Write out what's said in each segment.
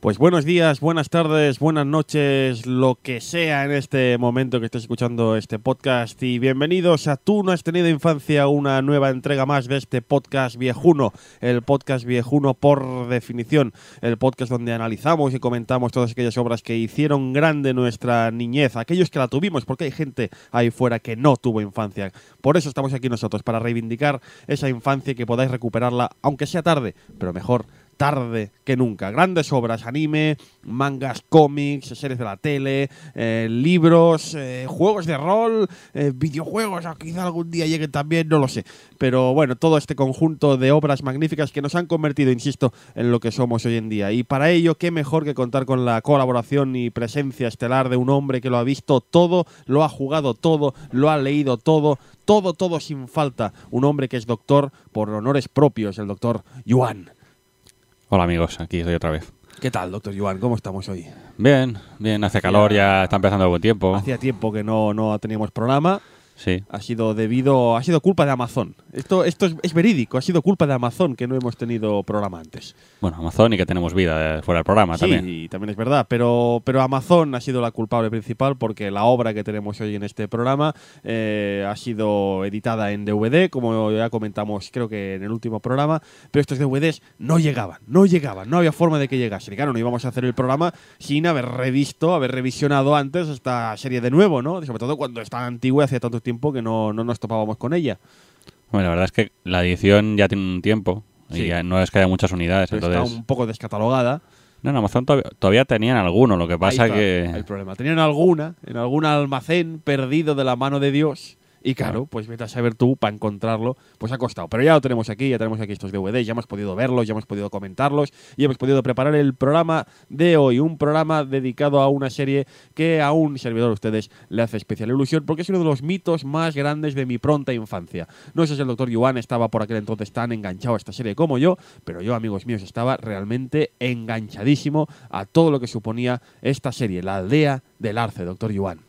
Pues buenos días, buenas tardes, buenas noches, lo que sea en este momento que estés escuchando este podcast y bienvenidos a Tú no has tenido infancia, una nueva entrega más de este podcast viejuno, el podcast viejuno por definición, el podcast donde analizamos y comentamos todas aquellas obras que hicieron grande nuestra niñez, aquellos que la tuvimos, porque hay gente ahí fuera que no tuvo infancia. Por eso estamos aquí nosotros, para reivindicar esa infancia y que podáis recuperarla, aunque sea tarde, pero mejor tarde que nunca. Grandes obras, anime, mangas, cómics, series de la tele, eh, libros, eh, juegos de rol, eh, videojuegos, o quizá algún día lleguen también, no lo sé. Pero bueno, todo este conjunto de obras magníficas que nos han convertido, insisto, en lo que somos hoy en día. Y para ello, qué mejor que contar con la colaboración y presencia estelar de un hombre que lo ha visto todo, lo ha jugado todo, lo ha leído todo, todo, todo sin falta. Un hombre que es doctor por honores propios, el doctor Yuan. Hola amigos, aquí estoy otra vez. ¿Qué tal, doctor Yuan? ¿Cómo estamos hoy? Bien, bien, hace calor, ya está empezando el buen tiempo. Hacía tiempo que no, no teníamos programa. Sí. Ha sido debido, ha sido culpa de Amazon. Esto, esto es, es verídico, ha sido culpa de Amazon que no hemos tenido programa antes. Bueno, Amazon y que tenemos vida eh, fuera del programa sí, también. y también es verdad, pero, pero Amazon ha sido la culpable principal porque la obra que tenemos hoy en este programa eh, ha sido editada en DVD, como ya comentamos creo que en el último programa, pero estos DVDs no llegaban, no llegaban, no había forma de que llegasen. Y claro, no íbamos a hacer el programa sin haber revisto, haber revisionado antes esta serie de nuevo, ¿no? Sobre todo cuando está antigua y hacía tanto tiempo que no, no nos topábamos con ella. Bueno, la verdad es que la edición ya tiene un tiempo Sí. y ya no es que haya muchas unidades, Pero entonces... está un poco descatalogada. No, en Amazon todavía, todavía tenían alguno, lo que pasa Ahí está que... El problema. Tenían alguna, en algún almacén perdido de la mano de Dios. Y claro, pues vete a saber tú, para encontrarlo, pues ha costado. Pero ya lo tenemos aquí, ya tenemos aquí estos DVDs, ya hemos podido verlos, ya hemos podido comentarlos, y hemos podido preparar el programa de hoy. Un programa dedicado a una serie que a un servidor de ustedes le hace especial ilusión, porque es uno de los mitos más grandes de mi pronta infancia. No sé si el doctor Yuan estaba por aquel entonces tan enganchado a esta serie como yo, pero yo, amigos míos, estaba realmente enganchadísimo a todo lo que suponía esta serie, la aldea del arce, doctor Yuan.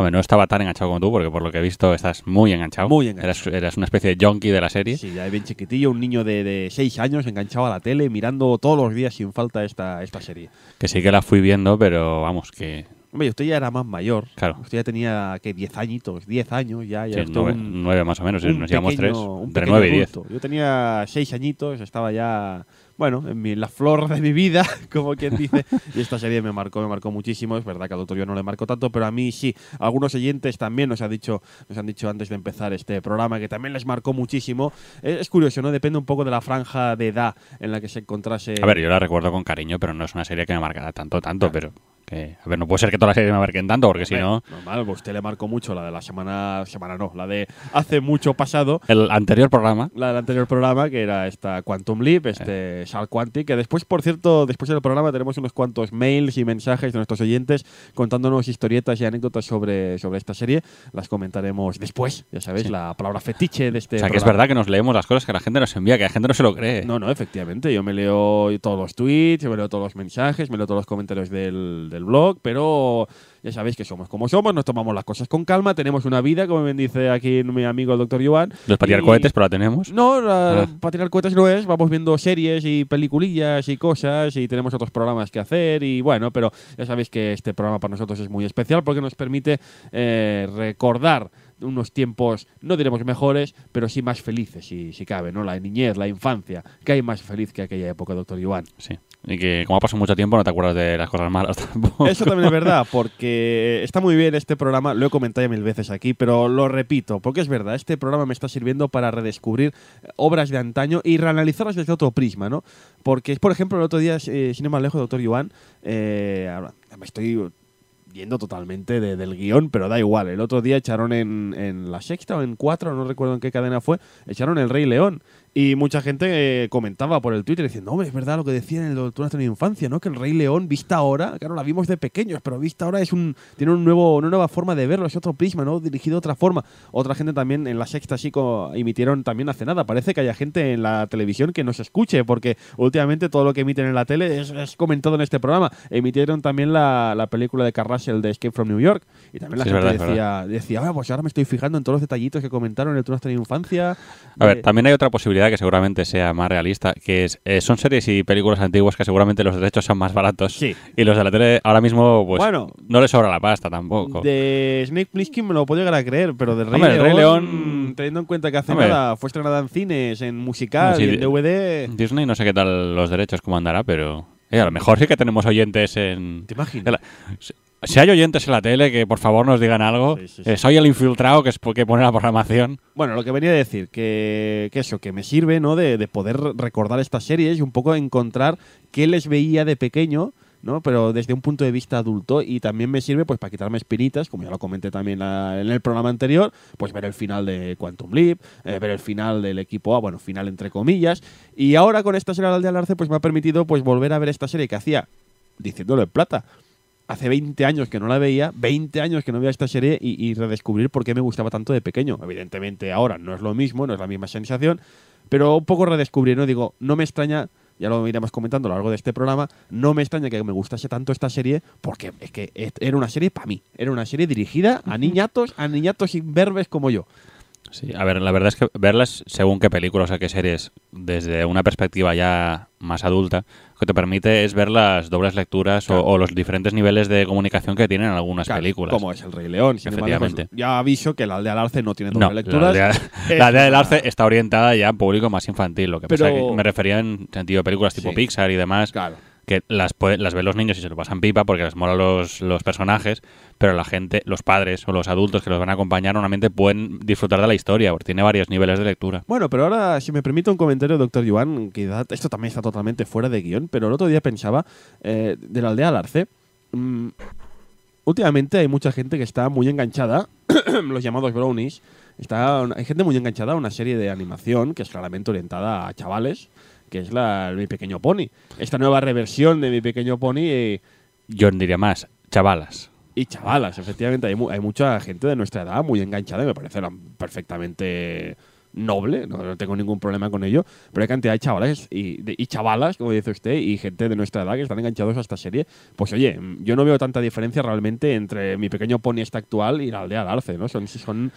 Hombre, no estaba tan enganchado como tú, porque por lo que he visto estás muy enganchado. Muy enganchado. Eras, eras una especie de junkie de la serie. Sí, ya bien chiquitillo, un niño de, de seis años enganchado a la tele, mirando todos los días sin falta esta, esta serie. Que sí que la fui viendo, pero vamos, que... Hombre, usted ya era más mayor. Claro. Usted ya tenía, ¿qué? 10 añitos, 10 años, ya. ya sí, es todo nueve, un- nueve más o menos, un nos llevamos pequeño- tres. un Entre pequeño nueve y diez. adulto. Yo tenía seis añitos, estaba ya, bueno, en mi- la flor de mi vida, como quien dice, y esta serie me marcó, me marcó muchísimo. Es verdad que al doctor yo no le marcó tanto, pero a mí sí. Algunos oyentes también nos, ha dicho, nos han dicho antes de empezar este programa que también les marcó muchísimo. Es, es curioso, ¿no? Depende un poco de la franja de edad en la que se encontrase. A ver, yo la recuerdo con cariño, pero no es una serie que me marcará tanto, tanto, pero que, a ver, no puede ser que todas las series me marquen tanto, porque si no, Normal, pues usted le marcó mucho la de la semana, semana no, la de hace mucho pasado, el anterior programa, la del anterior programa, que era esta Quantum Leap, este Shark Quantic, que después, por cierto, después del programa tenemos unos cuantos mails y mensajes de nuestros oyentes contándonos historietas y anécdotas sobre, sobre esta serie. Las comentaremos después, ya sabéis, Sí. la palabra fetiche de este o sea, que es verdad que nos leemos las cosas que la gente nos envía, que la gente no se lo cree. No, no, efectivamente. Yo me leo todos los tweets, yo me leo todos los mensajes, me leo todos los comentarios del, del blog, pero ya sabéis que somos como somos, nos tomamos las cosas con calma, tenemos una vida, como bien dice aquí mi amigo el doctor Yuan. Los para tirar y- cohetes, pero la tenemos. No, la- Ah. para tirar cohetes no es, vamos viendo series y peliculillas y cosas y tenemos otros programas que hacer y bueno, pero ya sabéis que este programa para nosotros es muy especial porque nos permite eh, recordar unos tiempos, no diremos mejores, pero sí más felices, si, si cabe, ¿no? La niñez, la infancia, que hay más feliz que aquella época, doctor Yuan. Sí. Y que como ha pasado mucho tiempo, no te acuerdas de las cosas malas tampoco. Eso también es verdad, porque está muy bien este programa, lo he comentado ya mil veces aquí, pero lo repito, porque es verdad, este programa me está sirviendo para redescubrir obras de antaño y reanalizarlas desde otro prisma, ¿no? Porque, por ejemplo, el otro día, eh, sin ir más lejos, doctor Yuan, eh, me estoy yendo totalmente de- del guion, pero da igual. El otro día echaron en, en la sexta o en cuatro, no recuerdo en qué cadena fue, echaron El Rey León. Y mucha gente eh, comentaba por el Twitter diciendo, hombre, es verdad lo que decían en el de Infancia, ¿no? Que el Rey León, vista ahora, claro, la vimos de pequeños, pero vista ahora es un, tiene un nuevo, una nueva forma de verlo, es otro prisma, ¿no? Dirigido de otra forma. Otra gente también en la sexta sí emitieron también hace nada. Parece que haya gente en la televisión que nos escuche, porque últimamente todo lo que emiten en la tele es, es comentado en este programa. Emitieron también la, la película de Carrasel de Escape from New York, y también la Sí, gente verdad, decía, decía, "Ah, pues ahora me estoy fijando en todos los detallitos que comentaron en el de Infancia. A ver, de- también hay otra posibilidad posibilidad que seguramente sea más realista, que es, eh, son series y películas antiguas que seguramente los derechos son más baratos. Sí. Y los de la tele ahora mismo, pues, Bueno. no les sobra la pasta tampoco. De Snake Plissken me lo puedo llegar a creer, pero del Rey, Hombre, León, Rey León- teniendo en cuenta que hace Hombre. nada fue estrenada en cines, en musical Sí, y en de- DVD. Disney no sé qué tal los derechos, cómo andará, pero eh, a lo mejor sí que tenemos oyentes en... ¿Te imaginas? en la- si- hay oyentes en la tele, que por favor nos digan algo. Sí, sí, sí. Eh, soy el infiltrado que, es, que pone la programación. Bueno, lo que venía a decir, que, que eso, que me sirve, ¿no? De, de poder recordar estas series y un poco encontrar qué les veía de pequeño, ¿no? Pero desde un punto de vista adulto y también me sirve, pues, para quitarme espinitas, como ya lo comenté también la- en el programa anterior, pues ver el final de Quantum Leap, eh, ver el final del equipo A, bueno, final entre comillas. Y ahora con esta serie del Arce, pues me ha permitido, pues, volver a ver esta serie que hacía, diciéndolo en plata, hace 20 años que no la veía, 20 años que no veía esta serie y, y redescubrir por qué me gustaba tanto de pequeño. Evidentemente ahora no es lo mismo, no es la misma sensación, pero un poco redescubrir, ¿no? Digo, no me extraña, ya lo iremos comentando a lo largo de este programa, no me extraña que me gustase tanto esta serie porque es que era una serie para mí, era una serie dirigida a niñatos, a niñatos imberbes como yo. Sí, a ver, la verdad es que verlas según qué películas o qué series, desde una perspectiva ya más adulta, lo que te permite es ver las dobles lecturas o- Claro. o, los diferentes niveles de comunicación que tienen algunas Claro, películas. Como es El Rey León, sin lejos. Efectivamente. Ya aviso que la aldea del Arce no tiene No, doble lecturas. la aldea, la aldea del arce está orientada ya a un público más infantil. Lo que pasa que me refería en sentido de películas tipo Sí. Pixar y demás, Claro. Que las, las ven los niños y se lo pasan pipa porque les molan los, los personajes, pero la gente, los padres o los adultos que los van a acompañar, normalmente pueden disfrutar de la historia, porque tiene varios niveles de lectura. Bueno, pero ahora, si me permite un comentario, doctor Joan, que esto también está totalmente fuera de guion, pero el otro día pensaba eh, de la aldea al arce. mm, últimamente hay mucha gente que está muy enganchada, los llamados brownies. Está, hay gente muy enganchada a una serie de animación que es claramente orientada a chavales, que es la Mi Pequeño Pony. Esta nueva reversión de Mi Pequeño Pony eh, Yo diría más, chavalas. y chavalas, efectivamente, hay, mu- hay mucha gente de nuestra edad muy enganchada y me parece perfectamente noble, no, no tengo ningún problema con ello, pero hay cantidad de chavales y, de- y chavalas, como dice usted, y gente de nuestra edad que están enganchados a esta serie. Pues oye, yo no veo tanta diferencia realmente entre mi pequeño pony esta actual y la aldea del Arce, ¿no? Son, son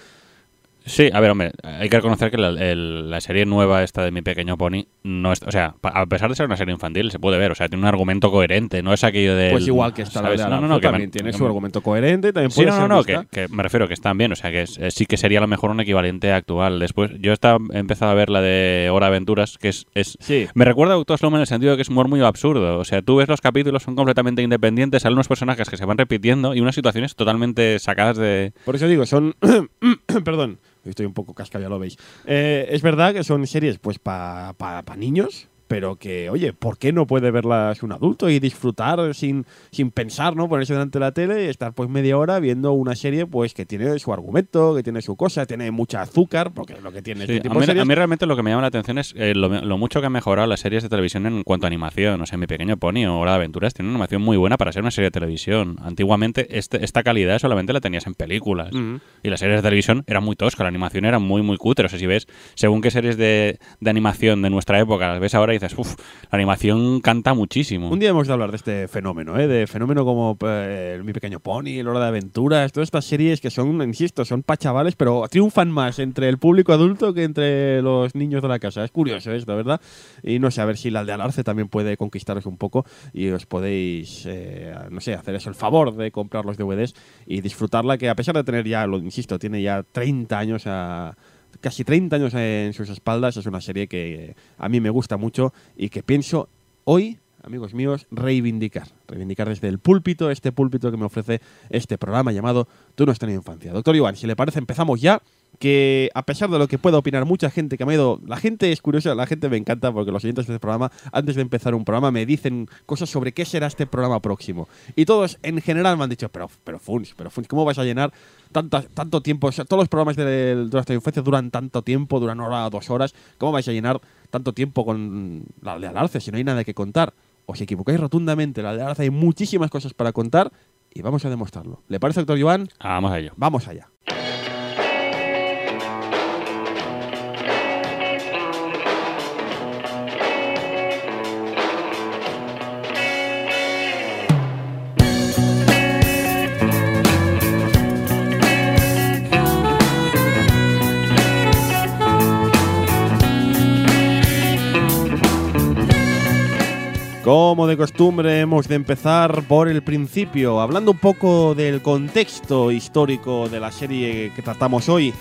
Sí, a ver, hombre, hay que reconocer que la, el- la serie nueva esta de Mi Pequeño Pony no es, o sea, a pesar de ser una serie infantil, se puede ver, o sea, tiene un argumento coherente, no es aquello de... pues igual que esta la ¿sabes? aldea No, no, no, que también me- tiene que su me- argumento coherente, también Sí, puede no, ser no, no, que, vista. que me refiero que están bien, o sea, que es- eh, sí que sería a lo mejor un equivalente actual. Después, yo estaba, he empezado a ver la de Hora Aventuras, que es... es Sí. Me recuerda a Doctor Sloan en el sentido de que es humor muy absurdo. O sea, tú ves los capítulos, son completamente independientes, salen unos personajes que se van repitiendo y unas situaciones totalmente sacadas de... Por eso digo, son. Perdón, estoy un poco casca, ya lo veis. Eh, es verdad que son series, pues, para niños, pero que, oye, ¿por qué no puede verlas un adulto y disfrutar sin, sin pensar, ¿no? Ponerse delante de la tele y estar, pues, media hora viendo una serie, pues, que tiene su argumento, que tiene su cosa, tiene mucha azúcar, porque es lo que tiene Sí, este a, tipo de mí, series. a mí realmente lo que me llama la atención es eh, lo, lo mucho que han mejorado las series de televisión en cuanto a animación. O sea, Mi Pequeño Pony o Hora de Aventuras tiene una animación muy buena para ser una serie de televisión. Antiguamente este- esta calidad solamente la tenías en películas. Y las series de televisión eran muy toscas, la animación era muy, muy cutre. O sea, si ves, según qué series de, de animación de nuestra época las ves ahora y la animación canta muchísimo. Un día hemos de hablar de este fenómeno, ¿eh? de fenómeno como eh, Mi Pequeño Pony, El Hora de Aventuras, todas estas series que son, insisto, son para chavales, pero triunfan más entre el público adulto que entre los niños de la casa. Es curioso esto, ¿verdad? Y no sé, a ver si la aldea Alarce también puede conquistaros un poco y os podéis, eh, no sé, hacer eso el favor de comprar los DVDs y disfrutarla, que a pesar de tener ya, lo insisto, tiene ya 30 años a casi 30 años en sus espaldas. Es una serie que a mí me gusta mucho y que pienso hoy, amigos míos, reivindicar. Reivindicar desde el púlpito, este púlpito que me ofrece este programa llamado Tú no has tenido infancia. Doctor Iván, si le parece, empezamos ya. Que a pesar de lo que pueda opinar mucha gente que me ha ido. La gente es curiosa, la gente me encanta porque los oyentes de este programa, antes de empezar un programa, me dicen cosas sobre qué será este programa próximo. Y todos en general me han dicho, pero, pero pero Funs, ¿cómo vas a llenar tanta- tanto tiempo? O sea, todos los programas de, nuestra infancia duran tanto tiempo, duran hora, dos horas. ¿Cómo vais a llenar tanto tiempo con la de Alarce si no hay nada que contar? Os equivocáis rotundamente, la de Alarce hay muchísimas cosas para contar y vamos a demostrarlo. ¿Le parece, doctor? Ah, Vamos a ello. Vamos allá. Como de costumbre, hemos de empezar por el principio, hablando un poco del contexto histórico de la serie que tratamos hoy.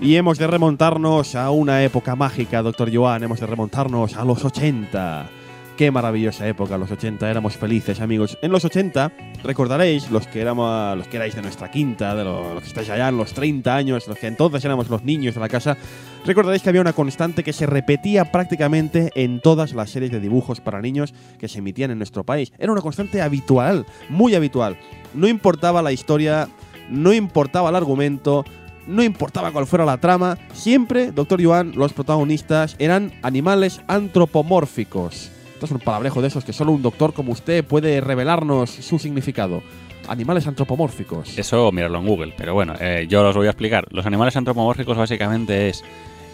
Y hemos de remontarnos a una época mágica, doctor Joan, hemos de remontarnos a los 80. Qué maravillosa época, los 80, éramos felices, amigos. En los 80, recordaréis, los que éramos los que erais de nuestra quinta, de los, que estáis allá en los 30 años, los que entonces éramos los niños de la casa, recordaréis que había una constante que se repetía prácticamente en todas las series de dibujos para niños que se emitían en nuestro país. Era una constante habitual, muy habitual. No importaba la historia, no importaba el argumento, no importaba cuál fuera la trama, siempre, doctor Joan, los protagonistas eran animales antropomórficos. Es un palabrejo de esos que solo un doctor como usted puede revelarnos su significado. Animales antropomórficos. Eso mirarlo en Google, pero bueno, eh, yo os voy a explicar. Los animales antropomórficos básicamente es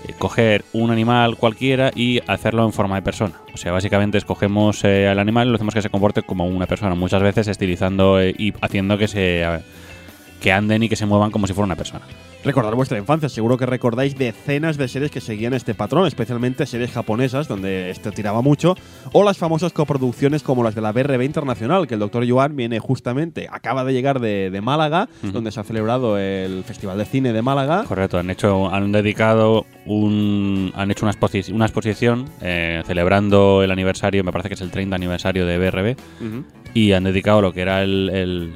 eh, coger un animal cualquiera y hacerlo en forma de persona. O sea, básicamente escogemos eh, al animal y lo hacemos que se comporte como una persona, muchas veces estilizando y haciendo que se que anden y que se muevan como si fuera una persona. Recordar vuestra infancia, seguro que recordáis decenas de series que seguían este patrón, especialmente series japonesas, donde este tiraba mucho, o las famosas coproducciones como las de la BRB Internacional, que el doctor Joan viene justamente, acaba de llegar de, de Málaga, donde se ha celebrado el Festival de Cine de Málaga. Correcto, han hecho, han dedicado un, han hecho una, exposi- una exposición eh, celebrando el aniversario, me parece que es el 30 aniversario de BRB, y han dedicado lo que era el, el-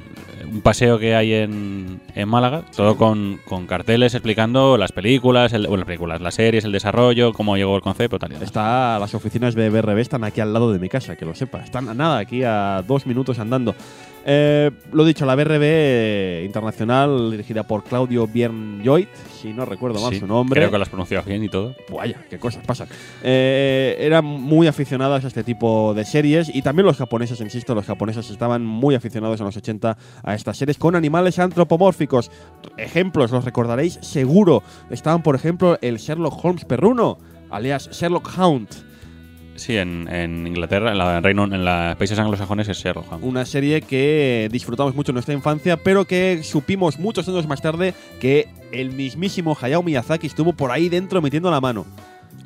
un paseo que hay en, en Málaga, todo con, con carteles explicando las películas, el, bueno, las películas, las series, el desarrollo, cómo llegó el concepto, tal y tal. Está, las oficinas de BRB están aquí al lado de mi casa, que lo sepa. Están a nada, aquí a dos minutos andando. Eh, lo dicho, la BRB internacional, dirigida por Claudio Biernjoit, si no recuerdo mal Sí, su nombre. Creo que lo has pronunciado bien y todo. Vaya, qué cosas pasan. Eh, eran muy aficionadas a este tipo de series y también los japoneses, insisto, los japoneses estaban muy aficionados en los 80 a estas series con animales antropomórficos. Ejemplos, los recordaréis seguro. Estaban, por ejemplo, el Sherlock Holmes perruno, alias Sherlock Hound. Sí, en, en Inglaterra, en la en Reino, en los países anglosajones es Sherlock Holmes. Una serie que disfrutamos mucho en nuestra infancia, pero que supimos muchos años más tarde que el mismísimo Hayao Miyazaki estuvo por ahí dentro metiendo la mano.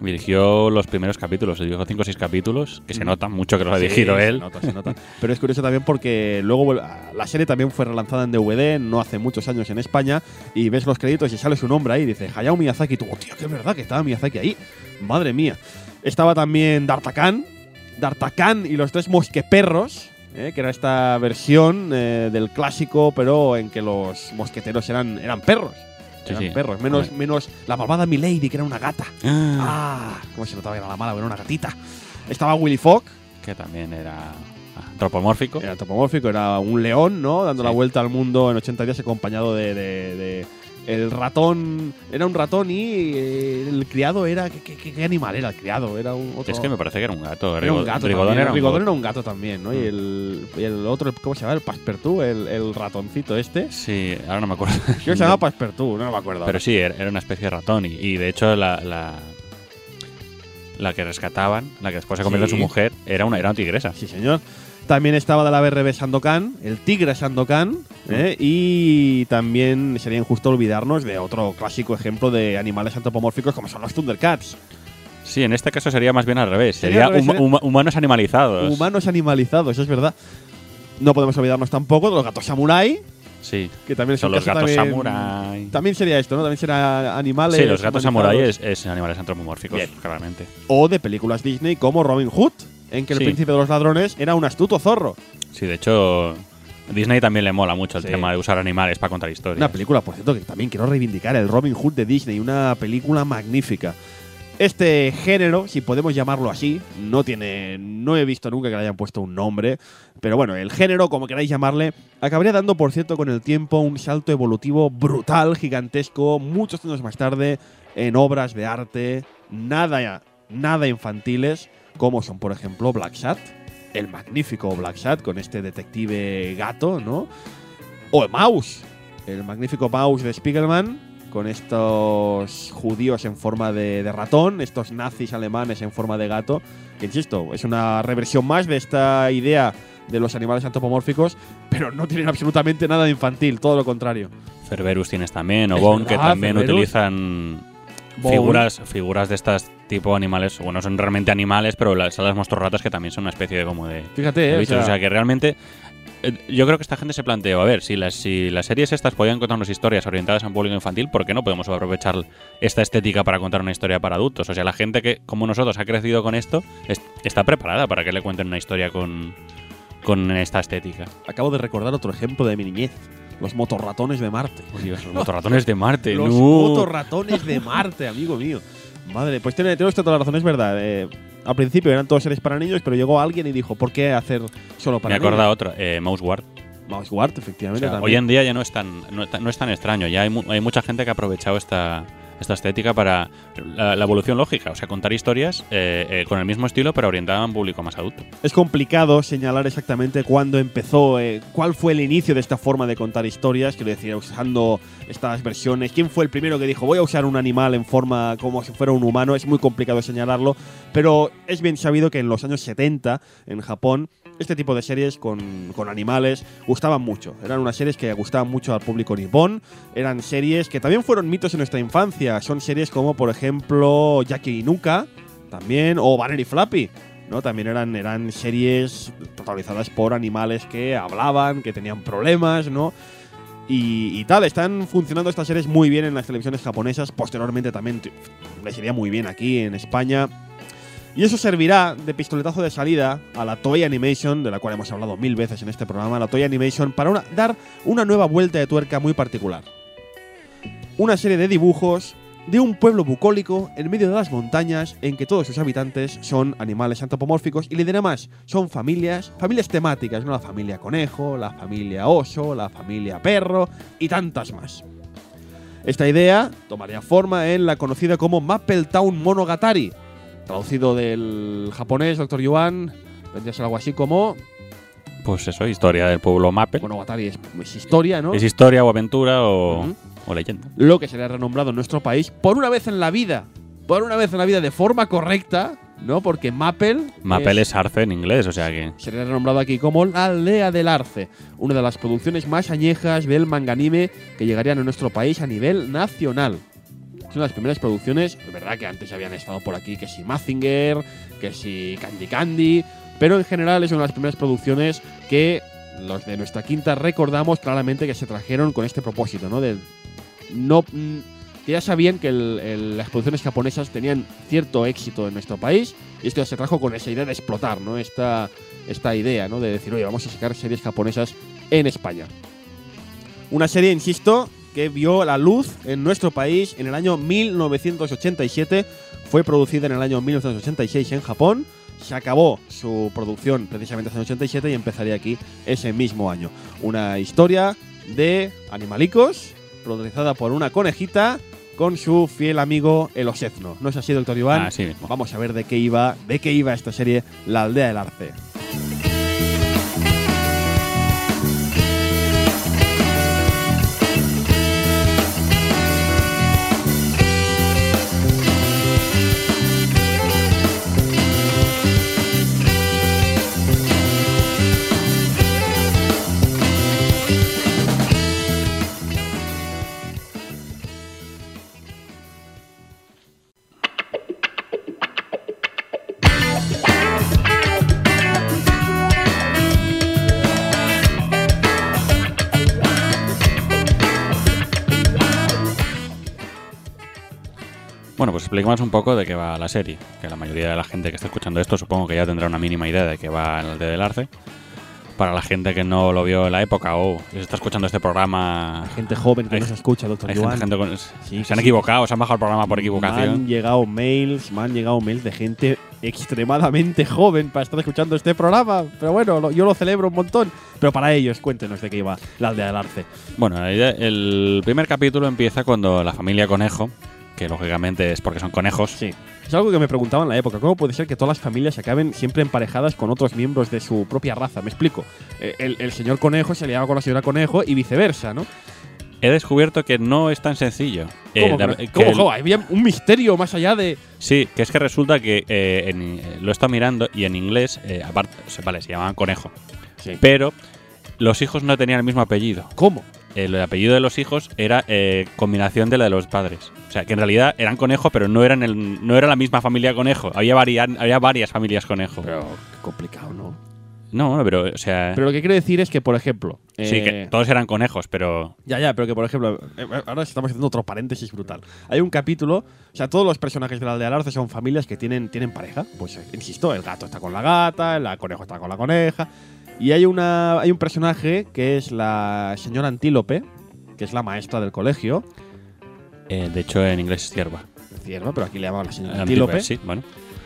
Dirigió los primeros capítulos, dirigió 5 o 6 capítulos, que se Mm. nota mucho que los ha Sí, dirigido se él. nota, se nota. Pero es curioso también porque luego la serie también fue relanzada en DVD no hace muchos años en España y ves los créditos y sale su nombre ahí y dice Hayao Miyazaki y tú, oh, tío, que es verdad que estaba Miyazaki ahí. Madre mía. Estaba también D'Artagnan, D'Artagnan y los tres mosqueperros, eh, que era esta versión eh, del clásico, pero en que los mosqueteros eran, eran perros. Sí, Eran sí. perros, menos, menos la malvada Milady, que era una gata. Ah, Ah, cómo se notaba que era la mala, era una gatita. Estaba Willy Fogg, que también era antropomórfico. era antropomórfico, era un león, ¿no? Dando Sí. la vuelta al mundo en 80 días acompañado de, de- de- el ratón. Era un ratón y eh, el criado era. ¿Qué, qué- qué animal era el criado? Era un otro. Es que me parece que era un gato. era un gato. Rigodón era un Rigodón gato. era un gato también, ¿no? Y, Mm. el, y el otro, ¿cómo se llama? El Passepartout, el, el ratoncito este. Sí, ahora no me acuerdo. Que se llama Passepartout, no me acuerdo. Pero sí, era era una especie de ratón. Y, y de hecho, la, la, la que rescataban, la que después se convirtió Sí. en su mujer, era una, era una tigresa. Sí, señor. También estaba de la BRB Sandokan, el tigre Sandokan, ¿eh? y también sería injusto olvidarnos de otro clásico ejemplo de animales antropomórficos como son los Thundercats. Sí, en este caso sería más bien al revés. Sería Sería, al revés, huma- sería- huma- humanos animalizados. Humanos animalizados, es verdad. No podemos olvidarnos tampoco de los gatos samurai, Sí. que también Son los gatos también- samurái. También sería esto, ¿no? También será animales. Sí, los gatos samuráis es, es animales antropomórficos, Bien. claramente. O de películas Disney como Robin Hood, en que el Sí. príncipe de los ladrones era un astuto zorro. Sí, de hecho, a Disney también le mola mucho el Sí. tema de usar animales para contar historias. Una película, por cierto, que también quiero reivindicar, el Robin Hood de Disney, una película magnífica. Este género, si podemos llamarlo así, no tiene, no he visto nunca que le hayan puesto un nombre, pero bueno, el género, como queráis llamarle, acabaría dando, por cierto, con el tiempo un salto evolutivo brutal, gigantesco, muchos años más tarde, en obras de arte, nada, nada infantiles, como son, por ejemplo, Black Sat, el magnífico Black Sat con este detective gato, ¿no? O Mouse, el magnífico Mouse de Spiegelman, con estos judíos en forma de, de ratón, estos nazis alemanes en forma de gato, que insisto, es una reversión más de esta idea de los animales antropomórficos, pero no tienen absolutamente nada de infantil, todo lo contrario. Cerberus tienes también, o Bone, que también Cerberus. utilizan figuras, figuras de estas tipo animales, bueno, son realmente animales, pero las, son las monstruos que también son una especie de como de, Fíjate, de eh, o bichos. O sea, sea, que realmente eh, yo creo que esta gente se planteó, a ver, si las, si las series estas podían contarnos historias orientadas a un público infantil, ¿por qué no podemos aprovechar esta estética para contar una historia para adultos? O sea, la gente que, como nosotros, ha crecido con esto, es- está preparada para que le cuenten una historia con, con esta estética. acabo de recordar otro ejemplo de mi niñez. Los motorratones de Marte. Oh, Dios, los motorratones de Marte, Los no. motorratones de Marte, amigo mío. Madre, pues tiene, tiene usted toda la razón, es verdad. eh, al principio eran todas series para niños, pero llegó alguien y dijo, ¿por qué hacer solo Me para he acordado niños? otro, eh, Mouse Guard. Mouse Guard, O efectivamente. sea, hoy en día ya no es tan, no, no es tan extraño. Ya hay, mu- hay mucha gente que ha aprovechado esta, esta estética para la, evolución lógica. O sea, contar historias eh, eh, con el mismo estilo, pero orientada a un público más adulto. Es complicado señalar exactamente cuándo empezó, eh, cuál fue el inicio de esta forma de contar historias, quiero decir, usando estas versiones. ¿Quién fue el primero que dijo voy a usar un animal en forma como si fuera un humano? Es muy complicado señalarlo, pero es bien sabido que en los años 70, en Japón, este tipo de series con, con animales gustaban mucho. Eran unas series que gustaban mucho al público nipón. Eran series que también fueron mitos en nuestra infancia. Son series como, por ejemplo, Jackie Inuka, también, o Banner y Flappy. ¿no? También eran, eran series protagonizadas por animales que hablaban, que tenían problemas, ¿no? Y, y tal, están funcionando estas series muy bien en las televisiones japonesas. Posteriormente también les iría muy bien aquí en España. Y eso servirá de pistoletazo de salida a la Toy Animation, de la cual hemos hablado mil veces en este programa, la Toy Animation, para dar una nueva vuelta de tuerca muy particular. Una serie de dibujos de un pueblo bucólico en medio de las montañas en que todos sus habitantes son animales antropomórficos y le diré más, son familias, familias temáticas, ¿no? La familia conejo, la familia oso, la familia perro y tantas más. Esta idea tomaría forma en la conocida como Maple Town Monogatari, traducido del japonés, Dr. Yuan, vendría a ser algo así como Pues eso, historia del pueblo Maple. Monogatari es, es historia, ¿no? Es historia o aventura o, Ujú. o leyenda. lo que sería renombrado en nuestro país por una vez en la vida, por una vez en la vida de forma correcta, ¿no? Porque Maple Maple es arce en inglés, o sea que. sería renombrado aquí como la aldea del arce, una de las producciones más añejas del manga anime que llegarían a nuestro país a nivel nacional. De las primeras producciones, es verdad que antes habían estado por aquí, que si Mazinger, que si Candy Candy, pero en general es una de las primeras producciones que los de nuestra quinta recordamos claramente que se trajeron con este propósito, ¿no? De no mm, que ya sabían que las producciones japonesas tenían cierto éxito en nuestro país y esto ya se trajo con esa idea de explotar, ¿no? Esta, esta idea, ¿no? De decir, oye, vamos a sacar series japonesas en España. Una serie, insisto, que vio la luz en nuestro país en el año 1987, fue producida en el año 1986 en Japón, se acabó su producción precisamente en el 87 y empezaría aquí ese mismo año. Una historia de animalicos, protagonizada por una conejita con su fiel amigo el Osezno. ¿No es así, doctor Iván? Así mismo. Vamos a ver de qué iba, de qué iba esta serie, La aldea del arce. Expliquemos un poco de qué va la serie. Que la mayoría de la gente que está escuchando esto supongo que ya tendrá una mínima idea de qué va en el de del arce. Para la gente que no lo vio en la época o se está escuchando este programa. Gente joven que Hay- nos escucha, doctor Hay gente, gente con- Sí, se han sí. equivocado, se han bajado el programa por Me han equivocación. llegado mails, me han llegado mails de gente extremadamente joven para estar escuchando este programa. Pero bueno, lo- yo lo celebro un montón. Pero para ellos, cuéntenos de qué iba la aldea del arce. Bueno, el primer capítulo empieza cuando la familia Conejo, que lógicamente es porque son conejos, Sí. Es algo que me preguntaba en la época. ¿Cómo puede ser que todas las familias acaben siempre emparejadas con otros miembros de su propia raza? Me explico. Eh, El, el señor conejo se liaba con la señora conejo y viceversa, ¿no? he descubierto que no es tan sencillo. Eh, ¿Cómo? la- que no? que ¿Cómo, el- cómo? Había un misterio más allá de. Sí, que es que resulta que eh, en- eh, lo he estado mirando y en inglés, eh, aparte, vale, se llamaban conejo, Sí. pero los hijos no tenían el mismo apellido. ¿Cómo? El apellido de los hijos era eh, combinación de la de los padres. O sea, que en realidad eran conejo, pero no eran el, no era la misma familia conejo. Había, varia- había varias familias conejo. Pero qué complicado, ¿no? no, pero, o sea. Pero lo que quiero decir es que, por ejemplo. sí, eh, que todos eran conejos, pero. Ya, ya, pero que por ejemplo, eh, ahora estamos haciendo otro paréntesis brutal. Hay un capítulo, o sea, todos los personajes de la aldea Alarce son familias que tienen, tienen pareja. Pues eh, insisto, el gato está con la gata, el conejo está con la coneja. Y hay, una, hay un personaje que es la señora Antílope, que es la maestra del colegio. eh, de hecho, en inglés es cierva. Cierto, pero aquí le llaman la señora Antílope, Antílope. Sí, bueno.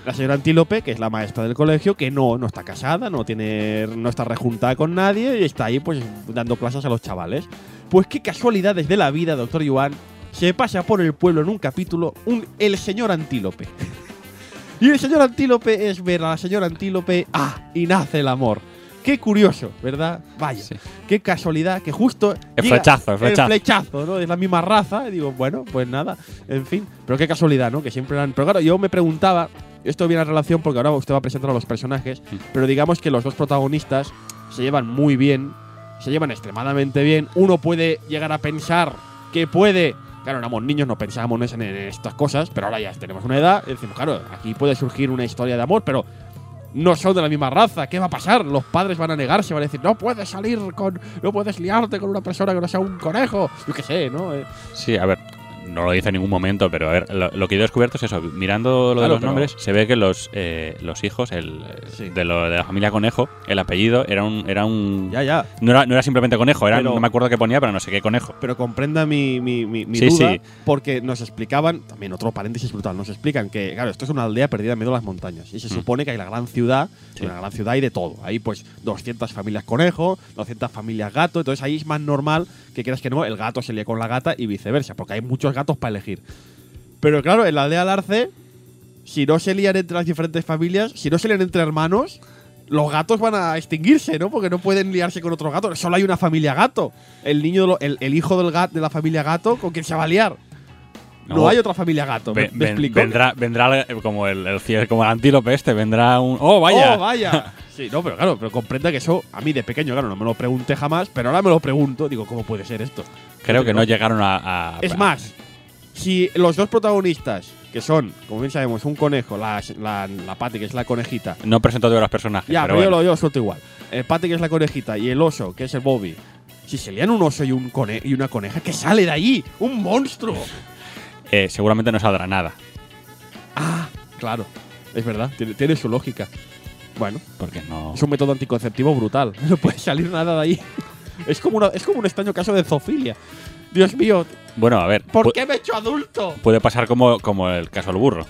La señora Antílope, que es la maestra del colegio, que no, no está casada, no tiene, no está rejuntada con nadie y está ahí pues dando clases a los chavales. Pues qué casualidades de la vida, doctor Yuan, se pasa por el pueblo en un capítulo un, el señor Antílope. y el señor Antílope es ver a la señora Antílope, ah, y nace el amor. Qué curioso, ¿verdad? Vaya, Sí. qué casualidad que justo. El llega- flechazo, el flechazo. El flechazo, ¿no? Es la misma raza. Y digo, bueno, pues nada, en fin. Pero qué casualidad, ¿no? Que siempre eran. Pero claro, yo me preguntaba. Esto viene a relación porque ahora usted va a presentar a los personajes. Mm. Pero digamos que los dos protagonistas se llevan muy bien. Se llevan extremadamente bien. Uno puede llegar a pensar que puede. Claro, éramos niños, no pensábamos en en estas cosas, pero ahora ya tenemos una edad. Y decimos, claro, aquí puede surgir una historia de amor, pero no son de la misma raza. ¿Qué va a pasar? Los padres van a negarse, van a decir, no puedes salir con. No puedes liarte con una persona que no sea un conejo. Yo qué sé, ¿no? Eh, Sí, a ver, no lo dice en ningún momento, pero a ver, lo, lo que yo he descubierto es eso. Mirando lo de Claro, los nombres, se ve que los, eh, los hijos el, Sí. de, lo, de la familia Conejo, el apellido era un. Era un ya, ya. no, era, no era simplemente conejo, era, Pero- no me acuerdo qué ponía, pero no sé qué conejo. Pero comprenda mi, mi, mi, mi Sí, duda, sí. porque nos explicaban, también otro paréntesis brutal, nos explican que, claro, esto es una aldea perdida en medio de las montañas. Y se Mm. supone que hay la gran ciudad, Sí. una gran ciudad hay de todo. Hay pues 200 familias conejo, 200 familias gato, entonces ahí es más normal que quieras que no, el gato se lía con la gata y viceversa, porque hay muchos gatos para elegir. Pero claro, en la aldea Alarce, si no se lían entre las diferentes familias, si no se lían entre hermanos, los gatos van a extinguirse, ¿no? Porque no pueden liarse con otro gato. Solo hay una familia gato. El niño, lo- el, el hijo del gat, de la familia gato, ¿con quién se va a liar? No, No. hay otra familia gato. ¿Me, Ve- me ven- explico? vendrá, vendrá el- como el, el como el antílope este, vendrá un. ¡Oh, vaya! ¡Oh, vaya! Sí, no, pero claro, pero comprenda que eso a mí de pequeño, claro, no me lo pregunté jamás, pero ahora me lo pregunto. Digo, ¿cómo puede ser esto? Creo que no llegaron a. a- Es más, si los dos protagonistas, que son, como bien sabemos, un conejo, la, la, la Patty, que es la conejita, No presento todos los personajes. Ya, pero pero, yo, bueno. lo, yo lo suelto igual. El Pate, que es la conejita, y el oso, que es el Bobby. Si se un oso y, un cone y una coneja, ¿qué sale de ahí? ¡Un monstruo! Eh, seguramente no saldrá nada. Ah, claro. Es verdad, tiene, tiene su lógica. Bueno, Porque no. es un método anticonceptivo brutal. No puede salir nada de ahí. Es como, una- es como un extraño caso de zoofilia. Dios mío, Bueno, a ver. ¿por qué me he hecho adulto? Puede pasar como, como el caso del burro.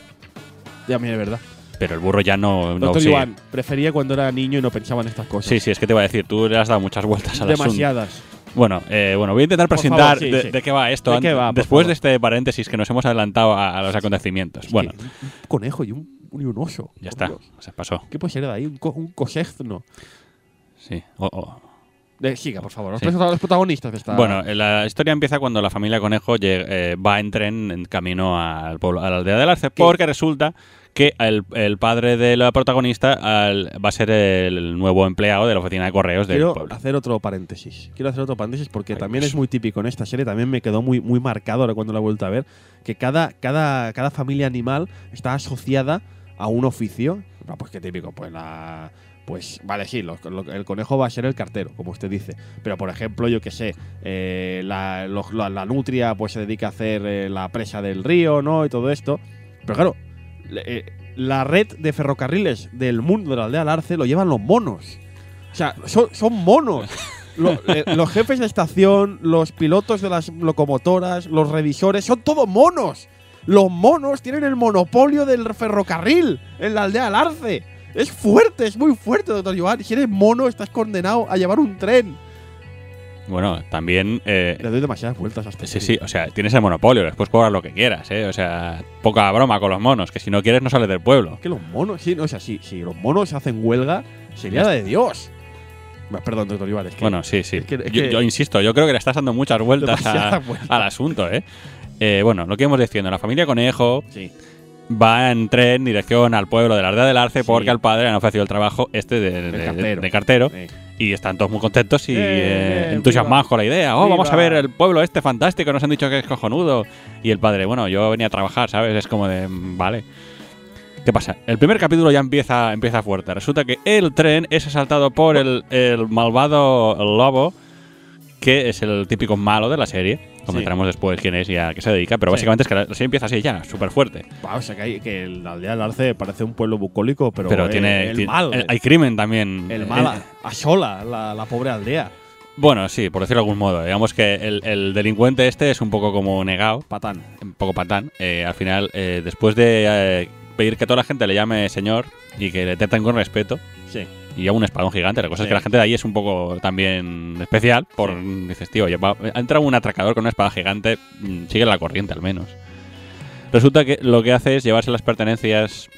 Ya, mira, es verdad. Pero el burro ya no. no Doctor sigue. Iván, prefería cuando era niño y no pensaba en estas cosas. Sí, sí, es que te iba a decir, tú le has dado muchas vueltas al asunto. Demasiadas. Bueno, eh, bueno, voy a intentar Por presentar favor, sí, de, sí. de qué va esto. ¿De qué va, después favor? de este paréntesis que nos hemos adelantado a, a los acontecimientos. Es bueno, un un conejo y un, y un oso. ya está, Dios. se pasó. ¿Qué puede ser de ahí? Un, co un cosezno. Sí. O- o- De- siga, por favor. Los, Sí. los protagonistas de esta. Bueno, la historia empieza cuando la familia Conejo eh, va en tren en camino al pueblo, a la aldea del Arce, ¿Qué? porque resulta que el, el padre de la protagonista al- va a ser el nuevo empleado de la oficina de correos del quiero pueblo. hacer otro paréntesis. Quiero hacer otro paréntesis porque Ay, también pues. es muy típico en esta serie. También me quedó muy, muy marcado ahora cuando la he vuelto a ver. Que cada, cada, cada familia animal está asociada a un oficio. Pues qué típico. Pues la. Pues vale, sí, lo- lo- el conejo va a ser el cartero, como usted dice. Pero por ejemplo, yo qué sé, eh, la, lo- la- la nutria pues se dedica a hacer eh, la presa del río, ¿no? Y todo esto. Pero claro, eh, la red de ferrocarriles del mundo de la aldea Larce lo llevan los monos. O sea, son, son monos. Lo- los jefes de estación, los pilotos de las locomotoras, los revisores, son todos monos. Los monos tienen el monopolio del ferrocarril en la aldea Larce. Es fuerte, es muy fuerte, doctor Joan. Si eres mono, estás condenado a llevar un tren. Bueno, también... eh, Le doy demasiadas vueltas a este Sí, sí, o sea, tienes el monopolio, después cobras lo que quieras, ¿eh? O sea, poca broma con los monos, que si no quieres no sales del pueblo. que los monos, sí, no, o sea, si, si los monos hacen huelga, sería la de Dios. Perdón, doctor Iván, es que Bueno, sí, sí. es que- es yo, que- yo insisto, yo creo que le estás dando muchas vueltas a- Demasiadas vueltas. al asunto, ¿eh? Eh, Bueno, lo que hemos diciendo, la familia Conejo Sí. Va en tren dirección al pueblo de la Aldea del Arce Sí. porque al padre le han ofrecido el trabajo este de, de- cartero. de cartero. Y están todos muy contentos y Eh, eh, entusiasmados viva. con la idea. Oh, vamos a ver el pueblo este fantástico, nos han dicho que es cojonudo. Y el padre, bueno, yo venía a trabajar, ¿sabes? Es como de, mm, vale. ¿Qué pasa? El primer capítulo ya empieza, empieza fuerte. Resulta que el tren es asaltado por el, el malvado lobo, que es el típico malo de la serie. Comentaremos después quién es y a qué se dedica, pero Sí. básicamente es que la serie empieza así ya, súper fuerte. o sea que, hay, que la aldea del Arce parece un pueblo bucólico, pero, Pero eh, tiene, el tiene- mal. el- hay crimen también. el Eh, mal asola la, la pobre aldea. Bueno, sí, por decirlo de algún modo. Digamos que el, el delincuente este es un poco como negado, Patán. un poco patán. Eh, al final, eh, después de eh, pedir que toda la gente le llame señor y que le traten con respeto, Sí. y a un espadón gigante, la cosa es Sí. que la gente de ahí es un poco también especial. Por, Dices, tío, oye, va- ha entrado un atracador con una espada gigante, mm, sigue la corriente al menos. Resulta que lo que hace es llevarse las pertenencias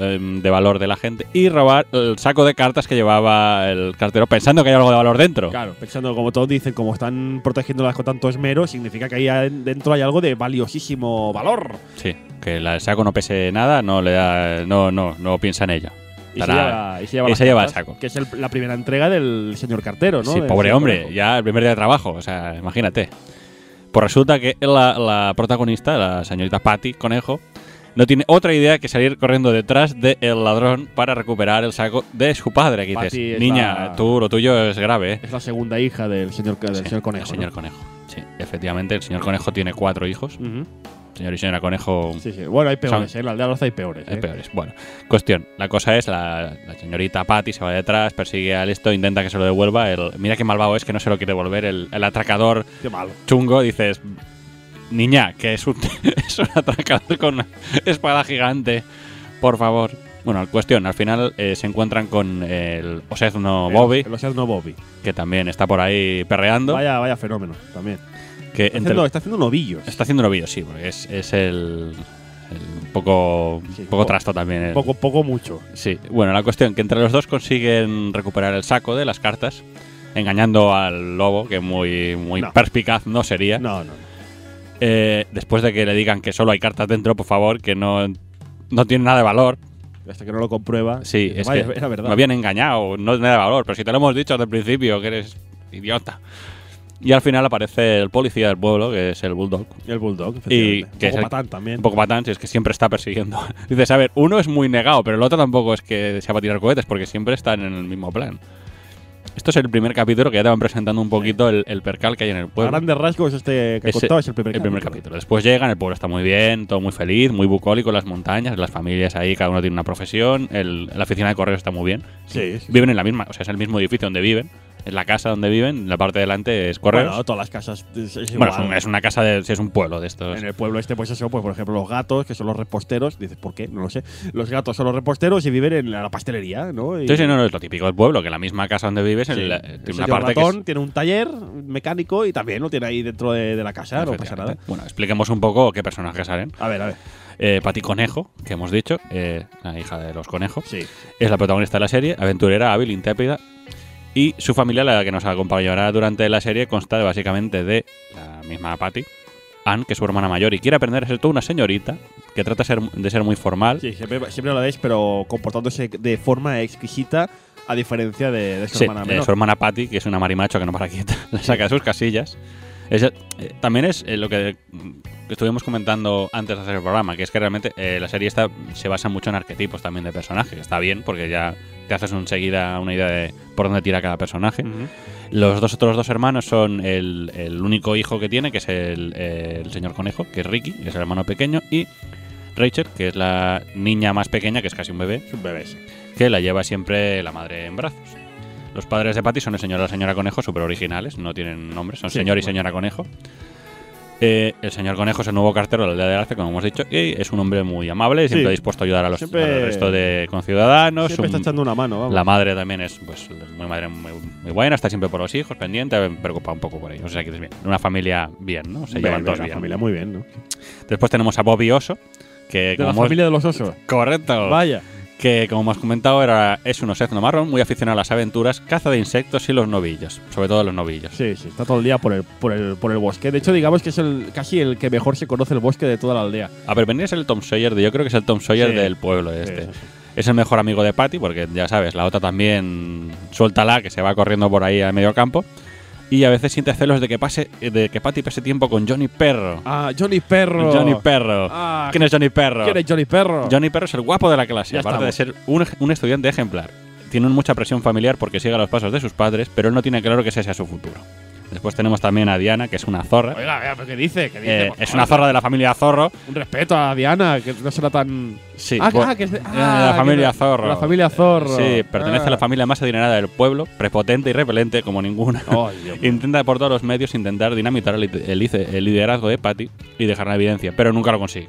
em, de valor de la gente y robar el saco de cartas que llevaba el cartero pensando que hay algo de valor dentro. Claro, pensando, como todos dicen, como están protegiéndolas con tanto esmero, significa que ahí en- dentro hay algo de valiosísimo valor. Sí, que el saco no pese nada, no le da, no, no, no piensa en ella. Y se lleva, y se lleva, y las se lleva el saco. Que es el- la primera entrega del señor cartero, ¿no? Sí, pobre hombre, Conejo. ya el primer día de trabajo, o sea, imagínate. Pues resulta que la, la protagonista, la señorita Patty Conejo, no tiene otra idea que salir corriendo detrás del ladrón para recuperar el saco de su padre. Que Patty dices, es niña, la- tú lo tuyo es grave, ¿eh? Es la segunda hija del señor, del Sí, señor Conejo. El señor ¿no? Conejo. Sí, efectivamente, el señor Conejo tiene cuatro hijos. Señor y señora Conejo Sí, sí. Bueno, hay peores, Son- ¿eh? En la aldea de Arce hay peores. hay ¿eh? peores. Bueno, cuestión. La cosa es, la, la señorita Patty se va detrás, persigue al esto, intenta que se lo devuelva. El, mira qué malvado es que no se lo quiere devolver. El, el atracador Qué malo. chungo, dices, niña, que es un, es un atracador con una espada gigante, por favor. Bueno, cuestión, al final eh, se encuentran con el Osezno Bobby, El Oceano Bobby. que también está por ahí perreando. Vaya, vaya fenómeno también. Que Está haciendo, está haciendo novillos. está haciendo novillos, sí, porque es, es el, el poco, Sí, poco trasto también. el- Poco, poco mucho. Sí, bueno, la cuestión que entre los dos consiguen recuperar el saco de las cartas, engañando al lobo, que muy, muy No. perspicaz no sería. No, no. Eh, después de que le digan que solo hay cartas dentro, por favor, que no, no tiene nada de valor. Hasta que no lo comprueba. Sí, dice, es vaya, que era verdad. me habían engañado, no es nada de valor, pero si te lo hemos dicho desde el principio, que eres idiota. Y al final aparece el policía del pueblo, que es el Bulldog. El Bulldog, Y que Un es poco el- patán también. Un poco patán, si es que siempre está persiguiendo. Dices, a ver, uno es muy negado, pero el otro tampoco es que sea para tirar cohetes, porque siempre están en el mismo plan. Esto es el primer capítulo que ya te van presentando un poquito el, el percal que hay en el A pueblo. grandes rasgos, este que Ese- contaba es el primer el primer capítulo. Después llegan, el pueblo está muy bien, todo muy feliz, muy bucólico, las montañas, las familias ahí, cada uno tiene una profesión, el- la oficina de correos está muy bien. Sí, sí. Viven en la misma, o sea, es el mismo edificio donde viven, es la casa donde viven, en la parte de delante es correos. Bueno, todas las casas es, es Bueno, es, un- es una casa de, si es un pueblo de estos. En el pueblo este, pues eso, pues por ejemplo, los gatos, que son los reposteros, dices, ¿por qué? No lo sé. Los gatos son los reposteros y viven en la pastelería, ¿no? Y- Sí, sí, no, no, es lo típico del pueblo, que la misma casa donde vives, Sí. en la- El tiene señor una parte que es- ratón tiene un taller mecánico y también lo tiene ahí dentro de, de la casa, no pasa nada. Bueno, expliquemos un poco qué personajes salen. A ver, a ver. Eh, Pati Conejo, que hemos dicho, eh, la hija de los conejos, Sí. es la protagonista de la serie, aventurera, hábil, intrépida. Y su familia, la que nos acompañará durante la serie, consta de, básicamente de la misma Patty, Anne, que es su hermana mayor, y quiere aprender a ser toda una señorita, que trata de ser, de ser muy formal. Sí, siempre, siempre lo veis, pero comportándose de forma exquisita, a diferencia de, de su Sí, hermana menor. su hermana Patty, que es una marimacho que no para quieta, la saca de sus casillas. Es, eh, también es eh, lo que, mm, que estuvimos comentando antes de hacer el programa, que es que realmente eh, la serie esta se basa mucho en arquetipos también de personajes, que está bien porque ya te haces enseguida una idea de por dónde tira cada personaje. Los dos otros dos hermanos son el, el único hijo que tiene, que es el, el señor conejo, que es Ricky, que es el hermano pequeño, y Rachel, que es la niña más pequeña, que es casi un bebé, un bebé, sí. que la lleva siempre la madre en brazos. Los padres de Patty son el señor y la señora Conejo, súper originales, no tienen nombres, son Sí, señor y señora Conejo. Eh, el señor Conejo es el nuevo cartero de la aldea de Arce, como hemos dicho, y es un hombre muy amable, siempre Sí. dispuesto a ayudar a los Siempre- al resto de conciudadanos. Siempre está un- echando una mano, vamos. la madre también es pues muy madre muy, muy buena, está siempre por los hijos, pendiente, preocupa un poco por ellos. O sea que es bien, una familia bien, ¿no? Se Bien, llevan bien, todos bien. familia muy bien, ¿no? Después tenemos a Bobby Oso, que De como la hemos- familia de los osos. correcto, Vaya. Que como hemos comentado era, es un osézno marrón muy aficionado a las aventuras, caza de insectos y los novillos, sobre todo los novillos. Sí, sí, está todo el día por el, por el, por el bosque. De hecho, digamos que es el, casi el que mejor se conoce el bosque de toda la aldea. A ver, a ser el Tom Sawyer, de, yo creo que es el Tom Sawyer Sí. del pueblo este. sí, sí. Es el mejor amigo de Patty, porque ya sabes, la otra también suéltala, que se va corriendo por ahí a medio campo. Y a veces siente celos de que pase, de que Patty pase tiempo con Johnny Perro. Ah, Johnny Perro. Johnny Perro. Ah, ¿Quién es Johnny Perro? ¿Quién es Johnny Perro? Johnny Perro es el guapo de la clase, Ya aparte de ser un, un estudiante ejemplar. Tiene mucha presión familiar porque sigue los pasos de sus padres, pero él no tiene claro que ese sea su futuro. Después tenemos también a Diana, que es una zorra. Oiga, oiga, ¿pero ¿qué dice? ¿Qué dice? Eh, Por es favor, una zorra de la familia Zorro. Un respeto a Diana, que no será tan. Sí, ah, ah, que es de, eh, ah, la que familia de- Zorro. La familia Zorro. Sí, pertenece Ah. a la familia más adinerada del pueblo, prepotente y repelente como ninguna. Mío. Intenta por todos los medios intentar dinamitar el, el el liderazgo de Patty y dejar en evidencia, pero nunca lo consigue.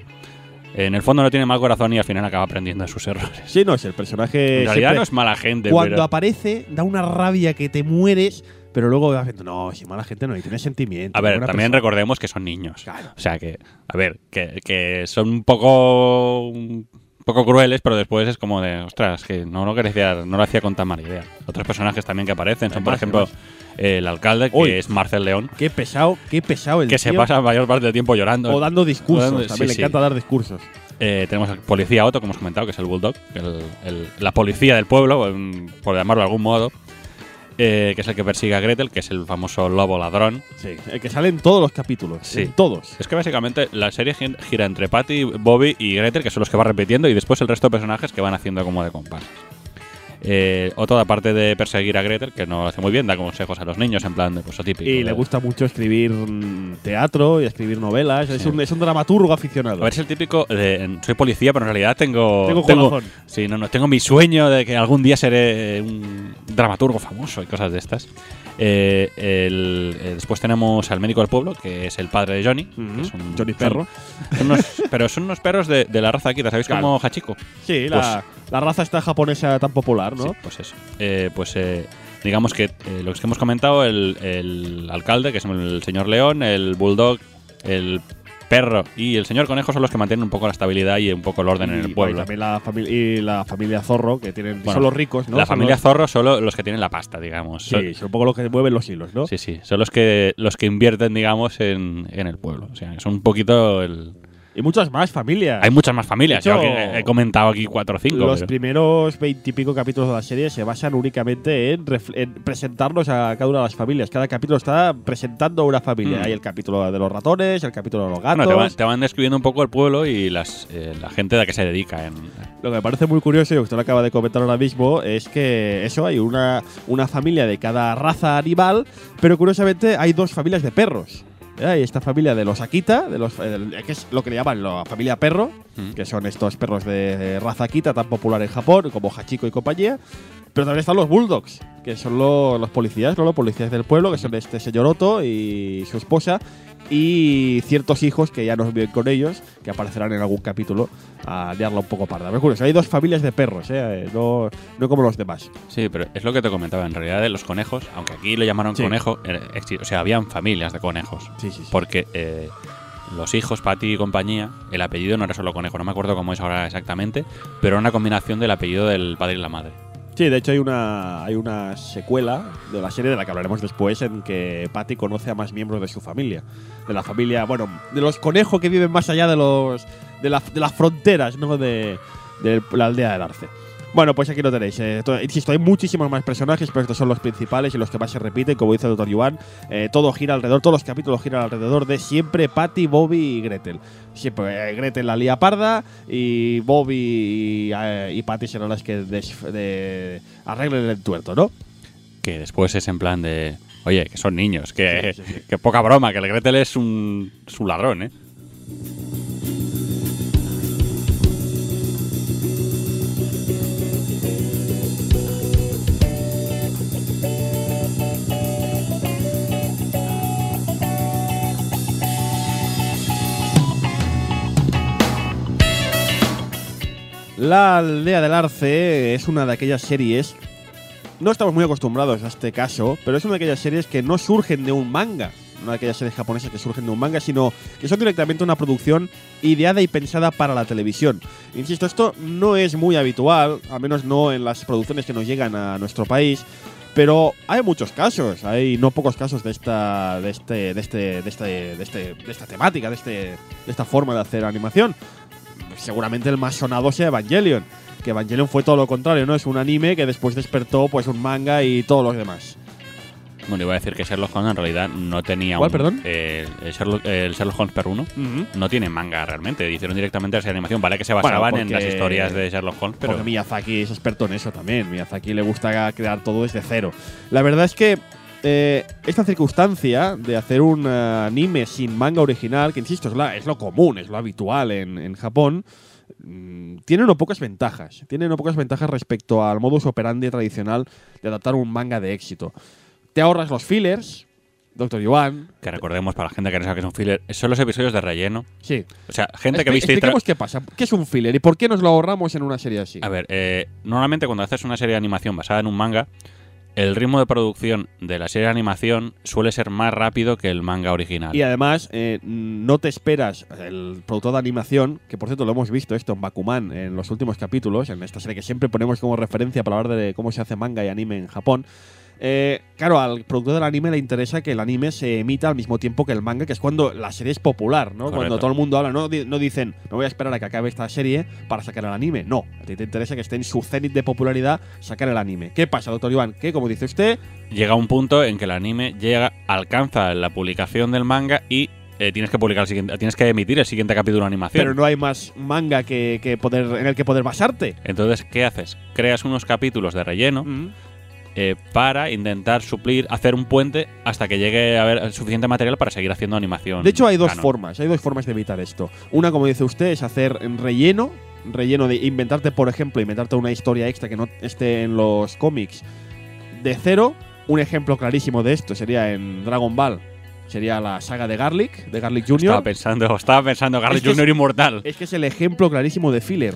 En el fondo no tiene mal corazón y al final acaba aprendiendo de sus errores. Sí, no, es el personaje. En realidad no es mala gente, Cuando pero- aparece, da una rabia que te mueres, pero luego vas viendo, no, si mala gente no, y tiene sentimiento. A ver, también persona". recordemos que son niños. Claro. O sea que, a ver, que, que son un poco un poco crueles, pero después es como de, ostras, que no lo quería, no lo hacía con tan mala idea. Otros personajes también que aparecen son, por ejemplo, el alcalde, que Uy. es Marcel León, Qué pesado, qué pesado el que se pasa la mayor parte del tiempo llorando. O dando discursos. O dando- también sí, le encanta dar discursos. Eh, tenemos al policía Otto, como hemos comentado, que es el Bulldog, el- el- la policía del pueblo, en- por llamarlo de algún modo, eh, que es el que persigue a Gretel, que es el famoso lobo ladrón. Sí, el que sale en todos los capítulos. Sí. En todos. Es que básicamente la serie gi- gira entre Patty, Bobby y Gretel, que son los que va repitiendo, y después el resto de personajes que van haciendo como de comparsas. Eh, Otto, aparte de perseguir a Gretel, que no lo hace muy bien, da consejos a los niños en plan de pues típico. Y de- le gusta mucho escribir mm, teatro y escribir novelas. Es, Sí. un, es un dramaturgo aficionado. A ver, es el típico de, soy policía, pero en realidad tengo. Tengo corazón. Sí, no, no, tengo mi sueño de que algún día seré un dramaturgo famoso y cosas de estas. Eh, el- eh, después tenemos al médico del pueblo, que es el padre de Johnny. Ujú. que es un- Johnny Perro. son unos- pero son unos perros de, de la raza Akita, ¿sabéis Claro. como Hachiko? Sí, la, la raza esta japonesa tan popular, ¿no? Sí, pues eso. Eh, pues eh, digamos que eh, lo que hemos comentado, el, el alcalde, que es el señor León, el bulldog, el perro y el señor conejo son los que mantienen un poco la estabilidad y un poco el orden en el bueno, y pueblo. también la, familia y la familia Zorro, que tienen, Bueno, son los ricos, ¿no? la Son familia los- Zorro son lo- los que tienen la pasta, digamos. Son- Sí, son un poco los que mueven los hilos, ¿no? sí, sí, son los que los que invierten, digamos, en, en el pueblo. O sea, son un poquito el. Y muchas más familias. Hay muchas más familias. Hecho, Yo he comentado aquí cuatro o cinco. Los pero- primeros veintipico capítulos de la serie se basan únicamente en, en presentarnos a cada una de las familias. Cada capítulo está presentando a una familia. Mm. Hay el capítulo de los ratones, el capítulo de los Bueno, gatos. te, van, te van describiendo un poco el pueblo y las, eh, la gente a la que se dedica. En, Lo que me parece muy curioso y usted lo acaba de comentar ahora mismo es que eso hay una, una familia de cada raza animal, pero curiosamente hay dos familias de perros. ¿Eh? Hay esta familia de los Akita, de los, eh, que es lo que le llaman la familia perro, Mm. que son estos perros de raza Akita tan popular en Japón, como Hachiko y compañía. Pero también están los Bulldogs, que son lo- los policías, ¿no? Los policías del pueblo, que son este señor Otto y su esposa, y ciertos hijos que ya nos viven con ellos, que aparecerán en algún capítulo a liarla un poco parda. Pero curioso, hay dos familias de perros, ¿eh? no, no como los demás. Sí, pero es lo que te comentaba. En realidad, de los conejos, aunque aquí lo llamaron Sí. conejo, eh, o sea, habían familias de conejos. Sí, sí, sí. Porque eh, los hijos, Patty y compañía, el apellido no era solo conejo, no me acuerdo cómo es ahora exactamente, pero era una combinación del apellido del padre y la madre. Sí, de hecho hay una, hay una secuela de la serie de la que hablaremos después en que Patty conoce a más miembros de su familia. De la familia, bueno, de los conejos que viven más allá de los de, la- de las fronteras, ¿no? De, de la aldea del Arce. Bueno, pues aquí lo tenéis. eh, to- insisto, hay muchísimos más personajes, pero estos son los principales y los que más se repiten, como dice el Dr. Yuan. eh, todo gira alrededor, todos los capítulos giran alrededor de siempre Patty, Bobby y Gretel. Siempre eh, Gretel la lía parda y Bobby y, eh, y Patty serán las que de- arreglen el tuerto, ¿no? Que después es en plan de. Oye, que son niños, que, Sí, sí, sí. que poca broma, que el Gretel es un, es un ladrón, ¿eh? La aldea del Arce es una de aquellas series. No estamos muy acostumbrados a este caso, pero es una de aquellas series que no surgen de un manga. no de aquellas series japonesas que surgen de un manga, sino que son directamente una producción ideada y pensada para la televisión. Insisto, esto no es muy habitual, al menos no en las producciones que nos llegan a nuestro país. Pero hay muchos casos, hay no pocos casos de esta, de este, de este, de este, de este, esta temática, este, de esta forma de hacer animación. Seguramente el más sonado sea Evangelion, que Evangelion fue todo lo contrario, ¿no? Es un anime que después despertó pues un manga y todos los demás. Bueno, iba a decir que Sherlock Holmes en realidad no tenía ¿Cuál, un- perdón? eh, el, Sherlock, el Sherlock Holmes per 1 Ujú. no tiene manga realmente. Hicieron directamente esa animación. Vale que se Bueno, basaban en las historias de Sherlock Holmes, pero Porque Miyazaki es experto en eso también. Miyazaki le gusta crear todo desde cero. La verdad es que eh, esta circunstancia de hacer un eh, anime sin manga original, que insisto, es, la- es lo común, es lo habitual en, en Japón, mm, tiene no pocas ventajas. Tiene no pocas ventajas respecto al modus operandi tradicional de adaptar un manga de éxito. Te ahorras los fillers, Doctor Yuan. que recordemos para la gente que no sabe que es un filler, son los episodios de relleno. Sí. O sea, gente que viste... Expliquemos qué pasa. ¿Qué es un filler y por qué nos lo ahorramos en una serie así? A ver, eh, normalmente cuando haces una serie de animación basada en un manga, el ritmo de producción de la serie de animación suele ser más rápido que el manga original. Y además, eh, no te esperas, el productor de animación, que por cierto lo hemos visto esto en Bakuman en los últimos capítulos, en esta serie que siempre ponemos como referencia para hablar de cómo se hace manga y anime en Japón. Eh, claro, al productor del anime le interesa que el anime se emita al mismo tiempo que el manga, que es cuando la serie es popular, ¿no? Correcto. Cuando todo el mundo habla, no, no dicen, me voy a esperar a que acabe esta serie para sacar el anime. No, a ti te interesa que esté en su cenit de popularidad sacar el anime. ¿Qué pasa, doctor Iván? Que, como dice usted, Llega un punto en que el anime llega, alcanza la publicación del manga y eh, tienes que publicar el siguiente, tienes que emitir el siguiente capítulo de animación. pero no hay más manga que, que poder, en el que poder basarte. Entonces, ¿qué haces? Creas unos capítulos de relleno Mm. Eh, para intentar suplir, hacer un puente hasta que llegue a haber suficiente material para seguir haciendo animación. De hecho, hay dos canon. formas, hay dos formas de evitar esto. Una, como dice usted, es hacer relleno, relleno de inventarte, por ejemplo, inventarte una historia extra que no esté en los cómics de cero. Un ejemplo clarísimo de esto sería en Dragon Ball. Sería la saga de Garlic, de Garlic Jr. Estaba pensando, estaba pensando Garlic Es que es- Jr. inmortal. Es que es el ejemplo clarísimo de filler.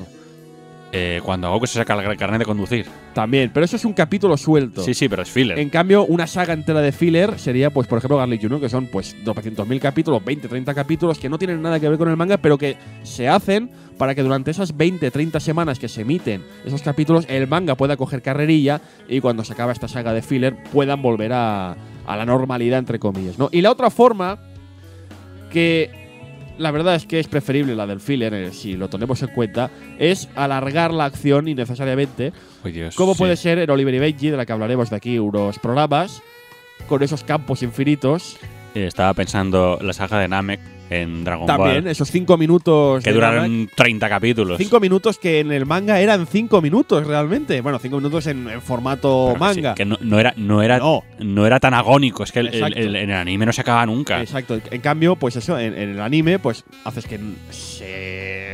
Eh, cuando Goku se saca el carnet de conducir. También, pero eso es un capítulo suelto. Sí, sí, pero es filler. En cambio, una saga entera de filler sería, pues, por ejemplo, Garlic Jr., que son, pues, 200.000 capítulos, 20, 30 capítulos que no tienen nada que ver con el manga, pero que se hacen para que durante esas 20, 30 semanas que se emiten esos capítulos, el manga pueda coger carrerilla y cuando se acaba esta saga de filler puedan volver a, a la normalidad, entre comillas, ¿no? Y la otra forma, que la verdad es que es preferible la del filler, eh, si lo tenemos en cuenta, es alargar la acción innecesariamente Ay, Dios, ¿Cómo sí. puede ser en Oliver y Benji, de la que hablaremos de aquí unos programas, con esos campos infinitos? Estaba pensando la saga de Namek en Dragon También, Ball. esos cinco minutos. Que de Namek. duraron 30 capítulos. Cinco minutos que en el manga eran cinco minutos realmente. Bueno, cinco minutos en, en formato Pero que sí, manga. que no, no era, no, era, No. no era tan agónico. Es que el, el- el- en el anime no se acaba nunca. Exacto. En cambio, pues eso, en, en el anime, pues haces que se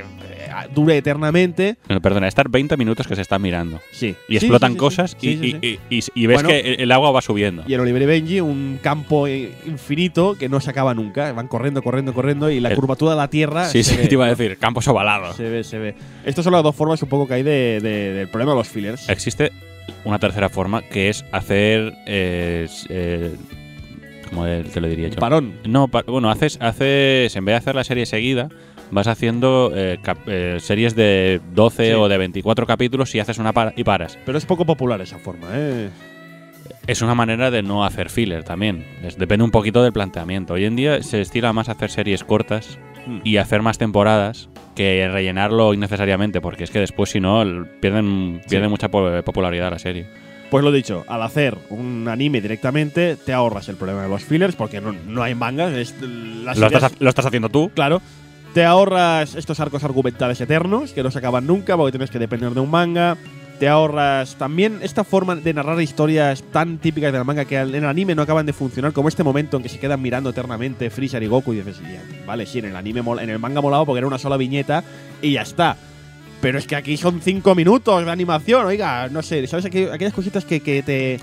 dure eternamente. Pero, Perdona, estar 20 minutos que se están mirando. Sí. Y Sí, explotan sí, sí, cosas y, y- y- ves Bueno. que el, agua va subiendo. Y en Oliver y Benji, un campo eh, infinito que no se acaba nunca. Van corriendo, corriendo, corriendo y la El- curvatura de la Tierra. sí, se sí, ve. te iba a decir, campos ovalados. Se ve, se ve. Estas son las dos formas un poco que hay de, de- del problema de los fillers. Existe una tercera forma que es hacer. eh, eh, ¿Cómo te lo diría yo? Parón. No, pa- bueno, haces, haces. En vez de hacer la serie seguida, vas haciendo eh, eh, series de 12 Sí. o de 24 capítulos y haces una para- y paras. Pero es poco popular esa forma, ¿eh? Es una manera de no hacer filler también. Es- depende un poquito del planteamiento. Hoy en día se estila más hacer series cortas Hmm. y hacer más temporadas que rellenarlo innecesariamente, porque es que después, si no, pierden, pierde mucha po- popularidad la serie. Pues lo dicho, al hacer un anime directamente, te ahorras el problema de los fillers porque no, no hay mangas. Es Lo estás, lo estás haciendo tú. Claro. Te ahorras estos arcos argumentales eternos que no se acaban nunca porque tienes que depender de un manga. Te ahorras también esta forma de narrar historias tan típicas del manga que en el anime no acaban de funcionar, como este momento en que se quedan mirando eternamente Freezer y Goku y dices, "Ya, vale, sí, en el anime en el manga molado porque era una sola viñeta y ya está. Pero es que aquí son cinco minutos de animación, oiga, no sé, ¿sabes? Aqu- aquellas cositas que, que te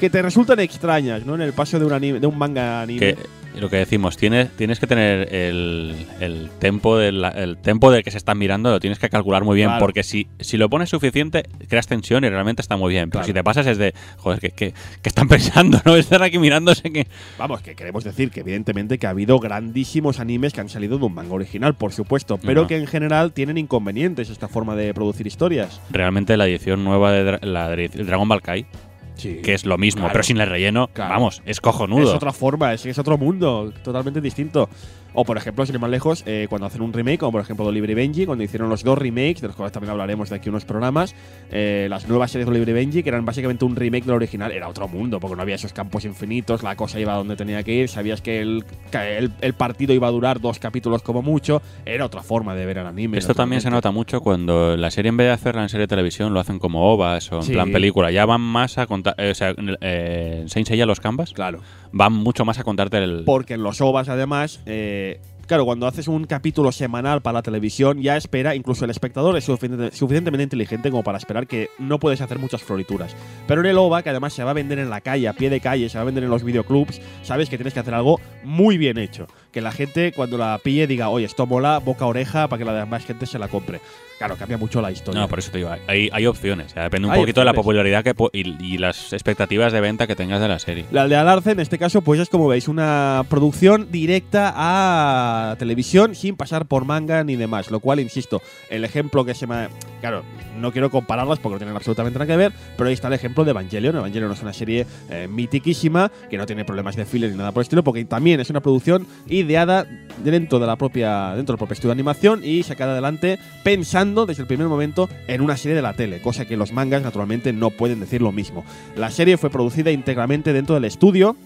que te resultan extrañas, ¿no? En el paso de un, anime, de un manga anime. Lo que decimos, tienes, tienes que tener el, el tempo del el tempo del que se están mirando, lo tienes que calcular muy bien, Claro. porque si, si lo pones suficiente, creas tensión y realmente está muy bien. Pero Claro. si te pasas es de, joder, ¿qué, qué, qué están pensando? ¿No? Están aquí mirándose que... Vamos, que queremos decir que evidentemente que ha habido grandísimos animes que han salido de un manga original, por supuesto, pero que en general tienen inconvenientes esta forma de producir historias. Realmente la edición nueva de Dra- la de Dragon Ball Kai, Sí. que es lo mismo, Claro. pero sin el relleno, Claro. vamos, es cojonudo. Es otra forma, es, es otro mundo, totalmente distinto. O, por ejemplo, sin ir más lejos, eh, cuando hacen un remake, como por ejemplo de Oliver y Benji, cuando hicieron los dos remakes, de los cuales también hablaremos de aquí unos programas, eh, las nuevas series de Oliver y Benji, que eran básicamente un remake del original, era otro mundo, porque no había esos campos infinitos, la cosa iba donde tenía que ir, sabías que el, que el, el partido iba a durar dos capítulos como mucho, era otra forma de ver el anime. Esto también se nota mucho cuando la serie, en vez de hacerla en serie de televisión, lo hacen como ovas o en Sí. plan película. Ya van más a contar. eh, o sea, en, eh, Saint Seiya los canvas Claro. van mucho más a contarte el. Porque en los OVAs, además, eh, claro, cuando haces un capítulo semanal para la televisión, ya espera, incluso el espectador es suficiente- suficientemente inteligente como para esperar que no puedes hacer muchas florituras. Pero en el OVA, que además se va a vender en la calle, a pie de calle, se va a vender en los videoclubs, sabes que tienes que hacer algo muy bien hecho. Que la gente, cuando la pille, diga, oye, esto mola, boca oreja, para que la demás gente se la compre. Claro, cambia mucho la historia. No, por eso te digo, hay, hay opciones. O sea, depende un Hay poquito de la popularidad que po- y, y las expectativas de venta que tengas de la serie. La aldea Alarce, en este caso, pues es como veis, una producción directa a televisión sin pasar por manga ni demás. Lo cual, insisto, el ejemplo que se me. Claro, no quiero compararlas porque no tienen absolutamente nada que ver, pero ahí está el ejemplo de Evangelion. Evangelion es una serie eh, mitiquísima que no tiene problemas de filler ni nada por el estilo, porque también es una producción ideada dentro de la propia dentro del propio estudio de animación y sacada adelante pensando desde el primer momento en una serie de la tele, cosa que los mangas naturalmente no pueden decir lo mismo. La serie fue producida íntegramente dentro del estudio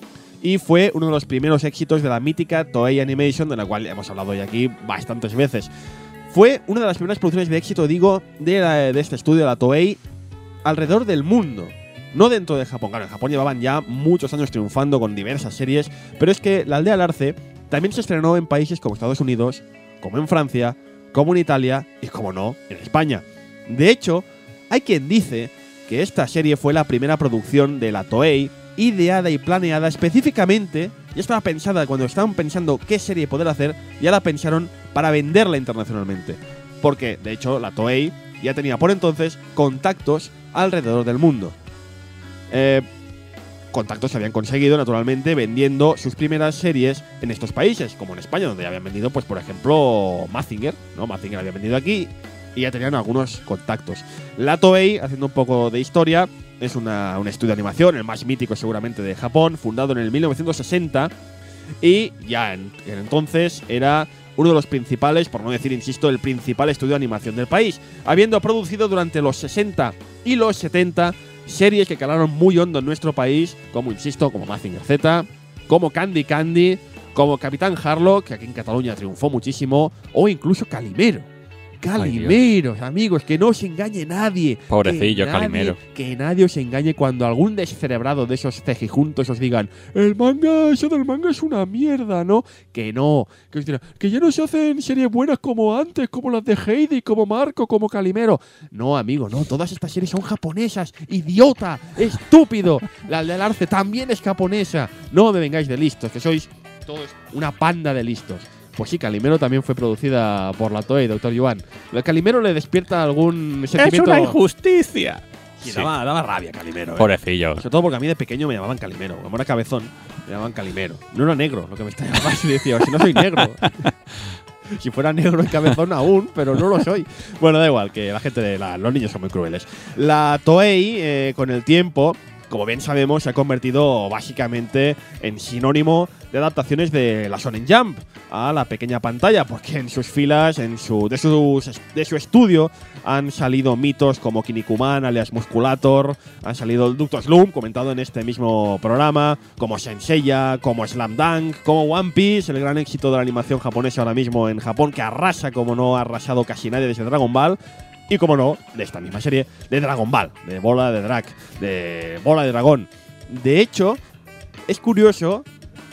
y fue uno de los primeros éxitos de la mítica Toei Animation, de la cual hemos hablado ya aquí bastantes veces. Fue una de las primeras producciones de éxito, digo, de, este estudio, la Toei, alrededor del mundo. No dentro de Japón. Claro, en Japón llevaban ya muchos años triunfando con diversas series, pero es que la aldea Alarce también se estrenó en países como Estados Unidos, como en Francia, como en Italia y, como no, en España. De hecho, hay quien dice que esta serie fue la primera producción de la Toei ideada y planeada específicamente, ya estaba pensada cuando estaban pensando qué serie poder hacer, ya la pensaron para venderla internacionalmente. Porque, de hecho, la Toei ya tenía por entonces contactos alrededor del mundo. Eh, contactos se habían conseguido, naturalmente, vendiendo sus primeras series en estos países, como en España, donde habían vendido, pues, por ejemplo, Mazinger, ¿no? Mazinger había vendido aquí y ya tenían algunos contactos. La Toei, haciendo un poco de historia, es una- un estudio de animación, el más mítico seguramente de Japón, fundado en el 1960 y ya en entonces era uno de los principales, por no decir, insisto, el principal estudio de animación del país, habiendo producido durante los 60 y los 70 series que calaron muy hondo en nuestro país, como, insisto, como Mazinger Z, como Candy Candy, como Capitán Harlock, que aquí en Cataluña triunfó muchísimo, o incluso Calimero. Calimeros, amigos, que no os engañe nadie. Pobrecillo, Que nadie- Calimero. Que nadie os engañe cuando algún descerebrado de esos cejijuntos os digan el manga, eso del manga es una mierda, ¿no? Que no. Que os dirán, que ya no se hacen series buenas como antes, como las de Heidi, como Marco, como Calimero. No, amigo, no. Todas estas series son japonesas. ¡Idiota! ¡Estúpido! La del Arce también es japonesa. No me vengáis de listos, que sois todos una panda de listos. Pues sí, Calimero también fue producida por la Toei, Doctor Yuan. ¿El Calimero le despierta algún sentimiento? injusticia! Sí, daba, daba rabia Calimero. ¿eh? Pobrecillo. Sobre todo porque a mí de pequeño me llamaban Calimero. Como era cabezón, me llamaban Calimero. No era negro lo que me está llamando. Y decía, si no soy negro. si fuera negro y cabezón aún, pero no lo soy. Bueno, da igual, que la gente, de la- los niños son muy crueles. La Toei, eh, con el tiempo, como bien sabemos, se ha convertido básicamente en sinónimo adaptaciones de la Shonen Jump a la pequeña pantalla, porque en sus filas, en su, de, sus, de su estudio, han salido mitos como Kinnikuman, alias Musculator, han salido el Ducto Slum, comentado en este mismo programa, como Senseiya, como Slam Dunk, como One Piece, el gran éxito de la animación japonesa ahora mismo en Japón, que arrasa como no ha arrasado casi nadie desde Dragon Ball. Y como no, de esta misma serie, de Dragon Ball, de Bola de Drag, de Bola de Dragón. De hecho, es curioso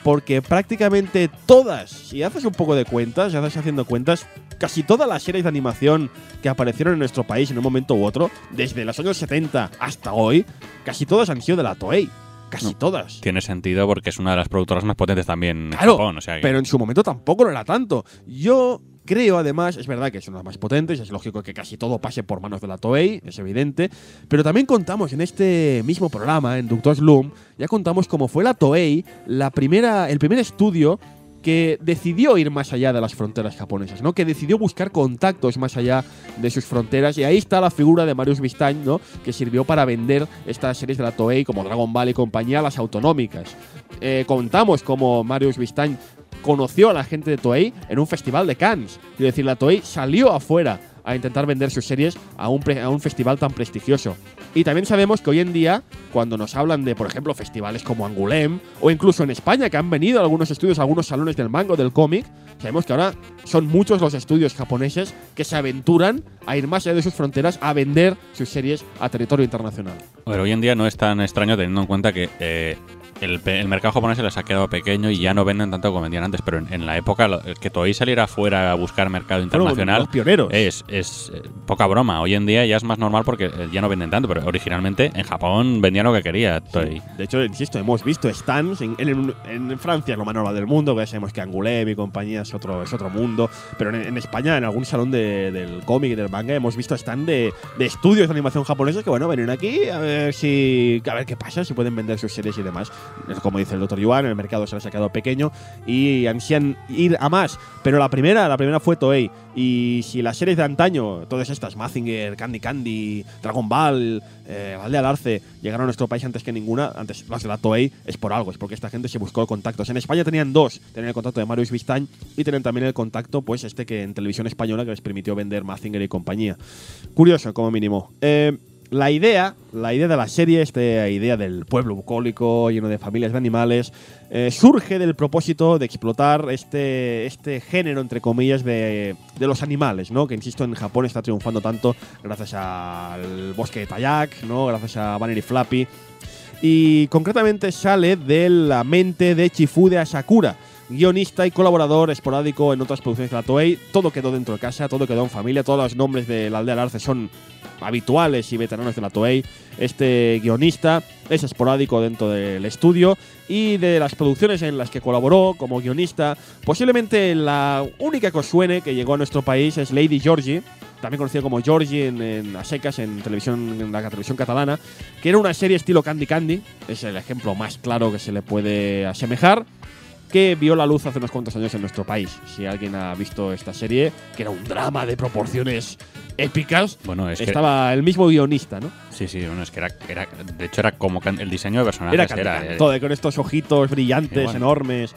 porque prácticamente todas, si haces un poco de cuentas, si haces haciendo cuentas, casi todas las series de animación que aparecieron en nuestro país en un momento u otro, desde los años 70 hasta hoy, casi todas han sido de la Toei. casi No. todas. Tiene sentido porque es una de las productoras más potentes también en Claro, Japón. O sea que- Pero en su momento tampoco lo era tanto. Yo creo, además, es verdad que son las más potentes, es lógico que casi todo pase por manos de la Toei, es evidente, pero también contamos en este mismo programa, en Doctor Slum, ya contamos cómo fue la Toei la primera, el primer estudio que decidió ir más allá de las fronteras japonesas, ¿no? Que decidió buscar contactos más allá de sus fronteras y ahí está la figura de Marius Vistañ, ¿no? Que sirvió para vender estas series de la Toei como Dragon Ball y compañía a las autonómicas. Eh, contamos cómo Marius Vistañ conoció a la gente de Toei en un festival de Cannes. Es decir, la Toei salió afuera a intentar vender sus series a un, festival tan prestigioso. Y también sabemos que hoy en día, cuando nos hablan de, por ejemplo, festivales como Angulem, o incluso en España, que han venido algunos estudios, algunos salones del mango, del cómic, sabemos que ahora son muchos los estudios japoneses que se aventuran a ir más allá de sus fronteras a vender sus series a territorio internacional. Ver, hoy en día no es tan extraño teniendo en cuenta que eh, el, el mercado japonés se les ha quedado pequeño y ya no venden tanto como vendían antes, pero en, en la época lo- que Toei saliera afuera a buscar mercado internacional los pioneros. es, es eh, poca broma. Hoy en día ya es más normal porque eh, ya no venden tanto, pero originalmente en Japón vendían lo que quería Toei. De hecho, insisto, hemos visto stands en, en- en Francia, es lo más normal del mundo, que ya sabemos que Angoulême y compañía es otro, es otro mundo, pero en, España, en algún salón de- del cómic y del manga, hemos visto stand de, de estudios de animación japoneses que, bueno, vienen aquí a ver si a ver qué pasa, si pueden vender sus series y demás. Como dice el doctor Yuan, el mercado se les ha quedado pequeño y ansían ir a más. Pero la primera, la primera fue Toei. Y si las series de antaño, todas estas, Mazinger, Candy Candy, Dragon Ball, eh, Valde Alarce, llegaron a nuestro país antes que ninguna, antes las de la Toei, es por algo, es porque esta gente se buscó contactos. En España tenían dos, tenían el contacto de Marius Vistañ y tenían también el contacto, pues este que en televisión española que les permitió vender Mazinger y compañía. Curioso, como mínimo. Eh, la idea, la idea de la serie, esta idea del pueblo bucólico lleno de familias de animales, eh, surge del propósito de explotar este, este género, entre comillas, de, de los animales, ¿no? Que, insisto, en Japón está triunfando tanto gracias al bosque de Tayak, ¿no? Gracias a Banner y Flappy. Y concretamente sale de la mente de Chifude Asakura, guionista y colaborador esporádico en otras producciones de la Toei. Todo quedó dentro de casa, todo quedó en familia, todos los nombres de la aldea son habituales y veteranos de la Toei. Este guionista es esporádico dentro del estudio y de las producciones en las que colaboró como guionista, posiblemente la única que os suene que llegó a nuestro país es Lady Georgie, también conocida como Georgie en, en a en televisión en la televisión catalana, que era una serie estilo Candy Candy, es el ejemplo más claro que se le puede asemejar que vio la luz hace unos cuantos años en nuestro país. Si alguien ha visto esta serie, que era un drama de proporciones épicas, Bueno, es que estaba el mismo guionista, ¿no? Sí, sí, bueno, es que era, era- de hecho era como el diseño de personajes. Era eh, todo, con estos ojitos brillantes, Igual. enormes.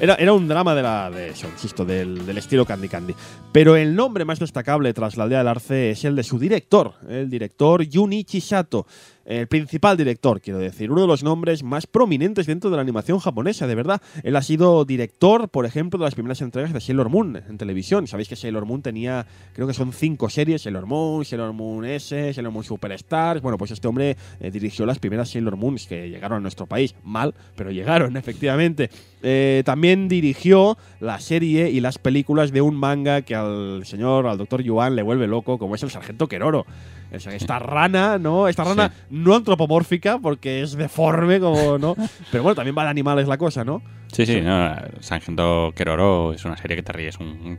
Era, era un drama de la, de eso, insisto, del, del estilo Candy Candy. Pero el nombre más destacable tras la aldea del arce es el de su director, el director Junichi Sato. El principal director, quiero decir, uno de los nombres más prominentes dentro de la animación japonesa, de verdad. Él ha sido director, por ejemplo, de las primeras entregas de Sailor Moon en televisión. Sabéis que Sailor Moon tenía, creo que son cinco series: Sailor Moon, Sailor Moon S, Sailor Moon Superstars. Bueno, pues este hombre eh, dirigió las primeras Sailor Moons que llegaron a nuestro país. Mal, pero llegaron, efectivamente. Eh, también dirigió la serie y las películas de un manga que al señor, al doctor Yuan, le vuelve loco, como es el Sargento Keroro. Esta rana, ¿no? Esta rana no antropomórfica porque es deforme, como, ¿no? Pero bueno, también va de animales la cosa, ¿no? Sí, sí, no, Sargento Keroro es una serie que te ríes un, un-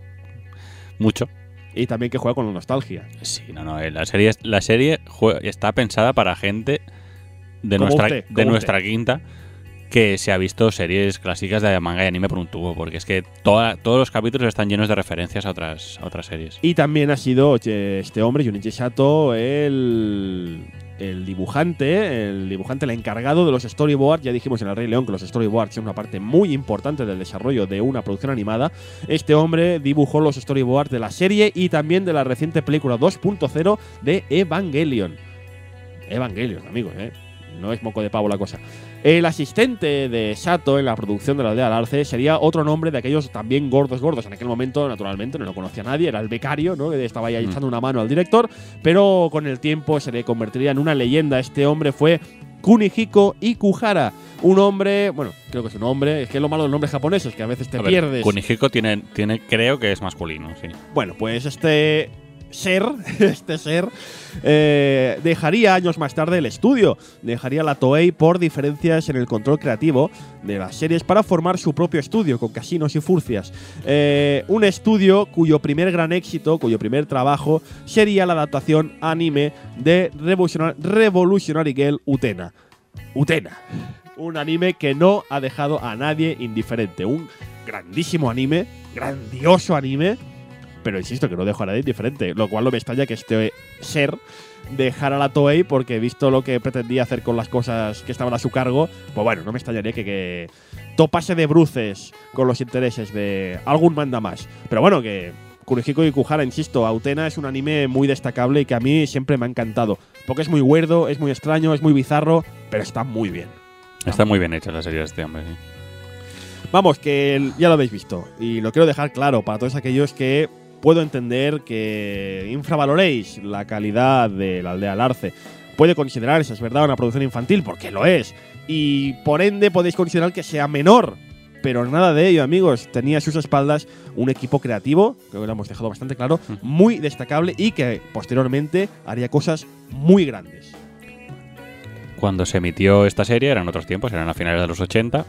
mucho. Y también que juega con la nostalgia. Sí, no, no, eh, la serie, la serie está pensada para gente de Como nuestra, usted, de nuestra quinta que se ha visto series clásicas de manga y anime por un tubo, porque es que todos los capítulos están llenos de referencias a otras, series. Y también ha sido este hombre, Junichi Sato, el, el dibujante, el dibujante, el encargado de los storyboards. Ya dijimos en El Rey León que los storyboards son una parte muy importante del desarrollo de una producción animada. Este hombre dibujó los storyboards de la serie y también de la reciente película 2.0 de Evangelion. Evangelion, amigos, ¿eh? No es moco de pavo la cosa. El asistente de Sato en la producción de la aldea del Arce sería otro nombre de aquellos también gordos gordos. En aquel momento, naturalmente, no lo conocía nadie, era el becario, ¿no? Que estaba ahí Mm. echando una mano al director, pero con el tiempo se le convertiría en una leyenda. Este hombre fue Kunihiko Ikuhara, un hombre, bueno, creo que es un hombre, es que es lo malo de los nombres japoneses, que a veces te A ver, pierdes. Kunihiko tiene, tiene, creo que es masculino, sí. Bueno, pues este ser, este ser, eh, dejaría años más tarde el estudio, dejaría la Toei por diferencias en el control creativo de las series para formar su propio estudio con casinos y furcias. Eh, un estudio cuyo primer gran éxito, cuyo primer trabajo sería la adaptación anime de Revolutionary, Revolutionary Girl Utena. Utena. Un anime que no ha dejado a nadie indiferente. Un grandísimo anime, grandioso anime, pero insisto que no dejo a nadie indiferente. Lo cual no me extraña que este ser dejara la Toei porque visto lo que pretendía hacer con las cosas que estaban a su cargo, pues bueno, no me extrañaría que, que topase de bruces con los intereses de algún manda más. Pero bueno, que Kurihiko y Kuhara, insisto, Autena es un anime muy destacable y que a mí siempre me ha encantado. Porque es muy huerdo, es muy extraño, es muy bizarro, pero está muy bien. Está muy bien hecha la serie de este hombre. sí. Vamos, que ya lo habéis visto. Y lo quiero dejar claro para todos aquellos que puedo entender que infravaloréis la calidad de la aldea Larce. Puede considerarse, es verdad, una producción infantil, porque lo es. Y por ende podéis considerar que sea menor. Pero nada de ello, amigos. Tenía a sus espaldas un equipo creativo, que lo hemos dejado bastante claro, muy destacable y que posteriormente haría cosas muy grandes. Cuando se emitió esta serie eran otros tiempos, eran a finales de los 80,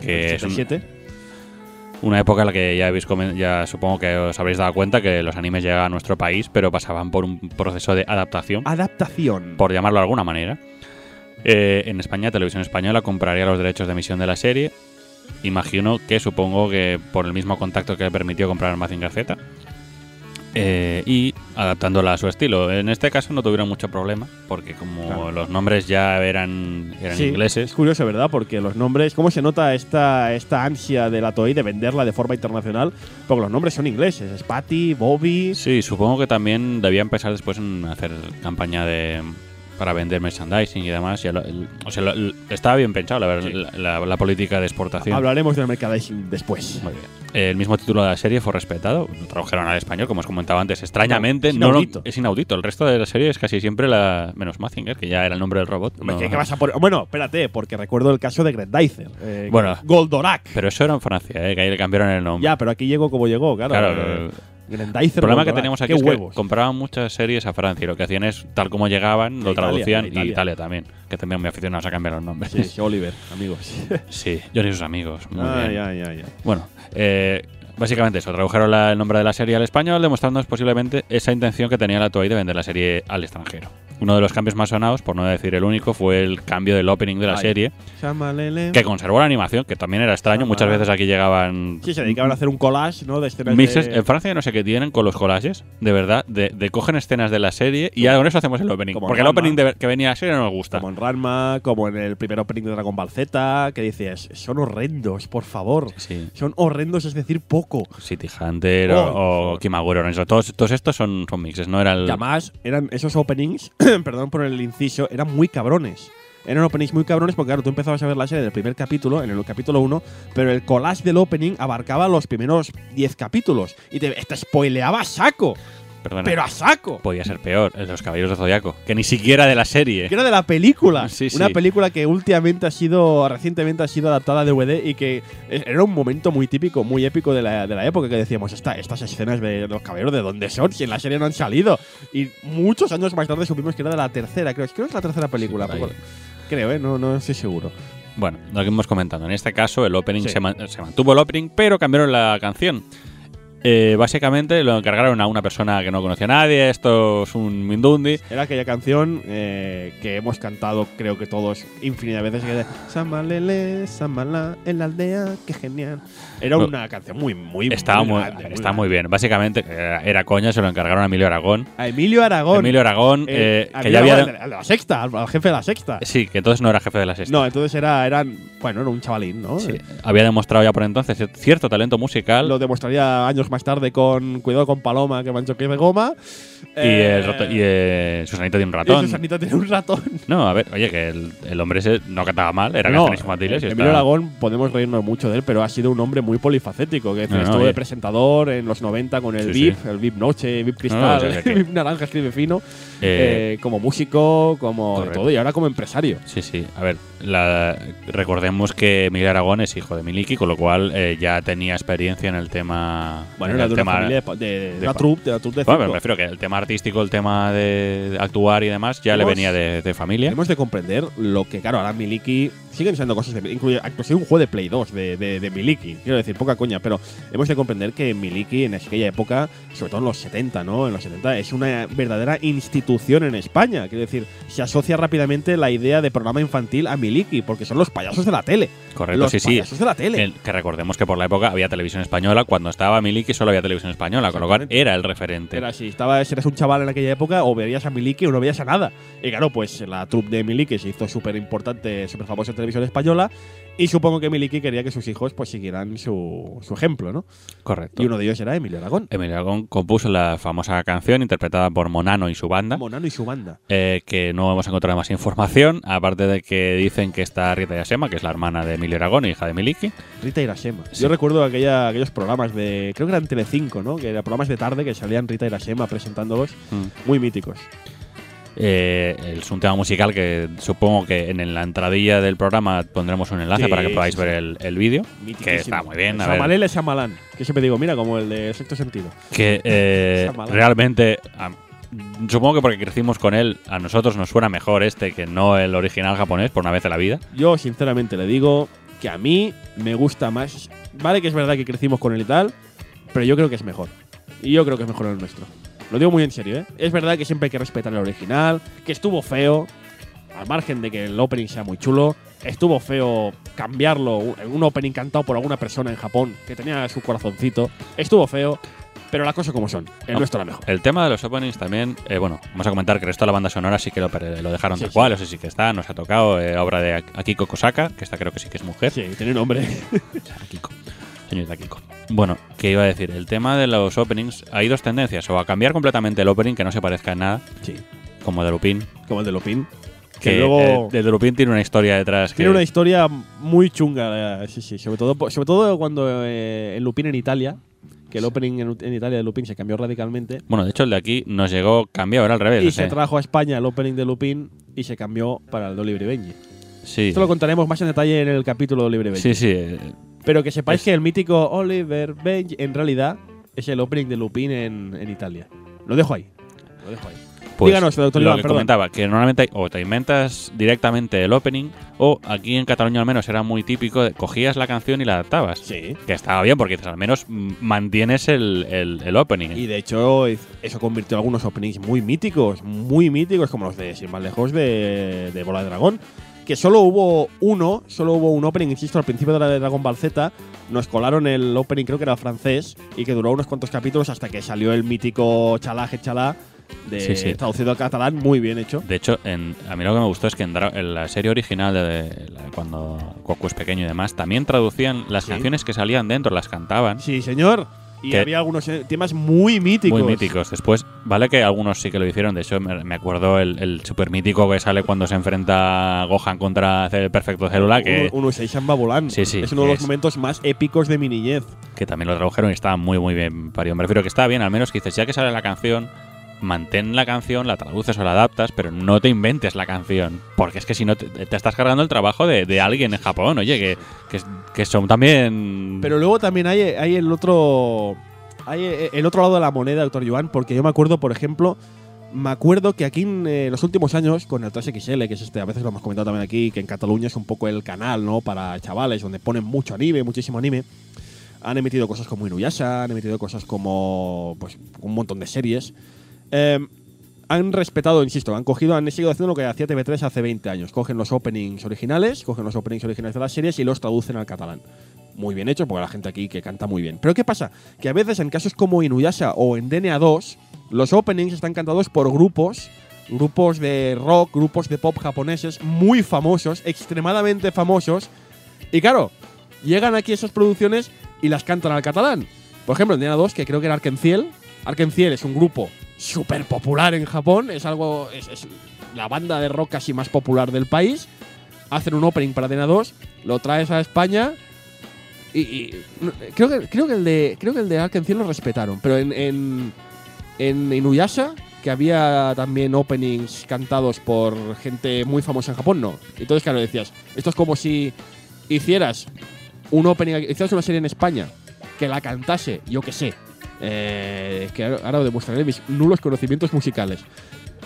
que es un- 87. Una época en la que ya habéis ya supongo que os habréis dado cuenta que los animes llegaban a nuestro país, pero pasaban por un proceso de adaptación, Adaptación. por llamarlo de alguna manera. Eh, en España, Televisión Española compraría los derechos de emisión de la serie. Imagino que supongo que por el mismo contacto que le permitió comprar Mazinger Z. eh, y adaptándola a su estilo. En este caso no tuvieron mucho problema, porque como Claro. los nombres ya eran, eran Sí, Es ingleses, curioso, ¿verdad? Porque los nombres, ¿cómo se nota esta, esta ansia de la Toei de venderla de forma internacional? Porque los nombres son ingleses. Es Patty, Bobby. Sí, supongo que también debía empezar después en hacer campaña de para vender merchandising y demás. Ya lo- o sea, lo- estaba bien pensado, la, Sí. la, la- la política de exportación. Hablaremos del merchandising después. Muy bien. El mismo título de la serie fue respetado. Tradujeron al español, como os comentaba antes. Extrañamente, Es no es inaudito. El resto de la serie es casi siempre la. Menos Mazinger, que ya era el nombre del robot. No- ¿qué, qué vas a poner? Bueno, espérate, porque recuerdo el caso de Grendizer. Eh, Bueno. Goldorak. Pero eso era en Francia, ¿eh? que ahí le cambiaron el nombre. Ya, pero aquí llegó como llegó, claro. Claro, Eh, el problema que teníamos aquí es que compraban muchas series a Francia y lo que hacían es, tal como llegaban, lo Italia, traducían. Italia. Y Italia también, que también muy aficionados a cambiar los nombres. Sí, sí, Oliver, amigos. Sí, yo y sus amigos. Muy bien. ay. Bueno, eh, básicamente eso, tradujeron la- el nombre de la serie al español, demostrándonos posiblemente esa intención que tenía la Toei de vender la serie al extranjero. Uno de los cambios más sonados, por no decir el único, fue el cambio del opening de la Ay. serie, Shamalele. que conservó la animación, que también era extraño. Muchas veces aquí llegaban Sí, se dedicaban a hacer un collage, ¿no? De escenas mixes. de- En Francia no sé qué tienen con los collages, de verdad, de, de cogen escenas de la serie y ya con eso hacemos el opening. como Porque el Ranma. opening de- que venía a la serie no nos gusta. Como en Ranma, como en el primer opening de Dragon Ball Z, que dices, son horrendos, por favor. Sí. Son horrendos, es decir, poco. City Hunter o, o Kimagure Orange, todos, todos estos son, son mixes, no era el. Y además, eran esos openings, perdón por el inciso, eran muy cabrones. Eran openings muy cabrones porque, claro, tú empezabas a ver la serie del primer capítulo, en el capítulo 1, pero el collage del opening abarcaba los primeros 10 capítulos. Y te, te spoileaba saco, Perdona. pero a saco. podía ser peor, el de los Caballeros de Zodiaco, que ni siquiera de la serie. Que era de la película. Sí, sí. Una película que últimamente ha sido, recientemente ha sido adaptada a DVD y que e- era un momento muy típico, muy épico de la, de la época que decíamos, Esta, estas escenas de los caballeros, ¿de dónde son? Si en la serie no han salido. Y muchos años más tarde supimos que era de la tercera, creo, creo que es la tercera película. pero- creo, ¿eh? No, no estoy seguro. Bueno, lo que hemos comentado. En este caso, el opening Sí. se, man- se mantuvo el opening, pero cambiaron la canción. Eh, básicamente lo encargaron a una persona que no conocía a nadie. Esto es un Mindundi. Era aquella canción eh, que hemos cantado, creo que todos, infinidad de veces, que de Samalele, Samala, en la aldea, qué genial. Era No. una canción muy, muy, Estaba, muy, grande, está muy bien. Básicamente, era, era coña, se lo encargaron a Emilio Aragón. A Emilio Aragón. Emilio Aragón, Eh, eh, a que mí ya había. de la sexta, al, al jefe de la sexta. Sí, que entonces no era jefe de la sexta. No, entonces era, eran, bueno, era un chavalín, ¿no? Sí, había demostrado ya por entonces cierto talento musical. Lo demostraría años más tarde con Cuidado con Paloma, que manchó que de goma. y, el rato- y eh, Susanita tiene un y ratón. Susanita tiene un ratón. No, a ver, oye, que el, el hombre ese no cantaba mal, era No, canciones infantiles. y Emilio está- Aragón, podemos reírnos mucho de él, pero ha sido un hombre muy polifacético. Que No, no, estuvo oye. de presentador en los 90 con el Sí, VIP, sí. el VIP Noche, VIP No, Cristal, o sea que- VIP Naranja escribe fino. Eh, eh, como músico, como de todo, y ahora como empresario. Sí, sí. A ver, la- recordemos que Miguel Aragón es hijo de Miliki, con lo cual eh, ya tenía experiencia en el tema. Bueno, en era el de una tema, familia de, la troupe, de la troupe de Bueno, pero me refiero que el tema artístico, el tema de actuar y demás, ya le venía de, de familia. Hemos de comprender lo que, claro, ahora Miliki siguen siendo cosas de. Incluye inclusive un juego de Play 2 de, de, de Miliki. Quiero decir, poca coña, pero hemos de comprender que Miliki en aquella época, sobre todo en los 70, ¿no? En los 70, es una verdadera institución en España. Quiero decir, se asocia rápidamente la idea de programa infantil a Miliki, porque son los payasos de la tele. Correcto, los sí, sí. payasos de la tele. El- que recordemos que por la época había televisión española. Cuando estaba Miliki solo había televisión española, con lo cual era el referente. Era si estabas, si eras un chaval en aquella época, o veías a Miliki o no veías a nada. Y claro, pues la troupe de Miliki se hizo súper importante, súper famosa en televisión española. Y supongo que Miliki quería que sus hijos pues siguieran su, su ejemplo, ¿no? Correcto. Y uno de ellos era Emilio Aragón. Emilio Aragón compuso la famosa canción interpretada por Monano y su banda. Monano y su banda. eh, que no hemos encontrado más información, aparte de que dicen que está Rita Yasema, que es la hermana de Emilio Aragón, hija de Miliki. Rita Irasema. Sí. Yo recuerdo aquella, aquellos programas de. Creo que eran Telecinco, ¿no? Que eran programas de tarde que salían Rita Irasema presentándolos. Muy míticos. Eh, es un tema musical que supongo que en la entradilla del programa pondremos un enlace Sí, para que podáis sí, ver sí. el, el vídeo, que está muy bien. A ver, Samalel es Samalán. Que siempre digo, mira, como el de sexto sentido. que eh, realmente a- supongo que porque crecimos con él a nosotros nos suena mejor este que no el original japonés por una vez en la vida Yo, sinceramente, le digo que a mí me gusta más. Vale, que es verdad que crecimos con él y tal, pero yo creo que es mejor. Y yo creo que es mejor el nuestro. Lo digo muy en serio, ¿eh? Es verdad que siempre hay que respetar el original, que estuvo feo, al margen de que el opening sea muy chulo. Estuvo feo cambiarlo en un opening cantado por alguna persona en Japón que tenía su corazoncito. Estuvo feo, pero las cosas como son. El No. nuestro era mejor. el tema de los openings también eh, bueno vamos a comentar que el resto de la banda sonora sí que lo, lo dejaron Sí, tal sí. cual eso sí que está nos ha tocado eh, obra de Akiko Kosaka que esta creo que sí que es mujer Sí, tiene nombre. Akiko señorita Akiko bueno que iba a decir el tema de los openings hay dos tendencias o a cambiar completamente el opening que no se parezca en nada sí, como de Lupin como el de Lupin. Que que luego. el de Lupin tiene una historia detrás que Tiene una historia muy chunga, eh, sí, sí. Sobre todo, sobre todo cuando eh, en Lupin en Italia, que el opening en, en Italia de Lupin se cambió radicalmente. bueno de hecho el de aquí nos llegó cambiado era al revés Y se trajo a España el opening de Lupin y se cambió para el de Oliver y Benji. sí Esto lo contaremos más en detalle en el capítulo de Oliver y Benji. sí sí eh, Pero que sepáis Es- que el mítico Oliver Benji en realidad es el opening de Lupin en, en Italia. Lo dejo ahí. Lo dejo ahí. Pues Díganos, doctor lo Iván, que perdón. comentaba, que normalmente o te inventas directamente el opening, o aquí en Cataluña al menos era muy típico, cogías la canción y la adaptabas. Sí. Que estaba bien, porque al menos mantienes el, el- el opening. Y de hecho, eso convirtió algunos openings muy míticos, muy míticos, como los de Sin más lejos de, de Bola de Dragón. Que solo hubo uno, solo hubo un opening, insisto, al principio de la de Dragon Ball Z. Nos colaron el opening, creo que era francés, y que duró unos cuantos capítulos hasta que salió el mítico Chalaje Chalá, de, Sí, sí. traducido al catalán, muy bien hecho. De hecho, en, a mí lo que me gustó es que en, la serie original de, de cuando Goku es pequeño y demás, también traducían las Sí. canciones que salían dentro, las cantaban. Sí, señor. Y Que- había algunos eh, temas muy míticos. Muy míticos. Después, vale que algunos sí que lo hicieron. De hecho, me, acuerdo el, el super mítico que sale cuando se enfrenta Gohan contra el perfecto célula, que, Uno, uno Seishan Babolan. Sí, sí, Es uno de los es- momentos más épicos de mi niñez. que también lo tradujeron y estaba muy, muy bien parido. Me refiero que está bien, al menos que dices, ya que sale la canción, mantén la canción, la traduces o la adaptas, pero no te inventes la canción. Porque es que si no, te, te estás cargando el trabajo de, de alguien en Japón, oye, que, que, que son también. Pero luego también hay, hay el otro. Hay eh, el otro lado de la moneda, doctor Joan, porque yo me acuerdo, por ejemplo, me acuerdo que aquí en eh, los últimos años, con el 3XL, que es este, a veces lo hemos comentado también aquí, que en Cataluña es un poco el canal, ¿no? Para chavales, donde ponen mucho anime, muchísimo anime. Han emitido cosas como Inuyasha, han emitido cosas como. Pues un montón de series. Eh, han respetado, insisto, han cogido, han seguido haciendo lo que hacía TV3 hace 20 años. Cogen los openings originales, cogen los openings originales de las series y los traducen al catalán. Muy bien hecho, porque la gente aquí que canta muy bien. Pero ¿qué pasa? Que a veces en casos como Inuyasha o en DNA 2, los openings están cantados por grupos, grupos de rock, grupos de pop japoneses muy famosos, extremadamente famosos. Y claro, llegan aquí esas producciones y las cantan al catalán. Por ejemplo, en DNA 2, que creo que era Arkenciel. Arkenciel es un grupo súper popular en Japón, es algo. Es, la banda de rock casi más popular del país. Hacen un opening para DNA 2, lo traes a España. Y, creo, que, creo, que el de, creo que el de Arkenciel lo respetaron, pero en, en, en Inuyasha que había también openings cantados por gente muy famosa en Japón? No. Entonces, claro, decías, esto es como si hicieras un opening, hicieras una serie en España que la cantase, yo qué sé, eh, que ahora demostraré mis nulos conocimientos musicales.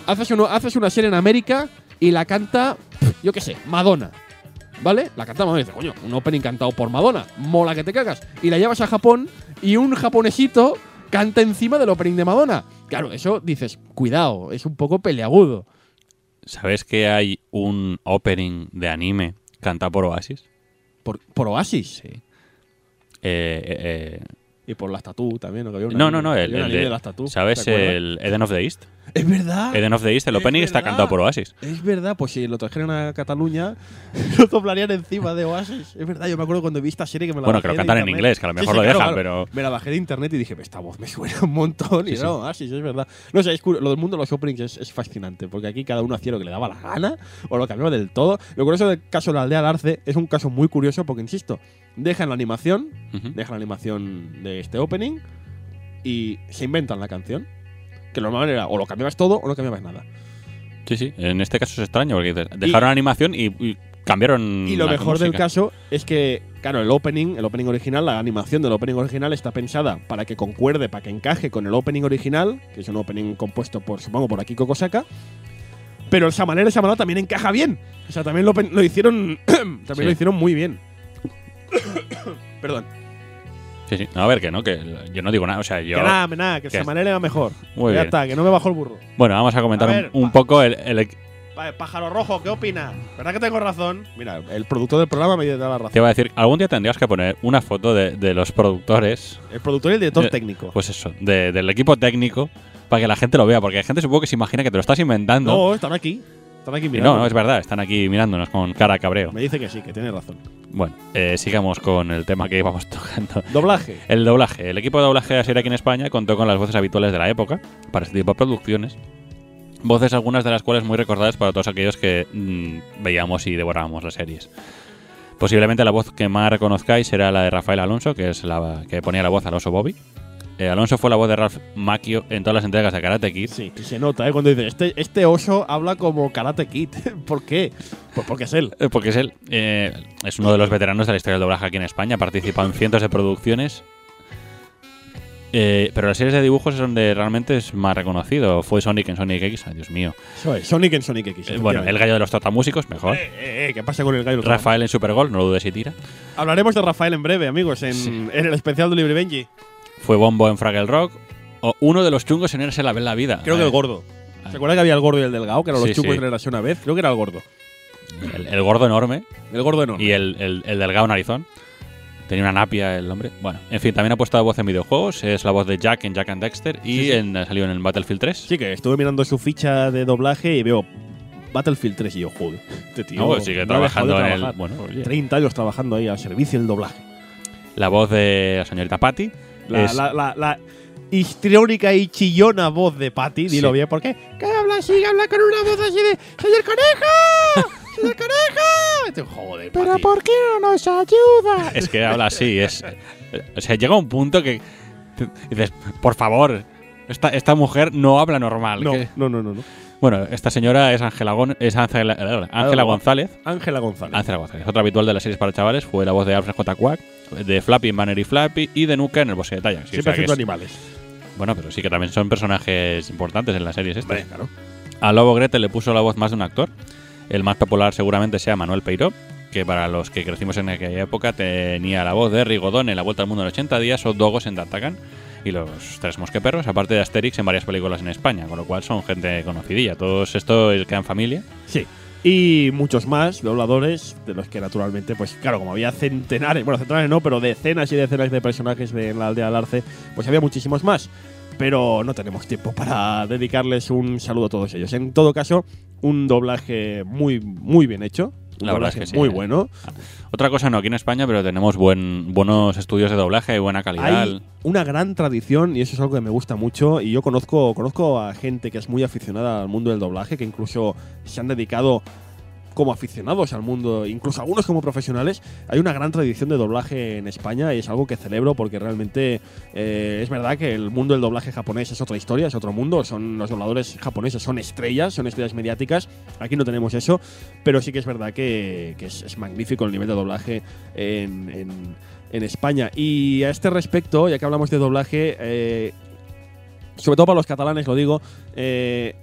Haces, uno, haces una serie en América y la canta, yo qué sé, Madonna. ¿Vale? La canta Madonna y dices, coño, un opening cantado por Madonna, mola que te cagas. Y la llevas a Japón y un japonesito canta encima del opening de Madonna. Claro, eso dices, cuidado, es un poco peleagudo. ¿Sabes que hay un opening de anime cantado por Oasis? Por, por Oasis. Sí. Eh, eh, eh, Y por las tatú también, ¿no? Que había un no, no, no, el, el de, de las tatú. ¿Sabes el Eden of the East? Es verdad. Eden of the East, el Es opening está cantado por Oasis. Es verdad, pues si lo trajeran a Cataluña, lo doblarían encima de Oasis. Es verdad, yo me acuerdo cuando vi esta serie que me la Bueno, bajé que lo cantan en inglés, que a lo mejor sí, lo dejan, claro. pero. Me la bajé de internet y dije, esta voz me suena un montón. y Sí, era Oasis, es verdad. No sé, es cur- lo del mundo de los openings es, es fascinante, porque aquí cada uno hacía lo que le daba la gana o lo cambiaba del todo. Lo curioso del caso de la aldea del Arce es un caso muy curioso porque, insisto, dejan la animación, Ujú. dejan la animación de este opening y se inventan la canción. Que lo normal era o lo cambiabas todo o no cambiabas nada. Sí, sí. En este caso es extraño porque dejaron animación y, y cambiaron. Y lo la mejor del caso es que, claro, el opening, el opening original, la animación del opening original está pensada para que concuerde, para que encaje con el opening original, que es un opening compuesto por, supongo, por Akiko Kosaka. Pero el Samanera Samana también encaja bien. O sea, también lo, lo hicieron. también Sí. lo hicieron muy bien. Perdón. Sí, sí. No, a ver, que no, que yo no digo nada. O sea, yo. Que nada, que nada, que que- Samanera era mejor. Muy ya bien. está, que no me bajó el burro. Bueno, vamos a comentar A un- ver, un, pa- poco el, el- pájaro rojo, ¿qué opina? ¿Verdad que tengo razón? Mira, el productor del programa me da la razón. Te iba a decir, algún día tendrías que poner una foto de, de los productores, El productor y el director Eh, técnico. pues eso, de- del equipo técnico, para que la gente lo vea, porque hay gente supongo que se imagina que te lo estás inventando. no, están aquí. Están aquí Y mirando. no, no, es verdad, están aquí mirándonos con cara de cabreo. Me dice que sí, que tiene razón. Bueno, eh, sigamos con el tema que íbamos tocando. Doblaje. El doblaje. El equipo de doblaje de la serie aquí en España contó con las voces habituales de la época para este tipo de producciones. Voces algunas de las cuales muy recordadas para todos aquellos que mm, veíamos y devorábamos las series. Posiblemente la voz que más reconozcáis será la de Rafael Alonso, que es la que ponía la voz al oso Bobby. Eh, Alonso fue la voz de Ralph Macchio en todas las entregas de Karate Kid. Sí, y se nota, ¿eh? Cuando dice, este, este oso habla como Karate Kid. ¿Por qué? Pues porque es él. Eh, Porque es él. Eh, es uno de los veteranos de la historia del doblaje aquí en España. Ha participado en cientos de producciones. Eh, pero las series de dibujos es donde realmente es más reconocido. Fue Sonic en Sonic X. Ay, Dios mío. Es, Sonic en Sonic X. Eh, bueno, el gallo de los trotamúsicos, mejor. Eh, ¿Qué pasa con el gallo? Rafael en Supergol, no lo dudes si tira. Hablaremos de Rafael en breve, amigos, en, Sí. en el especial de Libre Benji. Fue Bombo en Fraggle Rock. O uno de los chungos en Érase la Bella Vida. Creo que Eh, el gordo. Ah. ¿Se acuerda que había el gordo y el delgado? Que eran los Sí, chungos sí. de Erase una vez. Creo que era el gordo. el, el gordo enorme El gordo enorme. y el, el, el delgado narizón. Tenía una napia el hombre. Bueno, en fin, también ha puesto voz en videojuegos. Es la voz de Jack en Jack and Dexter y Sí, sí. En, salió en el Battlefield 3. Sí, que estuve mirando su ficha de doblaje y veo Battlefield 3 y yo, joder, este tío. No, pues sigue no trabajando en el. Bueno, oye. 30 años trabajando ahí al servicio del doblaje. La voz de la señorita Patty. La, la, la, la histriónica y chillona voz de Patty, dilo Sí. bien, ¿por qué? Que habla así, habla con una voz así de ¡Señor Conejo! ¡Señor Conejo! Joder, Patty. qué no nos ayuda? Es que habla así. Es, o sea, llega un punto que dices, por favor, esta, esta mujer no habla normal. No, que- no, no, no, no. bueno, esta señora es Ángela es Ángela eh, Ángela González. Ángela González. Ángela González, otra habitual de las series para chavales. Fue la voz de Alfred J. Quack, de Flappy en Banner y Flappy y de Nuka en el bosque de Tayan. Siempre haciendo es- animales. bueno, pero sí que también son personajes importantes en las series estas. Claro. A Lobo Gretel le puso la voz más de un actor. El más popular seguramente sea Manuel Peiró, que para los que crecimos en aquella época tenía la voz de Rigodón en La Vuelta al Mundo en 80 días o Dogos en D'Artagnan y los Tres Mosqueperros, aparte de Asterix en varias películas en España, con lo cual son gente conocidilla. Todos estos quedan familia. Sí. Y muchos más dobladores, de los que naturalmente, pues claro, como había centenares, bueno, centenares no, pero decenas y decenas de personajes de- en la aldea del Arce, pues había muchísimos más. Pero no tenemos tiempo para dedicarles un saludo a todos ellos. En todo caso, un doblaje muy, muy bien hecho. Un La verdad es que sí, muy eh. bueno. Otra cosa no, aquí en España, pero tenemos buen, buenos estudios de doblaje y buena calidad. Hay una gran tradición y eso es algo que me gusta mucho. Y yo conozco, conozco a gente que es muy aficionada al mundo del doblaje, que incluso se han dedicado como aficionados al mundo, incluso algunos como profesionales, hay una gran tradición de doblaje en España y es algo que celebro porque realmente eh, es verdad que el mundo del doblaje japonés es otra historia, es otro mundo, son los dobladores japoneses son estrellas, son estrellas mediáticas, aquí no tenemos eso, pero sí que es verdad que, es, magnífico el nivel de doblaje en España. Y a este respecto, ya que hablamos de doblaje, eh, sobre todo para los catalanes lo digo, eh,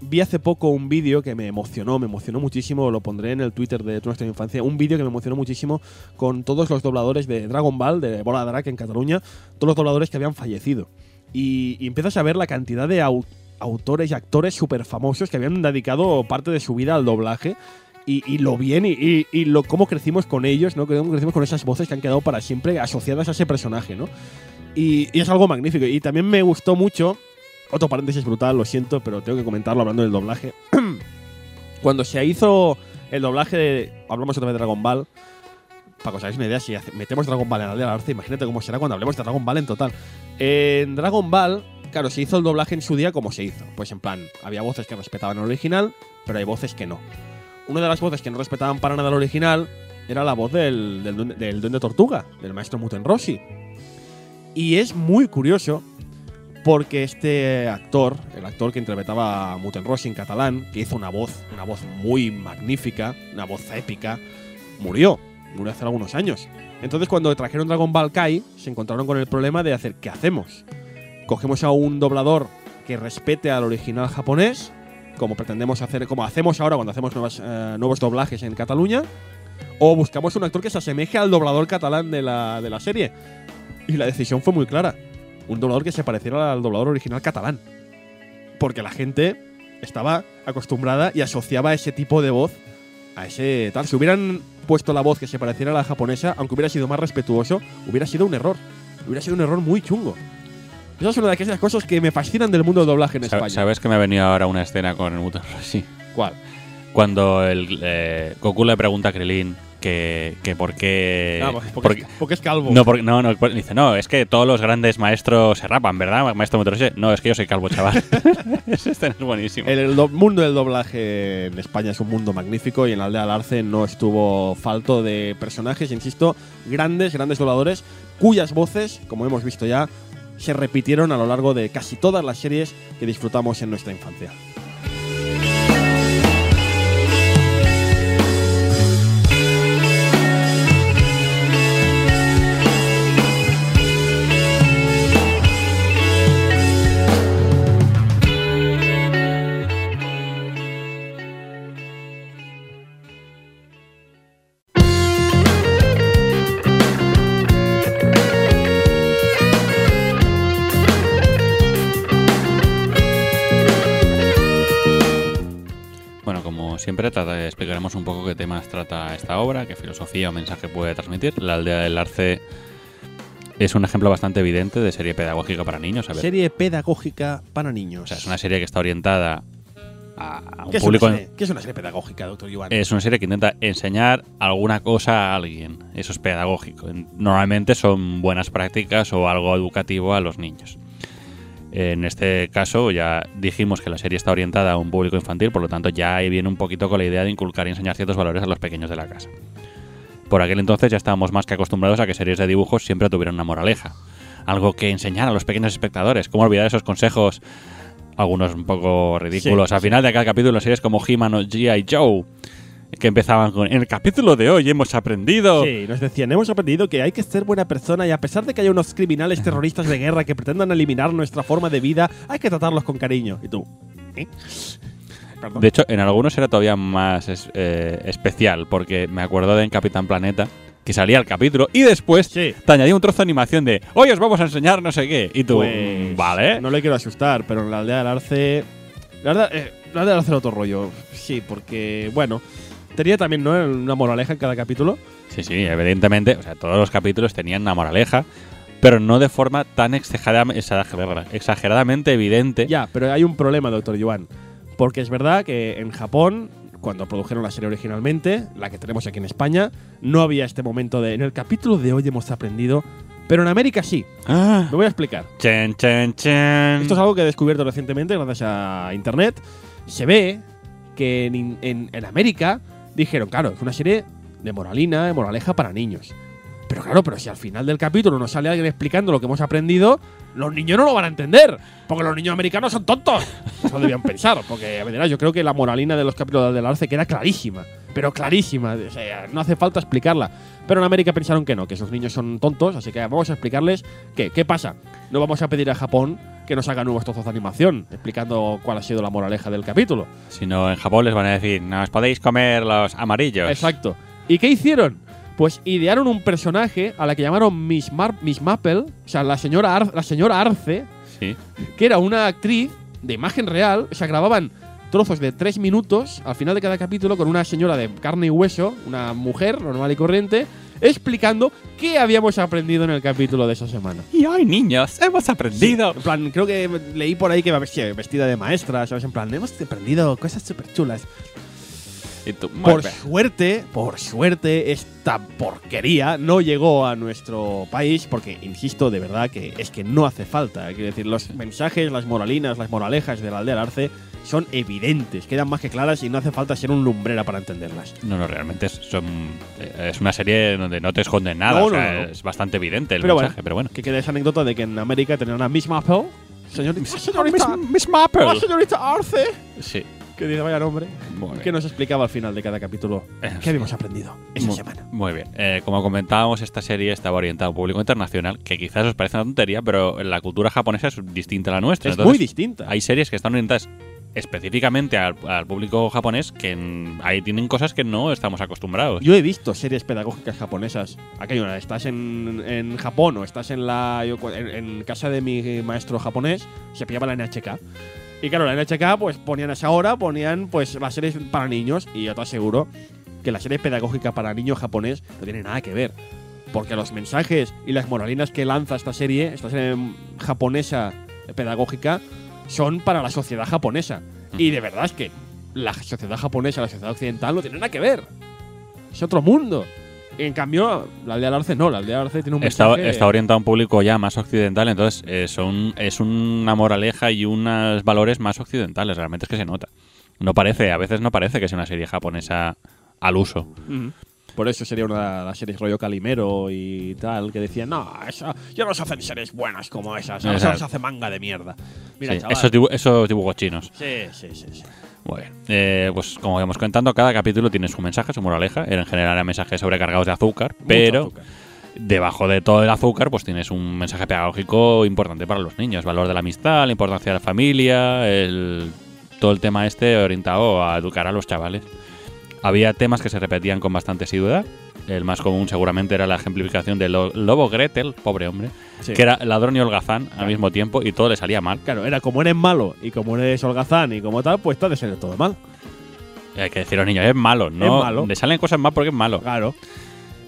vi hace poco un vídeo que me emocionó, me emocionó muchísimo, lo pondré en el Twitter de nuestra infancia, un vídeo que me emocionó muchísimo con todos los dobladores de Dragon Ball, de Bola Drag en Cataluña, todos los dobladores que habían fallecido. Y, empiezas a ver la cantidad de au- autores y actores súper famosos que habían dedicado parte de su vida al doblaje. Y, lo bien y, lo cómo crecimos con ellos, ¿no? Cómo crecimos con esas voces que han quedado para siempre asociadas a ese personaje, ¿no? Y es algo magnífico. Y también me gustó mucho, otro paréntesis brutal, lo siento, pero tengo que comentarlo hablando del doblaje. Cuando se hizo el doblaje de. Hablamos otra vez de Dragon Ball. Para que os hagáis una idea, si metemos Dragon Ball en la de la Arce, imagínate cómo será cuando hablemos de Dragon Ball en total. En Dragon Ball, claro, se hizo el doblaje en su día como se hizo. Pues en plan, había voces que respetaban el original, pero hay voces que no. Una de las voces que no respetaban para nada el original era la voz del, del duende tortuga, del maestro Muten Rossi. Y es muy curioso porque este actor, el actor que interpretaba a Muten Rossi en catalán, que hizo una voz, una voz muy magnífica, una voz épica, murió. Murió hace algunos años. Entonces, cuando trajeron Dragon Ball Kai, se encontraron con el problema de hacer ¿qué hacemos? Cogemos a un doblador que respete al original japonés, como pretendemos hacer, como hacemos ahora cuando hacemos eh, nuevos doblajes en Cataluña, o buscamos un actor que se asemeje al doblador catalán de la, de la serie. Y la decisión fue muy clara. Un doblador que se pareciera al doblador original catalán. Porque la gente estaba acostumbrada y asociaba ese tipo de voz a ese tal. Si hubieran puesto la voz que se pareciera a la japonesa, aunque hubiera sido más respetuoso, hubiera sido un error. Hubiera sido un error muy chungo. Esa es una de aquellas cosas que me fascinan del mundo del doblaje en España. ¿Sabes que me ha venido ahora una escena con el Mutant Rossi? ¿Cuál? Cuando el, eh, Goku le pregunta a Krillin que, que por qué. Ah, pues porque, porque es calvo. no, porque, no, no, dice, no, es que todos los grandes maestros se rapan, ¿verdad, maestro Rossi? No, es que yo soy calvo, chaval. Escena es buenísima. El, el do- mundo del doblaje en España es un mundo magnífico y en la aldea del Arce no estuvo falto de personajes, insisto, grandes, grandes dobladores, cuyas voces, como hemos visto ya, se repitieron a lo largo de casi todas las series que disfrutamos en nuestra infancia. Siempre, trata- explicaremos un poco qué temas trata esta obra, qué filosofía o mensaje puede transmitir. La aldea del Arce es un ejemplo bastante evidente de serie pedagógica para niños. A ver, Serie pedagógica para niños. o sea, es una serie que está orientada a, un ¿Qué, es público. qué es una serie pedagógica, doctor Iván? Es una serie que intenta enseñar alguna cosa a alguien. Eso es pedagógico. Normalmente son buenas prácticas o algo educativo a los niños. En este caso ya dijimos que la serie está orientada a un público infantil, por lo tanto ya ahí viene un poquito con la idea de inculcar y enseñar ciertos valores a los pequeños de la casa. Por aquel entonces ya estábamos más que acostumbrados a que series de dibujos siempre tuvieran una moraleja. Algo que enseñar a los pequeños espectadores. ¿Cómo olvidar esos consejos? Algunos un poco ridículos. Sí, Al final de cada capítulo, series como He-Man o G.I. Joe, que empezaban con: En el capítulo de hoy hemos aprendido. Sí, nos decían, hemos aprendido que hay que ser buena persona y a pesar de que haya unos criminales terroristas de guerra que pretendan eliminar nuestra forma de vida, hay que tratarlos con cariño. Y tú, ¿eh? Perdón. De hecho, en algunos era todavía más es- eh, especial, porque me acuerdo de en Capitán Planeta, que salía el capítulo y después Sí. te añadía un trozo de animación de hoy os vamos a enseñar no sé qué. Y tú, Pues, "Mm, vale. No le quiero asustar, pero en la aldea del Arce. La verdad, eh, la aldea del Arce era otro rollo. Sí, porque, bueno, tenía también ¿no? una moraleja en cada capítulo. Sí, sí, evidentemente, o sea, todos los capítulos tenían una moraleja, pero no de forma tan exagerada- exagerada- exageradamente evidente. Ya, pero hay un problema, doctor Yuan. Porque es verdad que en Japón, cuando produjeron la serie originalmente, la que tenemos aquí en España, no había este momento de. En el capítulo de hoy hemos aprendido. Pero en América sí. Ah, Me voy a explicar. chen, chen, chen. Esto es algo que he descubierto recientemente gracias a internet. Se ve que en, en- en América dijeron, claro, es una serie de moralina, de moraleja para niños. Pero claro, pero si al final del capítulo nos sale alguien explicando lo que hemos aprendido, los niños no lo van a entender. Porque los niños americanos son tontos. Eso debían pensar. Porque, yo creo que la moralina de los capítulos del Arce queda clarísima. Pero clarísima. No hace falta explicarla. Pero en América pensaron que no, que esos niños son tontos. Así que vamos a explicarles qué. ¿Qué pasa? No vamos a pedir a Japón que nos haga nuevos trozos de animación explicando cuál ha sido la moraleja del capítulo. Si no, en Japón les van a decir, no os podéis comer los amarillos. Exacto. ¿Y qué hicieron? Pues idearon un personaje a la que llamaron Miss, Mar Miss Maple, o sea, la señora, Ar- la señora Arce, Sí. que era una actriz de imagen real, o sea, grababan trozos de tres minutos al final de cada capítulo con una señora de carne y hueso, una mujer normal y corriente, explicando qué habíamos aprendido en el capítulo de esa semana. Y hoy, niños, hemos aprendido. En plan, creo que leí por ahí que iba vestida de maestra, ¿sabes? En plan, hemos aprendido cosas súper chulas. Y tú, Por suerte, por suerte, esta porquería no llegó a nuestro país porque, insisto, de verdad que es que no hace falta. Quiero decir, los mensajes, las moralinas, las moralejas del Arce son evidentes, quedan más que claras y no hace falta ser un lumbrera para entenderlas. No, no, realmente son, eh, es una serie donde no te esconden nada. No, o sea, no, no. es bastante evidente el Pero mensaje, bueno, pero bueno. Que queda esa anécdota de que en América tenían a Miss Maple, señorita, señorita, Miss Maple. la señorita Arce, Sí. que dice vaya nombre, Muy bien. que nos explicaba al final de cada capítulo Eh, qué habíamos aprendido esa Muy- semana. Muy bien. Eh, como comentábamos, esta serie estaba orientada a un público internacional, que quizás os parece una tontería, pero la cultura japonesa es distinta a la nuestra. Es Entonces, muy distinta. Hay series que están orientadas específicamente al, al público japonés que mm, ahí tienen cosas que no estamos acostumbrados. Yo he visto series pedagógicas japonesas. Una, estás en, en Japón o estás en la en, en casa de mi maestro japonés, se pillaba la NHK. Y claro, la NHK pues ponían a esa hora, ponían pues las series para niños y yo te aseguro que la serie pedagógica para niños japonés no tiene nada que ver. Porque los mensajes y las moralinas que lanza esta serie, esta serie japonesa pedagógica, son para la sociedad japonesa. Y de verdad es que la sociedad japonesa, la sociedad occidental no tiene nada que ver. Es otro mundo. En cambio, la aldea del Arce no, la aldea del Arce tiene un Está, mensaje. está orientado a un público ya más occidental, entonces eh, son, es una moraleja y unos valores más occidentales, realmente es que se nota. No parece, a veces no parece que sea una serie japonesa al uso. Por eso sería una de las series rollo Calimero y tal, que decían, no, eso, ya no se hacen series buenas como esas, ahora se hace manga de mierda. Mira, Sí, chaval. esos, dibu- esos dibujos chinos. Sí, sí, sí, sí. Muy bien. Eh, pues como íbamos contando, cada capítulo tiene su mensaje, su moraleja. En general eran mensajes sobrecargados de azúcar, Mucho pero azúcar. debajo de todo el azúcar pues tienes un mensaje pedagógico importante para los niños. Valor de la amistad, la importancia de la familia, el, todo el tema este orientado a educar a los chavales. Había temas que se repetían con bastante asiduidad. El más común seguramente era la ejemplificación lo- lobo Gretel, pobre hombre, Sí. que era ladrón y holgazán al mismo tiempo y todo le salía mal. Claro, era como eres malo y como eres holgazán y como tal, pues te ha de ser todo mal. Hay que decir a los niños, es malo, no Es malo. le salen cosas mal porque es malo. Claro.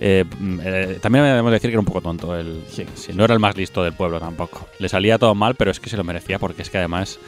Eh, mm, eh, también debemos decir que era un poco tonto. El, Sí. sí, no era el más listo del pueblo tampoco. Le salía todo mal, pero es que se lo merecía porque es que además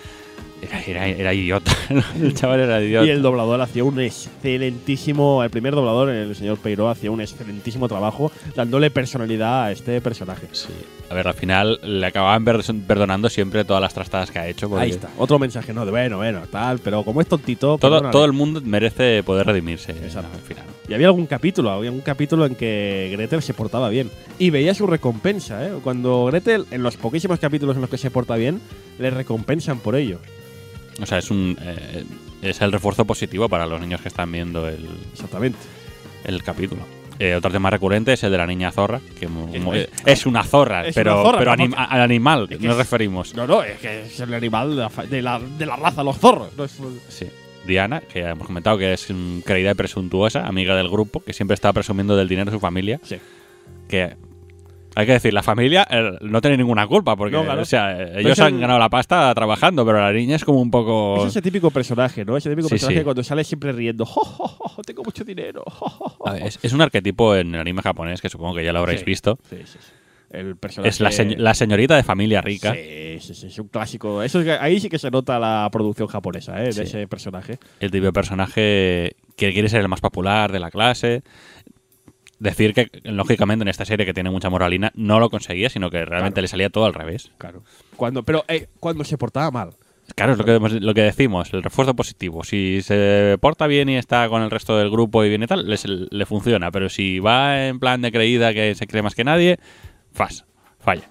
era, era- era idiota. el chaval era idiota. Y el doblador hacía un excelentísimo, el primer doblador, el señor Peiro, hacía un excelentísimo trabajo dándole personalidad a este personaje. Sí. A ver, al final le acababan per- perdonando siempre todas las trastadas que ha hecho. Ahí está, otro mensaje, no, de bueno, bueno, tal, pero como es tontito, Todo, todo el mundo merece poder redimirse Exacto. al final. Y había algún capítulo, había un capítulo en que Gretel se portaba bien. Y veía su recompensa, ¿eh? Cuando Gretel, en los poquísimos capítulos en los que se porta bien, le recompensan por ello. O sea, es un eh, es el refuerzo positivo para los niños que están viendo el, Exactamente. el capítulo. Eh, otro tema recurrente es el de la niña zorra, que mo- Es- una zorra, es pero, una zorra, pero al animal Es que nos referimos. No, no, es que es el animal de la, de la, de la raza, los zorros. No Sí. Diana, que ya hemos comentado que es creída y presuntuosa, amiga del grupo, que siempre está presumiendo del dinero de su familia. Sí. Que hay que decir, la familia eh, no tiene ninguna culpa, porque No, claro. o sea, ellos han ganado la pasta trabajando, pero la niña es como un poco. Es ese típico personaje, ¿no? Ese típico Sí, personaje sí. cuando sale siempre riendo. "Jo, jo, jo, tengo mucho dinero. jo, jo, jo". A ver, es, es un arquetipo en el anime japonés que supongo que ya lo habréis Sí. visto. Sí, sí. El personaje. Es la, señ- la señorita de familia rica. Sí, sí, sí, es un clásico. Eso es ahí sí que se nota la producción japonesa, ¿eh? De ese personaje. El tipo de personaje que quiere ser el más popular de la clase. Decir que, lógicamente, en esta serie que tiene mucha moralina, no lo conseguía, sino que realmente Claro. le salía todo al revés. Claro. Cuando, pero eh, cuando se portaba mal. Claro, es lo que, lo que decimos, el refuerzo positivo. Si se porta bien y está con el resto del grupo y viene tal, les- le funciona. Pero si va en plan de creída que se cree más que nadie, fas, falla.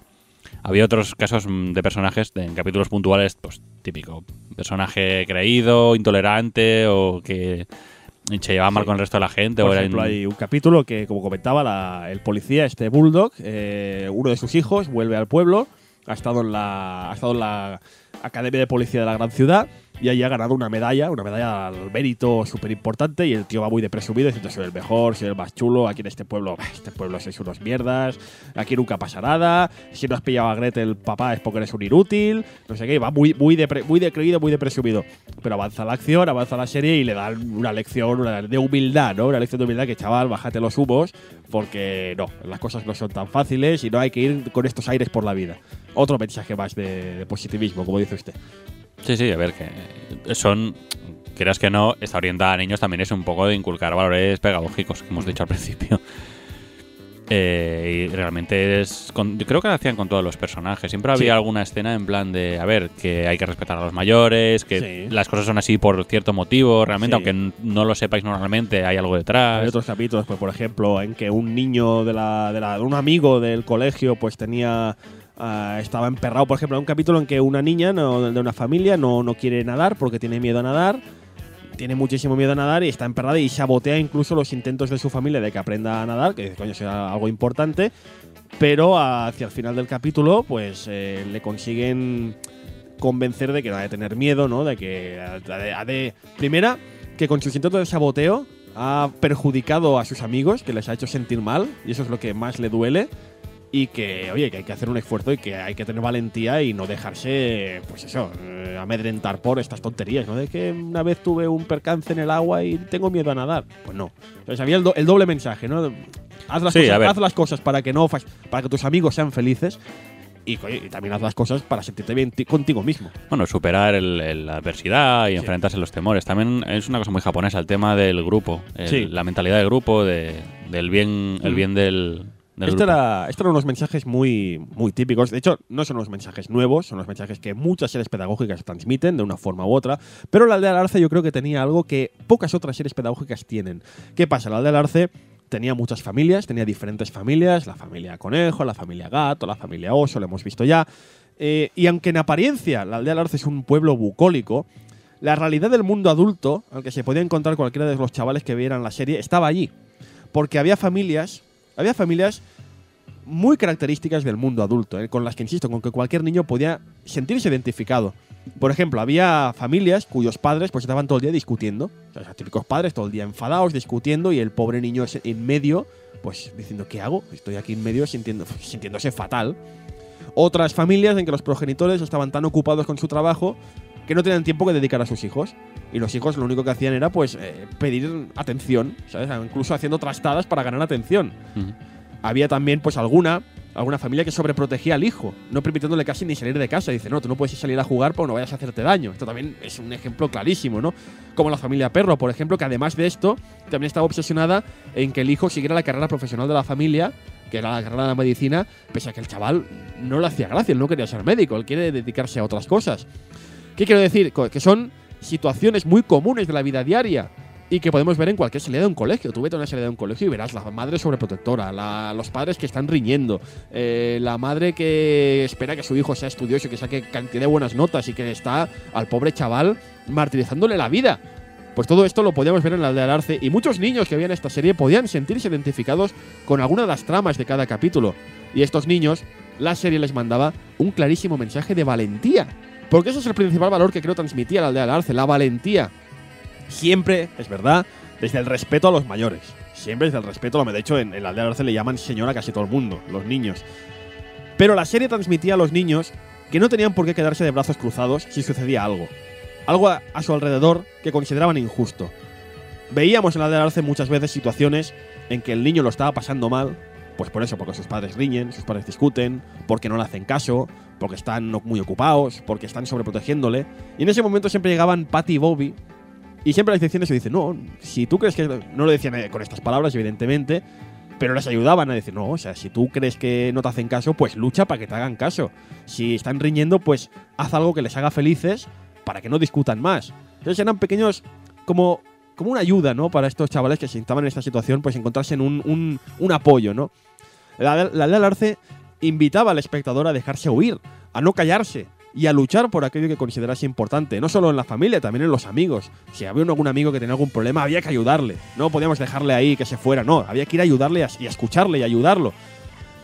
Había otros casos mm, de personajes en capítulos puntuales, pues típico. Personaje creído, intolerante o que se llevaba mal Sí. con el resto de la gente. Por o ejemplo, hay un capítulo que, como comentaba, la- el policía, este Bulldog, eh, uno de sus hijos, vuelve al pueblo, ha estado en la, ha estado en la Academia de Policía de la gran ciudad y ahí ha ganado una medalla, una medalla al mérito súper importante y el tío va muy de presumido diciendo soy el mejor, soy el más chulo, aquí en este pueblo, este pueblo sois unos mierdas, aquí nunca pasa nada, si no has pillado a Gretel papá es porque eres un inútil, no sé qué, va muy, muy, de, muy de creído, muy de presumido. Pero avanza la acción, avanza la serie y le dan una lección una- de humildad, ¿no? Una lección de humildad que, chaval, bájate los humos porque no, las cosas no son tan fáciles y no hay que ir con estos aires por la vida. Otro mensaje más de, de positivismo, como dice usted. Sí, sí, a ver, que son, quieras que no, está orientada a niños también es un poco de inculcar valores pedagógicos, que hemos dicho al principio. Eh, y realmente es. con- yo creo que lo hacían con todos los personajes. Siempre había Sí. alguna escena en plan de, a ver, que hay que respetar a los mayores, que Sí. las cosas son así por cierto motivo, realmente, Sí. aunque no lo sepáis normalmente, hay algo detrás. Hay otros capítulos, pues, por ejemplo, en que un niño de la, de la- un amigo del colegio, pues tenía. Ah, estaba emperrado, por ejemplo, hay un capítulo en que una niña no- de una familia no, no quiere nadar porque tiene miedo a nadar. Tiene muchísimo miedo a nadar y está emperrada y sabotea incluso los intentos de su familia de que aprenda a nadar, que coño sea algo importante. Pero hacia el final del capítulo, pues eh, le consiguen convencer de que no ha de tener miedo, ¿no? De que ha de, ha de- Primera, que con sus intentos de saboteo ha perjudicado a sus amigos, que les ha hecho sentir mal, y eso es lo que más le duele. Y que, oye, que hay que hacer un esfuerzo y que hay que tener valentía y no dejarse, pues eso, eh, amedrentar por estas tonterías, ¿no? De que una vez tuve un percance en el agua y tengo miedo a nadar. Pues no. Entonces había el, do- el doble mensaje, ¿no? Haz las, Sí, cosas, haz las cosas para que no para que tus amigos sean felices y, también haz las cosas para sentirte bien ti- contigo mismo. Bueno, superar el- el- la adversidad y enfrentarse a los temores. También es una cosa muy japonesa, el tema del grupo, el- Sí. la mentalidad del grupo, de, del bien, el Mm. bien del, grupo. era, estos eran unos mensajes muy, muy típicos. De hecho, no son unos mensajes nuevos, son los mensajes que muchas series pedagógicas transmiten de una forma u otra. Pero la aldea del Arce yo creo que tenía algo que pocas otras series pedagógicas tienen. ¿Qué pasa? La aldea del Arce tenía muchas familias, tenía diferentes familias, la familia conejo, la familia gato, la familia oso, lo hemos visto ya. Eh, y aunque en apariencia la aldea del Arce es un pueblo bucólico, la realidad del mundo adulto, al que se podía encontrar cualquiera de los chavales que vieran la serie, estaba allí. Porque había familias, había familias muy características del mundo adulto, ¿eh? con las que, insisto, con que cualquier niño podía sentirse identificado. Por ejemplo, había familias cuyos padres pues estaban todo el día discutiendo. Esos típicos padres todo el día enfadados, discutiendo, y el pobre niño en medio, pues diciendo, ¿qué hago? Estoy aquí en medio sintiendo, sintiéndose fatal. Otras familias en que los progenitores estaban tan ocupados con su trabajo que no tenían tiempo que dedicar a sus hijos. Y los hijos lo único que hacían era pues eh, pedir atención, ¿sabes? Incluso haciendo trastadas para ganar atención había también pues alguna alguna familia que sobreprotegía al hijo, no permitiéndole casi ni salir de casa. Dice, no, tú no puedes salir a jugar porque no vayas a hacerte daño. Esto también es un ejemplo clarísimo, ¿no? Como la familia Perro, por ejemplo, que además de esto, también estaba obsesionada en que el hijo siguiera la carrera profesional de la familia, que era la carrera de la medicina, pese a que el chaval no le hacía gracia, él no quería ser médico, él quiere dedicarse a otras cosas. ¿Qué quiero decir? Que son situaciones muy comunes de la vida diaria y que podemos ver en cualquier salida de un colegio. Tú vete a una salida de un colegio y verás la madre sobreprotectora, los padres que están riñendo, eh, la madre que espera que su hijo sea estudioso, que saque cantidad de buenas notas y que está al pobre chaval martirizándole la vida. Pues todo esto lo podíamos ver en la del Arce y muchos niños que veían esta serie podían sentirse identificados con alguna de las tramas de cada capítulo. Y estos niños, la serie les mandaba un clarísimo mensaje de valentía. Porque ese es el principal valor que creo transmitía la aldea del Arce, la valentía. Siempre, es verdad, desde el respeto a los mayores. Siempre desde el respeto a los De hecho, en, en la aldea del Arce le llaman señora a casi todo el mundo, los niños. Pero la serie transmitía a los niños que no tenían por qué quedarse de brazos cruzados si sucedía algo. Algo a, a su alrededor que consideraban injusto. Veíamos en la aldea del Arce muchas veces situaciones en que el niño lo estaba pasando mal, pues por eso, porque sus padres riñen, sus padres discuten, porque no le hacen caso, porque están muy ocupados, porque están sobreprotegiéndole. Y en ese momento siempre llegaban Patty y Bobby y siempre les decían eso, dicen, no, si tú crees que... No lo decían eh, con estas palabras, evidentemente, pero les ayudaban a decir, no, o sea, si tú crees que no te hacen caso, pues lucha para que te hagan caso. Si están riñendo, pues haz algo que les haga felices para que no discutan más. Entonces eran pequeños como, como una ayuda, ¿no? Para estos chavales que se estaban en esta situación, pues encontrarse en un, un- un apoyo, ¿no? La, la del Arce invitaba al espectador a dejarse huir, a no callarse y a luchar por aquello que considerase importante, no solo en la familia, también en los amigos. Si había algún amigo que tenía algún problema, había que ayudarle. No podíamos dejarle ahí que se fuera, no, había que ir a ayudarle y a escucharle y ayudarlo.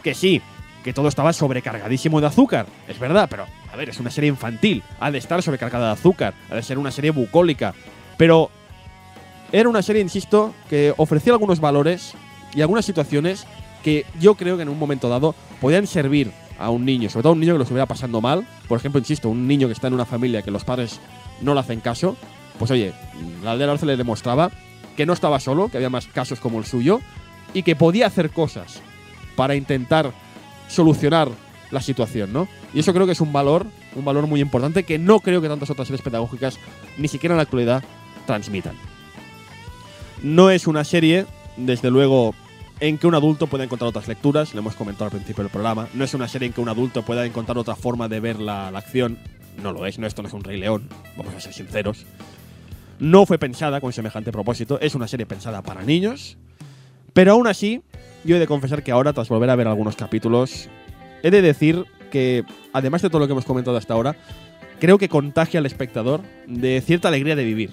Que sí, que todo estaba sobrecargadísimo de azúcar, es verdad, pero a ver, es una serie infantil, ha de estar sobrecargada de azúcar, ha de ser una serie bucólica, pero era una serie, insisto, que ofrecía algunos valores y algunas situaciones que yo creo que en un momento dado podían servir a un niño, sobre todo a un niño que lo estuviera pasando mal. Por ejemplo, insisto, un niño que está en una familia que los padres no le hacen caso. Pues oye, la aldea Arce le demostraba que no estaba solo, que había más casos como el suyo y que podía hacer cosas para intentar solucionar la situación, ¿no? Y eso creo que es un valor, un valor muy importante que no creo que tantas otras series pedagógicas, ni siquiera en la actualidad, transmitan. No es una serie, desde luego, en que un adulto pueda encontrar otras lecturas, lo hemos comentado al principio del programa. No es una serie en que un adulto pueda encontrar otra forma de ver la, acción. No lo es, no, esto no es un Rey León, vamos a ser sinceros. No fue pensada con semejante propósito, es una serie pensada para niños. Pero aún así, yo he de confesar que ahora, tras volver a ver algunos capítulos, he de decir que, además de todo lo que hemos comentado hasta ahora, creo que contagia al espectador de cierta alegría de vivir.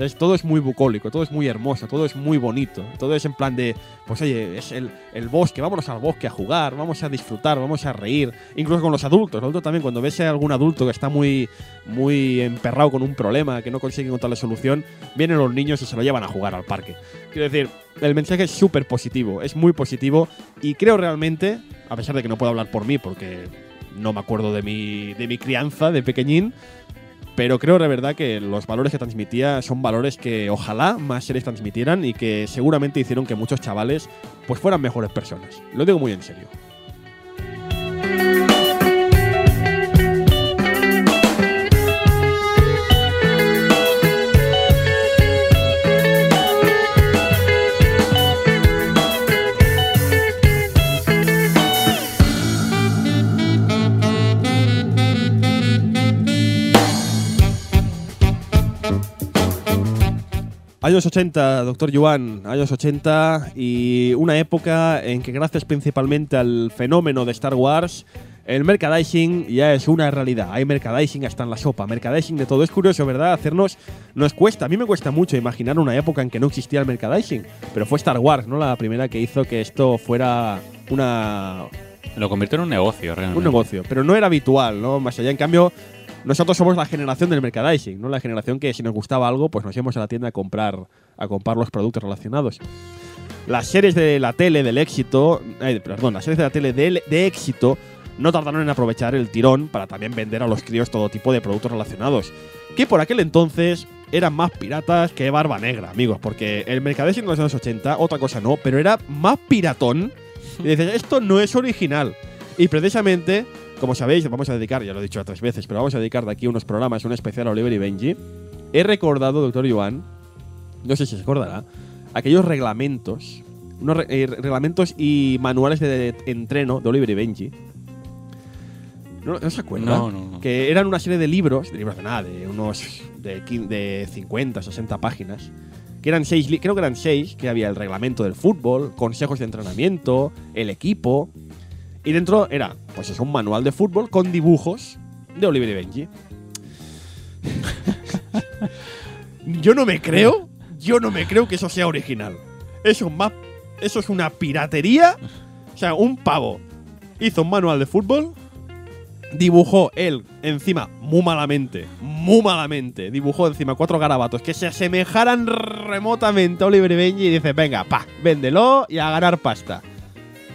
Entonces, todo es muy bucólico, todo es muy hermoso, todo es muy bonito. Todo es en plan de, pues oye, es el, el bosque, vámonos al bosque a jugar, vamos a disfrutar, vamos a reír. Incluso con los adultos. Los adultos también, cuando ves a algún adulto que está muy, muy emperrado con un problema, que no consigue encontrar la solución, vienen los niños y se lo llevan a jugar al parque. Quiero decir, el mensaje es súper positivo, es muy positivo y creo realmente, a pesar de que no puedo hablar por mí porque no me acuerdo de mi, de mi crianza de pequeñín, pero creo de verdad que los valores que transmitía son valores que ojalá más series transmitieran y que seguramente hicieron que muchos chavales pues fueran mejores personas. Lo digo muy en serio. Años 80, doctor Yuan, años 80 y una época en que gracias principalmente al fenómeno de Star Wars, el merchandising ya es una realidad. Hay merchandising hasta en la sopa, merchandising de todo. Es curioso, ¿verdad? Hacernos nos cuesta, a mí me cuesta mucho imaginar una época en que no existía el merchandising, pero fue Star Wars, ¿no? La primera que hizo que esto fuera una Lo convirtió en un negocio, realmente. un negocio, pero no era habitual, ¿no? Más allá, en cambio, nosotros somos la generación del merchandising, ¿no? La generación que si nos gustaba algo, pues nos íbamos a la tienda a comprar, a comprar los productos relacionados. Las series de la tele del éxito, eh, perdón, las series de la tele de, de éxito no tardaron en aprovechar el tirón para también vender a los críos todo tipo de productos relacionados, que por aquel entonces eran más piratas que barba negra, amigos, porque el merchandising de los años 80, otra cosa no, pero era más piratón. Y dices, esto no es original. Y precisamente, como sabéis, vamos a dedicar, ya lo he dicho otras veces, pero vamos a dedicar de aquí unos programas, un especial a Oliver y Benji. He recordado, doctor Joan, no sé si se acordará, aquellos reglamentos, unos re- eh, reglamentos y manuales de, entreno de Oliver y Benji. ¿No, no se acuerda? No, no. Que eran una serie de libros, de libros de nada, de unos de, quin- de 50, 60 páginas. Que eran seis, creo que eran seis, que había el reglamento del fútbol, consejos de entrenamiento, el equipo. Y dentro era, pues es un manual de fútbol con dibujos de Oliver y Benji. yo no me creo, yo no me creo que eso sea original. Eso es más, eso es una piratería. O sea, un pavo hizo un manual de fútbol, dibujó él encima muy malamente, muy malamente, dibujó encima cuatro garabatos que se asemejaran remotamente a Oliver y Benji y dice, venga, pa, véndelo y a ganar pasta.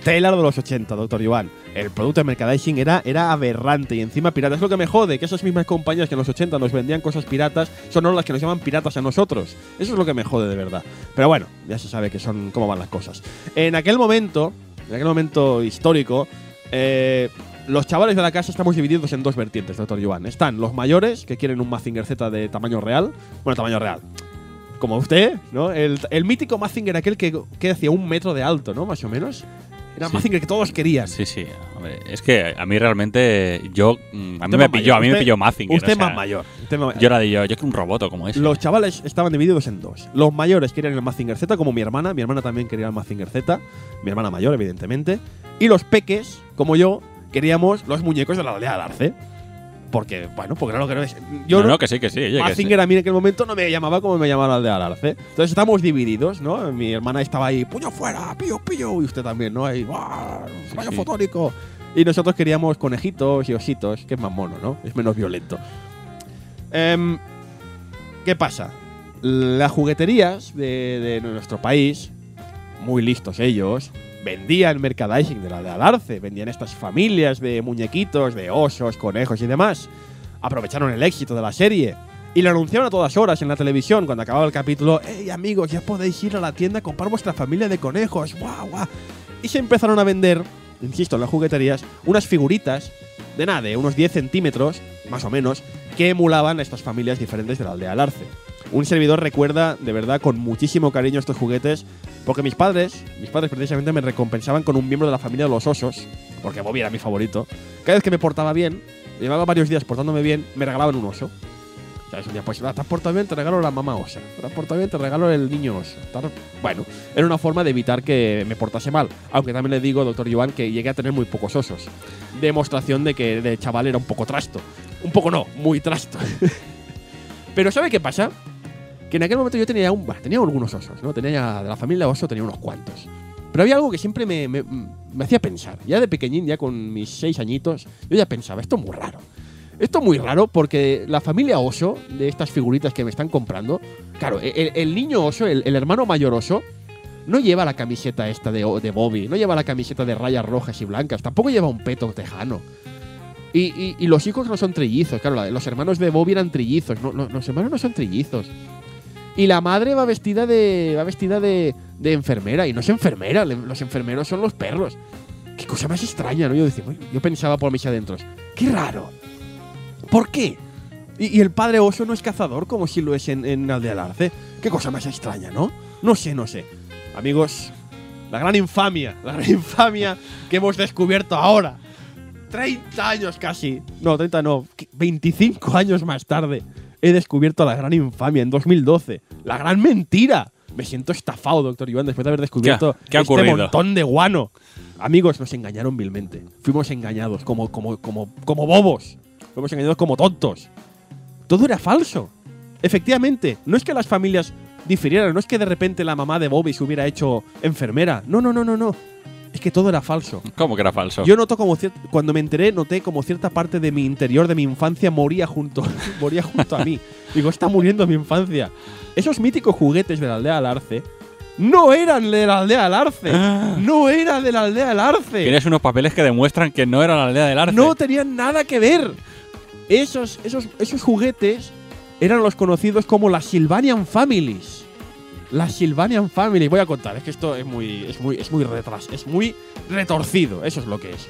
Taylor de los 80, doctor Iván. El producto de merchandising era, era aberrante y encima pirata. Es lo que me jode, que esas mismas compañías que en los 80 nos vendían cosas piratas son ahora las que nos llaman piratas a nosotros. Eso es lo que me jode de verdad. Pero bueno, ya se sabe que son cómo van las cosas. En aquel momento, en aquel momento histórico, eh, los chavales de la casa estamos divididos en dos vertientes, doctor Joan. Están los mayores, que quieren un Mazinger Z de tamaño real. Bueno, tamaño real. Como usted, ¿no? El, el mítico Mazinger aquel que, que hacía un metro de alto, ¿no? Más o menos. Era Sí. Mazinger que todos querían. Sí, sí. Hombre, es que a mí realmente yo mm, a mí Usted me más pilló, a mí mayor. me Usted- pilló Mazinger. Usted o sea, más mayor. Tema- Yo era de yo, yo que un roboto como ese. Los chavales estaban divididos en dos. Los mayores querían el Mazinger Z, como mi hermana. Mi hermana también quería el Mazinger Z. Mi hermana mayor, evidentemente. Y los peques, como yo, queríamos los muñecos de la aldea del Arce. Porque, bueno, porque era lo que no es. Yo no, que sí, que sí. oye, que sí. Mazinger a mí en aquel momento no me llamaba como me llamaba la aldea del Arce. Entonces estamos divididos, ¿no? Mi hermana estaba ahí, puño fuera, pillo, pillo. Y usted también, ¿no? Ahí, ¡guau! ¡Rayo sí. fotónico! Y nosotros queríamos conejitos y ositos, que es más mono, ¿no? Es menos violento. Em, ¿Qué pasa? Las jugueterías de, de nuestro país, muy listos ellos, vendían merchandising de la de Alarce, vendían estas familias de muñequitos, de osos, conejos y demás. Aprovecharon el éxito de la serie y lo anunciaron a todas horas en la televisión cuando acababa el capítulo. ¡Hey amigos, ya podéis ir a la tienda a comprar vuestra familia de conejos! ¡Guau, guau! Y se empezaron a vender, insisto, en las jugueterías, unas figuritas de nada, de unos 10 centímetros, más o menos, que emulaban a estas familias diferentes de la aldea Alarce. Un servidor recuerda de verdad con muchísimo cariño estos juguetes, porque mis padres, mis padres precisamente me recompensaban con un miembro de la familia de los osos, porque Bobby era mi favorito. Cada vez que me portaba bien, llevaba varios días portándome bien, me regalaban un oso. ¿Sabes? Un día, pues, ah, te has portado bien, te regalo la mamá osa. Te has portado bien, te regalo el niño oso. Bueno, era una forma de evitar que me portase mal. Aunque también le digo, doctor Joan, que llegué a tener muy pocos osos. Demostración de que de chaval era un poco trasto. Un poco no, muy trasto. Pero ¿sabe qué pasa? Que en aquel momento yo tenía, un, tenía algunos osos, ¿no? Tenía de la familia oso tenía unos cuantos. Pero había algo que siempre me, me- me hacía pensar. Ya de pequeñín, ya con mis seis añitos, yo ya pensaba, esto es muy raro. Esto es muy raro porque la familia oso, de estas figuritas que me están comprando, claro, e, el, el niño oso, el, el hermano mayor oso, no lleva la camiseta esta de, de Bobby, no lleva la camiseta de rayas rojas y blancas, tampoco lleva un peto tejano. Y, y- y los hijos no son trillizos, claro, la- los hermanos de Bobby eran trillizos, no, no- los hermanos no son trillizos. Y la madre va vestida de. va vestida de, de enfermera. Y no es enfermera, los enfermeros son los perros. Qué cosa más extraña, ¿no? Yo decía, yo pensaba por mis adentros. Qué raro. ¿Por qué? Y, y el padre oso no es cazador como si lo es en, en Aldea del Arce. Qué cosa más extraña, ¿no? No sé, no sé. Amigos, la gran infamia, la gran infamia que hemos descubierto ahora. 30 años casi. No, 30 no. 25 años más tarde. He descubierto la gran infamia en 2012. La gran mentira. Me siento estafado, doctor Iván, después de haber descubierto ¿Qué ha este ocurrido? montón de guano. Amigos, nos engañaron vilmente. Fuimos engañados como, como, como, como bobos. Fuimos engañados como tontos. Todo era falso. Efectivamente, no es que las familias difirieran, no es que de repente la mamá de Bobby se hubiera hecho enfermera. No, no, no, no, no. Es que todo era falso. ¿Cómo que era falso? Yo noto como cuando me enteré, noté como cierta parte de mi interior, de mi infancia, moría junto, moría junto a mí. Digo, está muriendo mi infancia. Esos míticos juguetes de la aldea del Arce no eran de la aldea del Arce. Ah. No eran de la aldea del Arce. Tienes unos papeles que demuestran que no era la aldea del arce. No tenían nada que ver. Esos, esos, esos juguetes eran los conocidos como las Sylvanian Families. Las Sylvanian Families. Voy a contar, es que esto es muy, es muy, es muy retras, es muy retorcido. Eso es lo que es.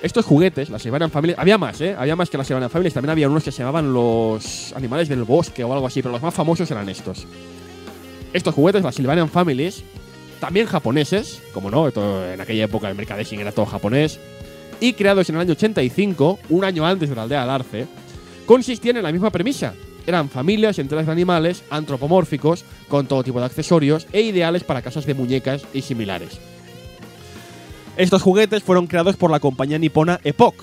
Estos juguetes, las Sylvanian Families, había más, ¿eh? Había más que las Sylvanian Families. También había unos que se llamaban los animales del bosque o algo así, pero los más famosos eran estos. Estos juguetes, las Sylvanian Families, también japoneses, como no, en aquella época el mercadising era todo japonés, y creados en el año 85, un año antes de la aldea del consistían en la misma premisa. Eran familias enteras de animales antropomórficos con todo tipo de accesorios e ideales para casas de muñecas y similares. Estos juguetes fueron creados por la compañía nipona Epoch,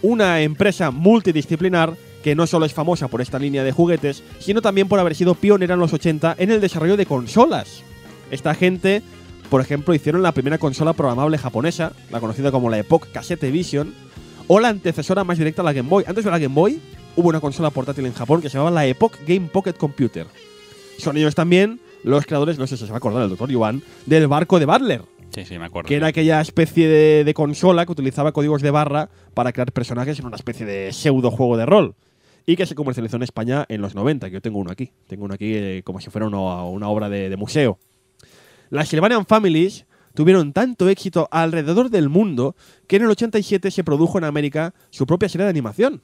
una empresa multidisciplinar que no solo es famosa por esta línea de juguetes, sino también por haber sido pionera en los 80 en el desarrollo de consolas. Esta gente, por ejemplo, hicieron la primera consola programable japonesa, la conocida como la Epoch Cassette Vision, o la antecesora más directa a la Game Boy. Antes de la Game Boy, hubo una consola portátil en Japón que se llamaba la Epoch Game Pocket Computer. Son ellos también los creadores, no sé si se va a acordar el doctor Yuan, del barco de Butler, Sí, sí, me acuerdo. que era aquella especie de, de consola que utilizaba códigos de barra para crear personajes en una especie de pseudo juego de rol. Y que se comercializó en España en los 90, que yo tengo uno aquí. Tengo uno aquí eh, como si fuera uno- una obra de, de museo. Las Sylvanian Families tuvieron tanto éxito alrededor del mundo que en el 87 se produjo en América su propia serie de animación,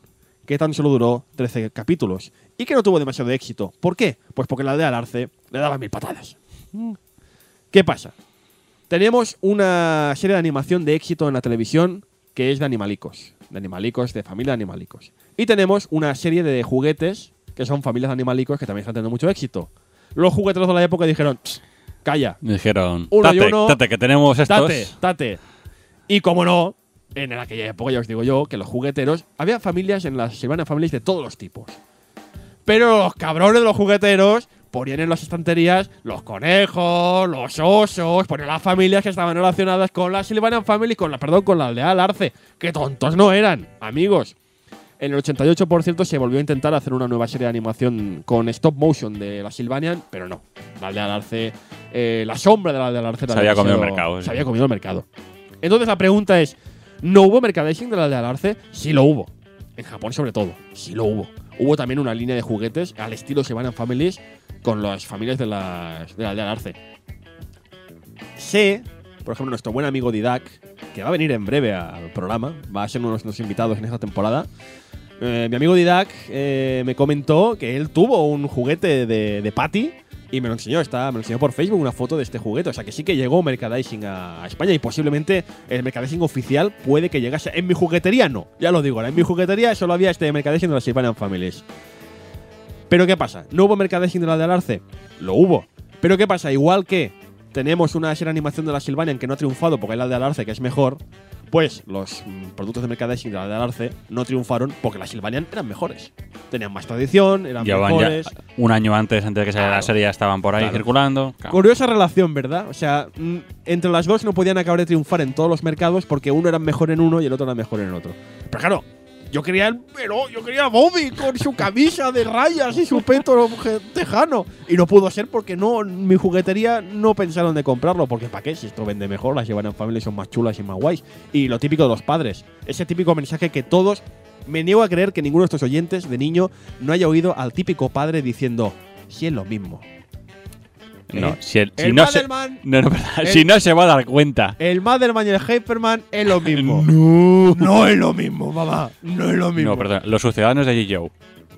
que tan solo duró 13 capítulos y que no tuvo demasiado éxito. ¿Por qué? Pues porque la aldea del Arce le daba mil patadas. ¿Qué pasa? Tenemos una serie de animación de éxito en la televisión que es de animalicos. De animalicos, de familia de animalicos. Y tenemos una serie de juguetes que son familias de animalicos que también están teniendo mucho éxito. Los jugueteros de la época dijeron, "Tss, calla, Me dijeron, Uno y tate, uno. tate, que tenemos estos. tate, tate. Y como no, en aquella época ya os digo yo que los jugueteros, había familias en las Silvana Families de todos los tipos. Pero los cabrones de los jugueteros ponían en las estanterías los conejos, los osos, ponían las familias que estaban relacionadas con la Sylvanian Family, con la, perdón, con la aldea del Arce. Que tontos no eran, amigos. En el 88% se volvió a intentar hacer una nueva serie de animación con stop motion de la Sylvanian, pero no. La aldea del Arce, eh, la sombra de la aldea del Arce Se había comido el mercado, Se sí. había comido el mercado. Entonces la pregunta es, ¿no hubo merchandising de la aldea del Arce? Sí lo hubo. En Japón sobre todo, sí lo hubo. Hubo también una línea de juguetes al estilo Sylvanian Families con las familias de, las, de la aldea del Arce. Sé, por ejemplo, nuestro buen amigo Didac, que va a venir en breve al programa, va a ser uno de nuestros invitados en esta temporada. Eh, mi amigo Didac eh, me comentó que él tuvo un juguete de, de Patty y me lo enseñó, está, me lo enseñó por Facebook una foto de este juguete. O sea que sí que llegó merchandising a, España y posiblemente el merchandising oficial puede que llegase. En mi juguetería no, ya lo digo, en mi juguetería solo había este merchandising de las Sylvanian Families. Pero ¿qué pasa? ¿No hubo merchandising de la del Arce? Lo hubo. Pero ¿qué pasa? Igual que tenemos una serie de animación de la Sylvanian que no ha triunfado porque hay la de Arce que es mejor, pues los productos de merchandising de la de Arce no triunfaron porque las Sylvanian eran mejores. Tenían más tradición, eran Llevaban ya mejores. un año antes, antes de que saliera la Claro. serie, ya estaban por ahí Claro. circulando. Claro. Curiosa relación, ¿verdad? O sea, mm, entre las dos no podían acabar de triunfar en todos los mercados porque uno era mejor en uno y el otro era mejor en otro. Pero claro, yo quería el pero yo quería Bobby con su camisa de rayas y su peto tejano. Y no pudo ser porque no, mi juguetería no pensaron de comprarlo. Porque ¿para qué? Si esto vende mejor, las llevan en familia son más chulas y más guays. Y lo típico de los padres. Ese típico mensaje que todos. Me niego a creer que ninguno de estos oyentes de niño no haya oído al típico padre diciendo, si es lo mismo. No, ¿Eh? si, el- si el no se, Madelman no, no, verdad, el- si no se va a dar cuenta. El Madelman y el Hyperman es lo mismo. No. No es lo mismo, mamá. No es lo mismo. No, perdón, los sucedáneos de G-Joe.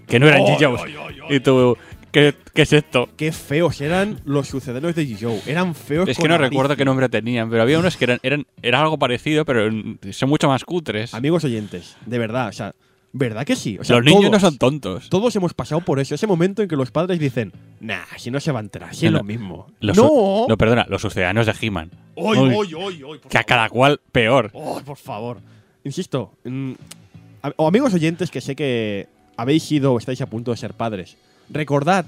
Que no eran G-Joes. ay. Y tú, ¿qué, ¿qué es esto? Qué feos eran los sucedanios de G-Joe. Eran feos Es que no recuerdo qué nombre tenían, pero había unos que eran, eran era algo parecido, pero son mucho más cutres. Amigos oyentes, de verdad, o sea, ¿verdad que sí? O sea, los niños todos, no son tontos. Todos hemos pasado por eso. Ese momento en que los padres dicen, nah, si no se va a enterar, si es lo mismo. Los no. no, perdona, los sucedáneos de He-Man. Oy, oy, oy, oy, Que a cada cual peor. ¡Ay, por favor! Insisto, mm, a- o amigos oyentes que sé que habéis sido o estáis a punto de ser padres, recordad,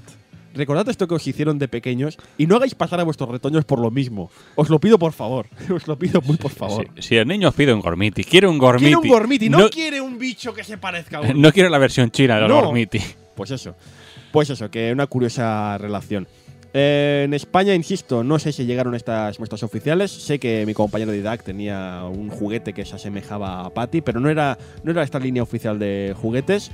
recordad esto que os hicieron de pequeños y no hagáis pasar a vuestros retoños por lo mismo. Os lo pido por favor, os lo pido muy por favor. Si, si el niño os pide un gormiti, quiere un gormiti. Quiere un gormiti, no, no, quiere un bicho que se parezca a un no quiere la versión china del No. gormiti. Pues eso. Pues eso, que una curiosa relación. Eh, en España, insisto, no sé si llegaron estas muestras oficiales. Sé que mi compañero Didac tenía un juguete que se asemejaba a Patty, pero no era, no era esta línea oficial de juguetes.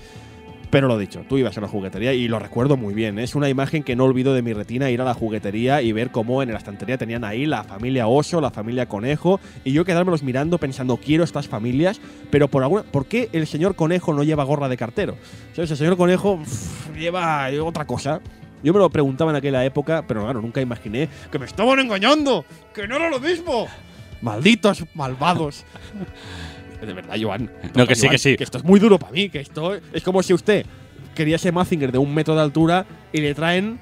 Pero lo dicho, tú ibas a la juguetería y lo recuerdo muy bien. Es una imagen que no olvido de mi retina, ir a la juguetería y ver cómo en la estantería tenían ahí la familia oso, la familia conejo, y yo quedármelos mirando pensando, quiero estas familias, pero por alguna, ¿por qué el señor conejo no lleva gorra de cartero? ¿Sabes? El señor conejo pff, lleva otra cosa. Yo me lo preguntaba en aquella época, pero claro, nunca imaginé que me estaban engañando, que no era lo mismo. Malditos malvados. De verdad, Joan. No, que sí, Joan, que sí. Que esto es muy duro para mí, que esto es como si usted quería ese Mazinger de un metro de altura y le traen,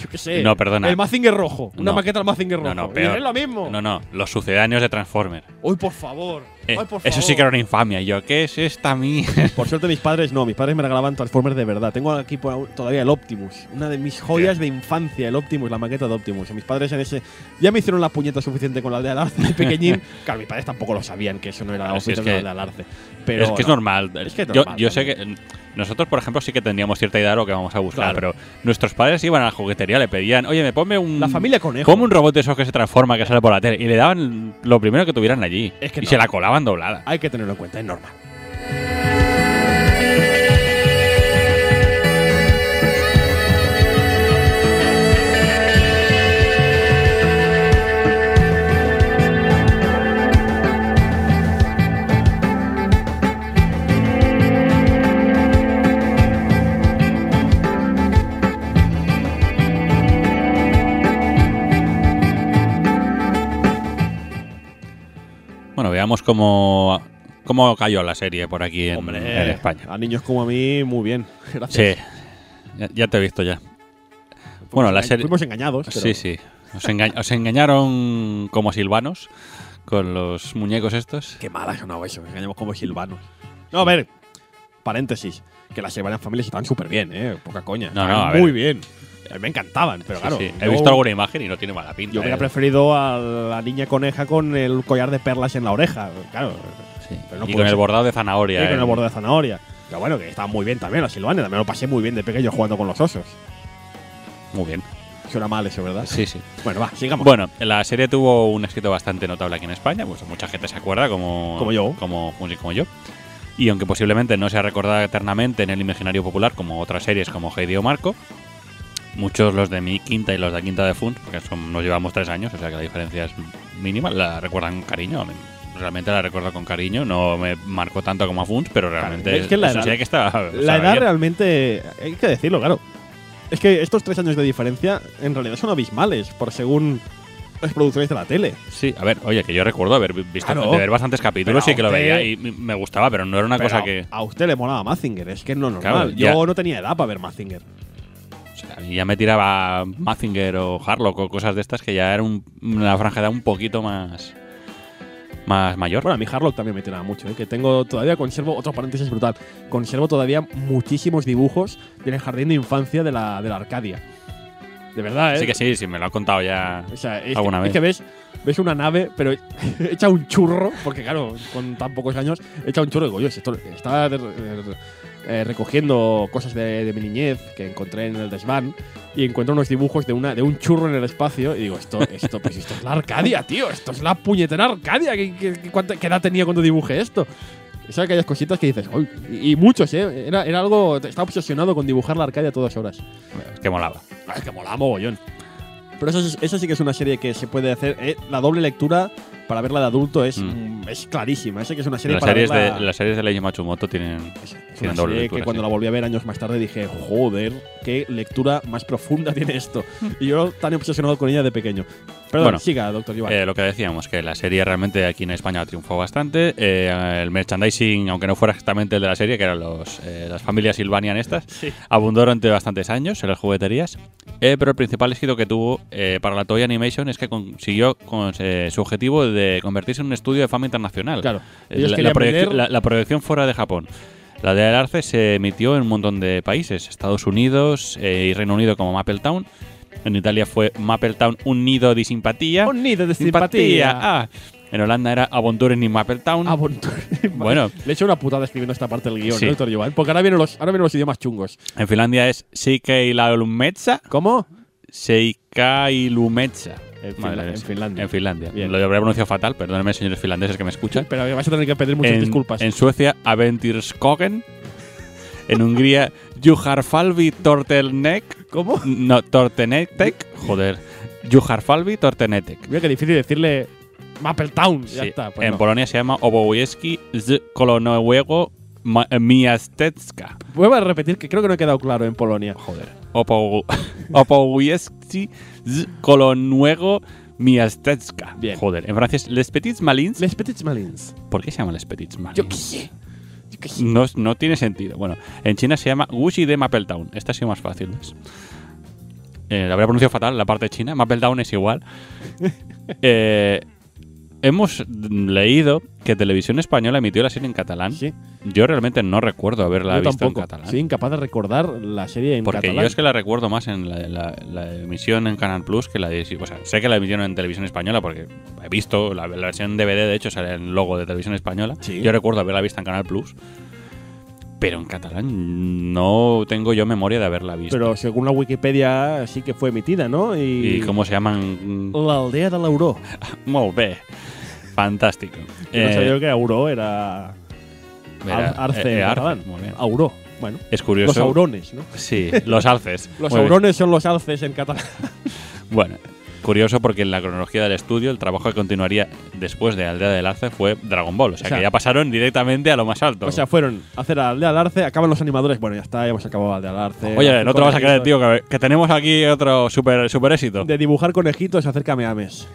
yo qué sé, No, perdona. el Mazinger rojo, una No. maqueta del Mazinger rojo. No, no, peor. es lo mismo. No, no, los sucedáneos de Transformer. Uy, por favor. Eh, Ay, eso sí que era una infamia. Y yo, ¿qué es esta mía? Por suerte mis padres no, mis padres me regalaban Transformers de verdad. Tengo aquí todavía el Optimus, una de mis joyas de infancia, el Optimus, la maqueta de Optimus. Y mis padres en ese ya me hicieron la puñeta suficiente con la de Alarce de pequeñín. claro, mis padres tampoco lo sabían que eso no era oficial es que- la de Alarce. Pero es que es no. normal. Es que es yo, normal yo sé que nosotros, por ejemplo, sí que tendríamos cierta idea de lo que vamos a buscar, Claro. pero nuestros padres iban a la juguetería, le pedían, oye, me ponme un. La familia conejo. Ponme un robot de esos que se transforma, que sale por la tele. Y le daban lo primero que tuvieran allí. Es que y no. se la colaban doblada. Hay que tenerlo en cuenta, es normal. Bueno, veamos cómo ¿Cómo cayó la serie por aquí en, Hombre, en España? a niños como a mí, muy bien. Gracias. Sí, ya, ya te he visto ya. Bueno, la serie... Fuimos engañados. pero- Sí, sí. Os, enga- os engañaron como silvanos con los muñecos estos. Qué mala sonaba eso, engañamos como silvanos. No, a ver, paréntesis, que las Silvanian Families estaban súper bien, ¿eh? Poca coña. No, no, a ver. muy bien. A mí me encantaban, pero claro. sí. He yo- visto alguna imagen y no tiene mala pinta. Yo hubiera eh. preferido a la niña coneja con el collar de perlas en la oreja, claro. Sí. pero no y con el bordado de zanahoria. Y con eh. el borde de zanahoria. Pero bueno, que estaban muy bien también las Silvanian. También lo pasé muy bien de pequeño jugando con los osos. Muy bien. Suena mal eso, ¿verdad? Sí, sí. Bueno, va, sigamos. Bueno, la serie tuvo un éxito bastante notable aquí en España, pues mucha gente se acuerda, como, Como yo. Como- como yo. Y aunque posiblemente no sea recordada eternamente en el imaginario popular como otras series como Heidi o Marco, muchos los de mi quinta y los de quinta de Funs, porque son- nos llevamos tres años, o sea que la diferencia es mínima, la recuerdan con cariño. Realmente la recuerdo con cariño, no me marcó tanto como a Funs, pero realmente es que la edad- serie que está. la edad realmente, hay que decirlo, claro. Es que estos tres años de diferencia en realidad son abismales, por según las producciones de la tele. Sí, a ver, oye, que yo recuerdo haber visto Claro. de ver bastantes capítulos y que lo veía y me gustaba, pero no era una cosa que. A usted le molaba Mazinger, es que no es normal. Claro, Yo ya. no tenía edad para ver Mazinger. Sea, ya me tiraba Mazinger o Harlock o cosas de estas que ya era un- una franja de edad un poquito más. más mayor. Bueno, a mí Harlock también me tiraba mucho, ¿eh? que tengo todavía, conservo, otro paréntesis brutal, conservo todavía muchísimos dibujos del jardín de infancia de la, de la Arcadia. De verdad, ¿eh? sí que sí, sí, me lo han contado ya. O sea, es, Alguna que, vez. es que ves, ves una nave, pero echa un churro, porque claro, con tan pocos años, echa un churro. Y digo, "Oye, esto, de- eh, recogiendo cosas de, de mi niñez que encontré en el desván y encuentro unos dibujos de, una, de un churro en el espacio y digo, esto, esto, pues esto es la Arcadia, tío, esto es la puñetera Arcadia. ¿Qué, qué, qué- cuánta- qué edad tenía cuando dibujé esto? Es aquellas cositas que dices, "Uy", y, y muchos, ¿eh? Era, era algo, estaba obsesionado con dibujar la Arcadia a todas horas. Es que molaba. Ah, Es que molaba mogollón. Pero eso, es- eso sí que es una serie que se puede hacer. eh, la doble lectura para verla de adulto es, Mm. mm, es clarísima. Esa que es una serie Las para series, verla- de, las series de Leiji Matsumoto tienen. es- es tienen una doble serie lectura, que cuando sí. la volví a ver años más tarde dije, joder, qué lectura más profunda tiene esto. y yo tan obsesionado con ella de pequeño. Perdón, Bueno, siga, doctor Iván. Eh, lo que decíamos, que la serie realmente aquí en España triunfó bastante. Eh, el merchandising, aunque no fuera exactamente el de la serie, que eran los, eh, las familias Silvanian estas, Sí. abundó durante bastantes años en las jugueterías. Eh, pero el principal éxito que tuvo eh, para la Toy Animation es que consiguió con, eh, su objetivo de convertirse en un estudio de fama internacional. Claro. Eh, Ellos la, la proyección, vender- la- la proyección fuera de Japón. La de Arce se emitió en un montón de países, Estados Unidos eh, y Reino Unido como Mapletown. En Italia fue Mapletown un nido de simpatía. Un nido de Simpatía. simpatía. Ah. En Holanda era Avonturen in Mapletown. Bon- Bueno. Le he hecho una putada escribiendo esta parte del guion, Sí. ¿no? Porque ahora vienen los, ahora vienen los idiomas chungos. En Finlandia es Seikei la Lumetsa. ¿Cómo? Seikei Lumetsa. En, Madre. Finlandia. En Finlandia. Bien. Lo habré pronunciado fatal, perdónenme, señores finlandeses que me escuchan. Pero vais a tener que pedir muchas en, disculpas. en Suecia, Aventirskogen. En Hungría, Juharfalvi Tortelnek. ¿Cómo? No, Tortenetek. Joder. Juharfalvi Tortenetek. Mira que difícil decirle Mapletown. Ya Sí. está. pues en no. Polonia se llama Obowiecki z Kolonowego Miastecka. Vuelvo a repetir que creo que no he quedado claro en Polonia. Joder. Opo- Obowiecki z Kolonuego Miastecka. Bien. Joder. En francés, Les Petits Malins. Les Petits Malins. ¿Por qué se llama Les Petits Malins? Yo qué sé. Yo qué sé. No, no tiene sentido. Bueno, en China se llama Wuxi de Mapletown. Esta ha sido más fácil. ¿ves? Eh, la habría pronunciado fatal, la parte china. Mapletown es igual. Eh, hemos leído que Televisión Española emitió la serie en catalán. Sí, Yo realmente no recuerdo haberla yo visto tampoco. en catalán. Soy incapaz de recordar la serie en porque catalán. yo es que la recuerdo más en la, la- la emisión en Canal Plus que la de. O sea, sé que la emitieron en televisión española porque he visto la, la versión DVD, de hecho, sale el logo de televisión española. Sí. Yo recuerdo haberla visto en Canal Plus. Pero en catalán no tengo yo memoria de haberla visto. Pero según la Wikipedia sí que fue emitida, ¿no? Y, ¿Y cómo se llaman? La aldea de l'Auró. Molt bé. Yo no Eh, sabía que Auró era, era- Arce eh, en Arce, catalán. muy bien. Auró. Bueno, Es curioso. los aurones, ¿no? Sí, los alces. Los Muy bien. aurones son los alces en catalán. Bueno, curioso porque en la cronología del estudio el trabajo que continuaría después de Aldea del Arce fue Dragon Ball. O sea, O sea, que ya pasaron directamente a lo más alto. O sea, fueron a hacer Aldea del Arce, acaban los animadores. Bueno, ya está, ya hemos acabado Aldea del Arce. Oye, no te vas a creer, tío, que, que tenemos aquí otro super, super éxito. De dibujar conejitos, hacer cameames.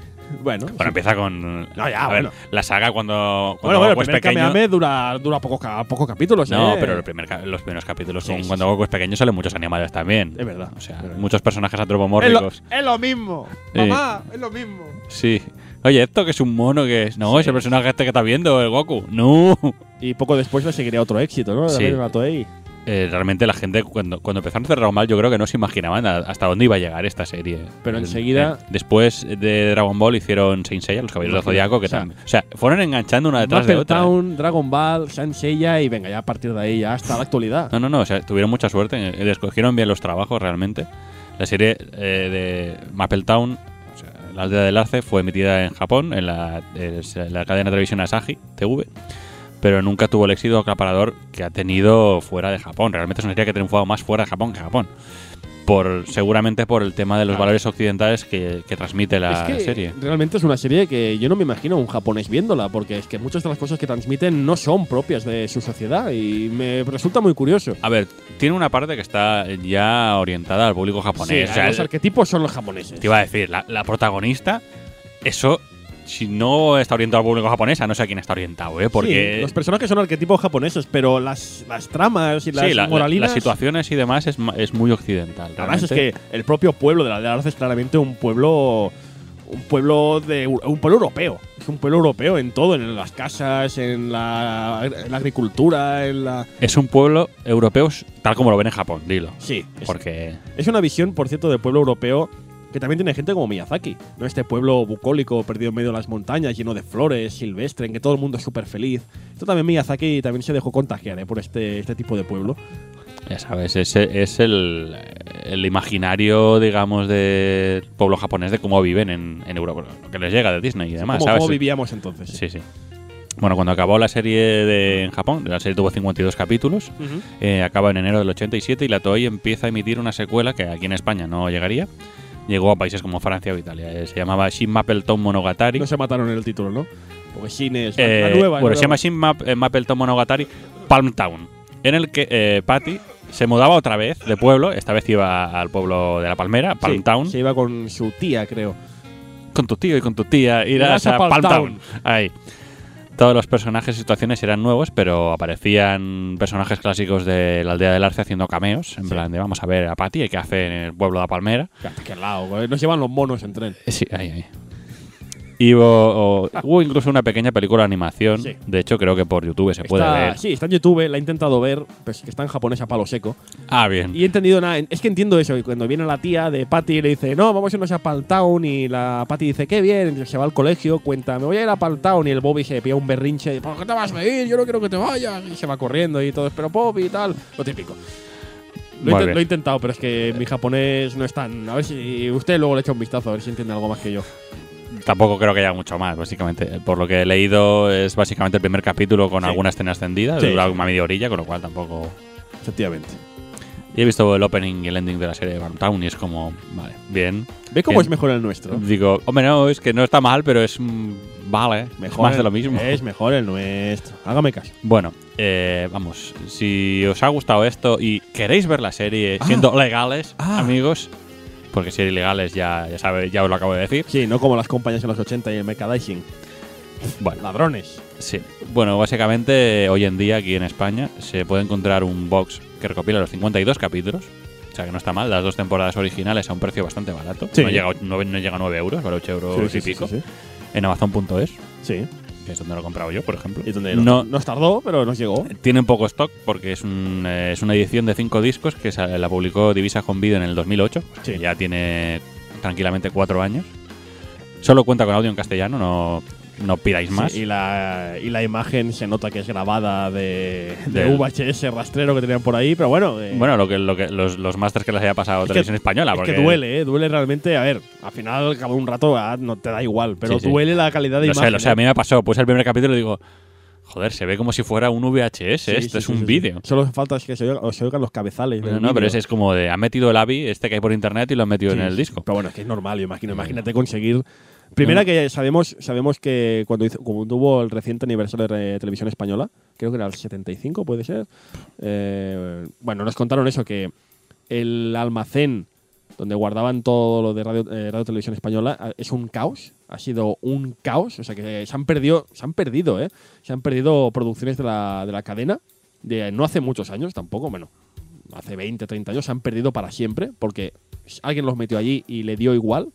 Bueno, Bueno, sí. empieza con. No, ya, a ver, bueno. la saga cuando, cuando bueno, bueno, el Goku es primer pequeño. Dura, dura pocos, pocos capítulos, No, ¿eh? pero el primer los primeros capítulos Sí, cuando. Goku es pequeño salen muchos animales también. Es verdad, O sea, es verdad. muchos personajes es, lo, antropomórficos. es lo mismo. Mamá, es lo mismo. Sí. Oye, ¿esto que es un mono que es? No, es el personaje este que está viendo, el Goku. No. Y poco después le seguiría otro éxito, ¿no? Sí. La Toei. Eh, realmente la gente cuando, cuando empezaron a hacer Dragon Ball yo creo que no se imaginaban a- hasta dónde iba a llegar esta serie. Pero El- enseguida- eh, después de Dragon Ball hicieron Saint Seiya, los Caballeros del Imagina, Zodiaco, que o sea, también. O sea, fueron enganchando una detrás de otra. ¿eh? Town, Dragon Ball, Saint Seiya y venga, ya a partir de ahí ya hasta la actualidad. No, no, no, o sea, tuvieron mucha suerte, eh, escogieron bien los trabajos realmente. La serie eh, de Maple Town, o la aldea del arce, fue emitida en Japón, en la cadena de televisión Asahi TV, pero nunca tuvo el éxito acaparador que ha tenido fuera de Japón. Realmente es una serie que ha triunfado más fuera de Japón que Japón. Por, seguramente por el tema de los valores occidentales que, que transmite la es que serie. realmente es una serie que yo no me imagino un japonés viéndola, porque es que muchas de las cosas que transmiten no son propias de su sociedad y me resulta muy curioso. A ver, tiene una parte que está ya orientada al público japonés. Sí, O sea, los arquetipos son los japoneses. Te iba a decir, la, la protagonista, eso, si no está orientado al público japonés, a no sé a quién está orientado, ¿eh? Porque. Sí, los personajes son arquetipos japoneses, pero las, las tramas y las sí, la- la- moralinas. las situaciones y demás es, es muy occidental. Además es que el propio pueblo de la aldea Arce es claramente un pueblo un pueblo de un pueblo europeo. Es un pueblo europeo en todo, en las casas, en la, en la agricultura, en la Es un pueblo europeo tal como lo ven en Japón, dilo. sí. Es, Porque. es una visión, por cierto, de pueblo europeo que también tiene gente como Miyazaki, ¿no? Este pueblo bucólico perdido en medio de las montañas, lleno de flores, silvestre, en que todo el mundo es súper feliz. Esto también Miyazaki también se dejó contagiar ¿eh? por este, este tipo de pueblo. Ya sabes, ese es el, el imaginario, digamos, del pueblo japonés de cómo viven en, en Europa. Lo que les llega de Disney y demás, como, ¿sabes? como vivíamos entonces. Sí, sí. Bueno, cuando acabó la serie de, en Japón, la serie tuvo 52 capítulos, Ujú. eh, acaba en enero del 87 y la Toei empieza a emitir una secuela que aquí en España no llegaría. Llegó a países como Francia o Italia. Eh, se llamaba Shin Mapleton Monogatari. No se mataron en el título, ¿no? Porque Shin es Eh, la nueva. bueno, se llama. Shin Map, eh, Mapleton Monogatari Palm Town, en el que eh, Patty se mudaba otra vez de pueblo. Esta vez iba al pueblo de la Palmera, Palm Sí, Town, Se iba con su tía, creo. con tu tío y con tu tía. Irás Irás a a Palm Palm Town. Town. Ahí. Todos los personajes y situaciones eran nuevos, pero aparecían personajes clásicos de la aldea del arce haciendo cameos. En Sí. plan de vamos a ver a Patty, ¿qué hace en el pueblo de la Palmera? Que al lado. Nos llevan los monos en tren. Sí, ahí, ahí. Y hubo, o- hubo incluso una pequeña película de animación. Sí. De hecho, creo que por YouTube se puede ver. Sí, está en YouTube, la he intentado ver, pero es que está en japonés a palo seco. Ah, bien. Y he entendido nada. Es que entiendo eso. Y cuando viene la tía de Patty y le dice, no, vamos a irnos a Palm Town. Y la Patty dice, qué bien. Se va al colegio, cuenta, me voy a ir a Palm Town. Y el Bobby se pilla un berrinche. y, ¿Por qué te vas a ir? Yo no quiero que te vayas. Y se va corriendo y todo. Pero Bobby y tal. Lo típico. Lo, lo he intentado, pero es que mi japonés no es tan. A ver si usted luego le echa un vistazo, a ver si entiende algo más que yo. Tampoco creo que haya mucho más, básicamente. Por lo que he leído, es básicamente el primer capítulo con Sí. alguna escena extendida. Sí, dura una media orilla, con lo cual tampoco. Efectivamente. Y he visto el opening y el ending de la serie de Town y es como, vale, bien. ¿Ve cómo Bien. es mejor el nuestro? Digo, hombre, no, es que no está mal, pero es. mm, Vale, Mejor más de el- lo mismo. Es mejor el nuestro. Hágame caso. Bueno, eh, vamos, si os ha gustado esto y queréis ver la serie siendo legales, Ah. amigos, porque si eres ilegales ya, ya, sabe, ya os lo acabo de decir. Sí, no como las compañías en los 80 y el merchandising. Bueno, Ladrones. sí. Bueno, básicamente hoy en día aquí en España se puede encontrar un box que recopila los 52 capítulos. O sea que no está mal, las dos temporadas originales a un precio bastante barato. Sí. No, llega, no, no llega a 9 euros, vale 8 euros y pico. Sí, En Amazon.es, sí. Que es donde lo he comprado yo, por ejemplo. Y donde no, no, nos tardó, pero nos llegó. Tiene un poco stock porque es, un, eh, es una edición de cinco discos que sa- la publicó Divisa Home Video en el 2008. o sea Sí. que Ya tiene tranquilamente cuatro años. Solo cuenta con audio en castellano, no, no pidáis más. Sí, y, la, y la imagen se nota que es grabada de, de Del- VHS rastrero que tenían por ahí, pero bueno. eh, Bueno, lo que, lo que, los, los masters que les haya pasado Es que- Televisión Española. es porque que duele, ¿eh? Duele realmente. A ver, al final, al cabo de un rato, ah, no te da igual, pero Sí, sí. duele la calidad de Lo sé, imagen. lo sé, a ¿eh? mí me pasó. Puse el primer capítulo y digo, joder, se ve como si fuera un VHS. Esto sí, es sí, un vídeo. Solo falta es que se oigan, se oigan los cabezales. No, no, pero ese es como de, han metido el AVI, este que hay por internet, y lo han metido en el disco. Pero bueno, es que es normal, yo imagino. Imagínate conseguir. Primera que sabemos, sabemos que cuando hizo, como tuvo el reciente aniversario de televisión española, creo que era el 75, puede ser. eh, bueno, nos contaron eso, que el almacén donde guardaban todo lo de radio, eh, radio televisión española, ah, es un caos. Ha sido un caos. O sea que se han perdido, se han perdido, ¿eh? Se han perdido producciones de la, de la cadena de no hace muchos años tampoco, bueno, hace 20, 30 años, se han perdido para siempre porque alguien los metió allí y le dio igual.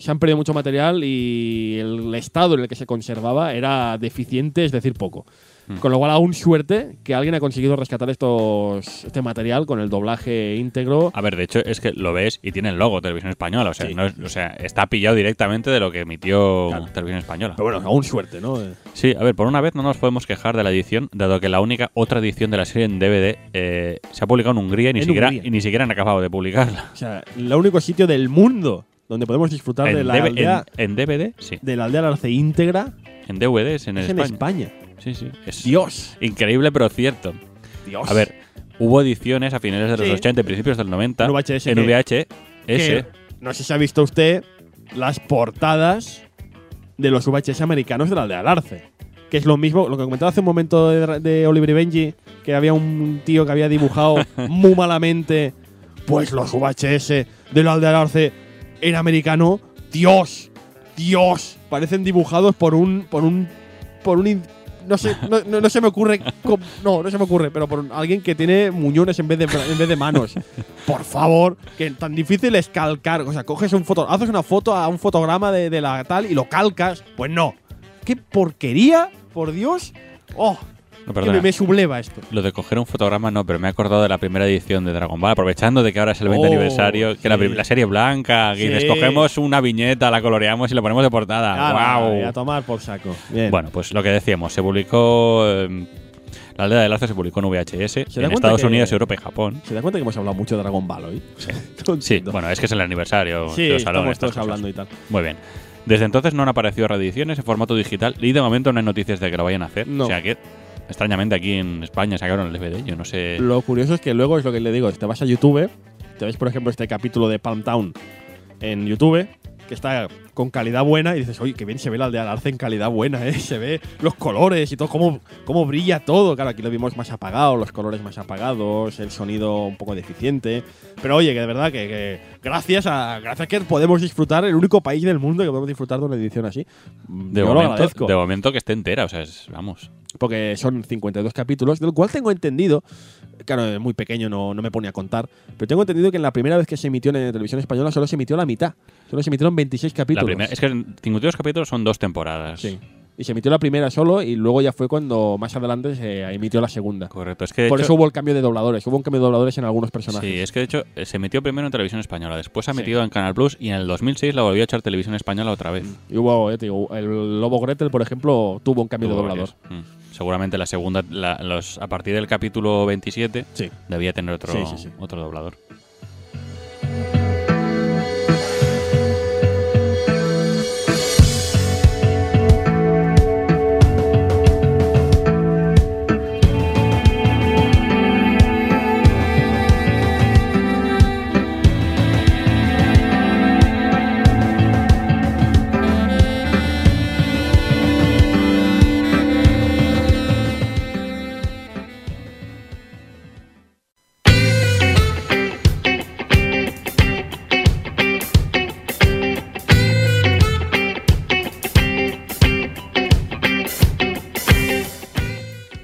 Se han perdido mucho material y el estado en el que se conservaba era deficiente, es decir, poco. Mm. Con lo cual, aún suerte que alguien ha conseguido rescatar estos, este material con el doblaje íntegro. A ver, de hecho, es que lo ves y tiene el logo Televisión Española. O sea, Sí. no es- o sea está pillado directamente de lo que emitió Claro. Televisión Española. Pero bueno, aún suerte, ¿no? Sí, a ver, por una vez no nos podemos quejar de la edición, dado que la única otra edición de la serie en DVD eh, se ha publicado en Hungría y ni, En siquiera, Hungría. y ni siquiera han acabado de publicarla. O sea, el único sitio del mundo donde podemos disfrutar de la, DV aldea, en- en DVD, sí. de la aldea Arce íntegra En DVDs en es en España. España. Sí, sí. Es Dios. increíble, pero cierto. Dios. A ver, hubo ediciones a finales de los Sí. 80 y principios del 90 En VHS en VHS. que no sé si ha visto usted las portadas de los VHS americanos de la aldea Arce. Que es lo mismo, lo que comentaba hace un momento de, de Oliver y Benji, que había un tío que había dibujado muy malamente. Pues los VHS de la aldea Arce en americano, Dios, Dios, parecen dibujados por un, por un, por un, no sé, no, no- se me ocurre, no, no se me ocurre, pero por alguien que tiene muñones en vez de, en vez de manos. Por favor, que tan difícil es calcar. O sea, coges un foto, haces una foto a un fotograma de, de la tal y lo calcas. Pues no. ¡Qué porquería! Por Dios. ¡Oh! No, que me, me subleva esto. Lo de coger un fotograma no, pero me he acordado de la primera edición de Dragon Ball, aprovechando de que ahora es el 20 Oh, aniversario, que la, sí. la serie blanca, que Sí. dices, cogemos una viñeta, la coloreamos y la ponemos de portada. ¡Guau! y A tomar por saco. Bien. Bueno, pues lo que decíamos, se publicó. eh, la aldea del Arce se publicó en VHS en Estados que- Unidos, Europa y Japón. ¿Se da cuenta que hemos hablado mucho de Dragon Ball hoy? Sí, bueno, es que es el aniversario. Sí, de los salones, estamos todos hablando y tal. Muy bien. Desde entonces no han aparecido reediciones en formato digital y de momento no hay noticias de que lo vayan a hacer. No. O sea que, extrañamente, aquí en España sacaron el DVD. Yo no sé. Lo curioso es que luego es lo que le digo, te vas a YouTube, te ves por ejemplo este capítulo de Palm Town en YouTube, que está con calidad buena y dices, oye, que bien se ve la aldea Arce en calidad buena, ¿eh? Se ve los colores y todo, cómo, cómo brilla todo. Claro, aquí lo vimos más apagado, los colores más apagados, el sonido un poco deficiente. Pero oye, que de verdad que, que gracias a gracias que podemos disfrutar, el único país del mundo que podemos disfrutar de una edición así. Mm, De yo lo momento, agradezco. de momento que esté entera, o sea, es- vamos. porque son 52 capítulos, del cual tengo entendido, claro, es muy pequeño, no, no me pone a contar, pero tengo entendido que en la primera vez que se emitió en televisión española solo se emitió la mitad, solo se emitieron 26 La capítulos. primera, es que en 52 capítulos son dos temporadas. Sí. Y se emitió la primera solo y luego ya fue cuando más adelante se emitió la segunda. Correcto. Es que Por hecho- eso hubo el cambio de dobladores, hubo un cambio de dobladores en algunos personajes. Sí, es que de hecho eh, se emitió primero en televisión española, después se ha Sí. emitido en Canal Plus y en el 2006 la volvió a echar televisión española otra vez. Y hubo, eh, el Lobo Gretel, por ejemplo, tuvo un cambio de doblador. varios. Mm. Seguramente la segunda, la- los, a partir del capítulo 27, Sí. debía tener otro, Sí, sí, sí. otro doblador.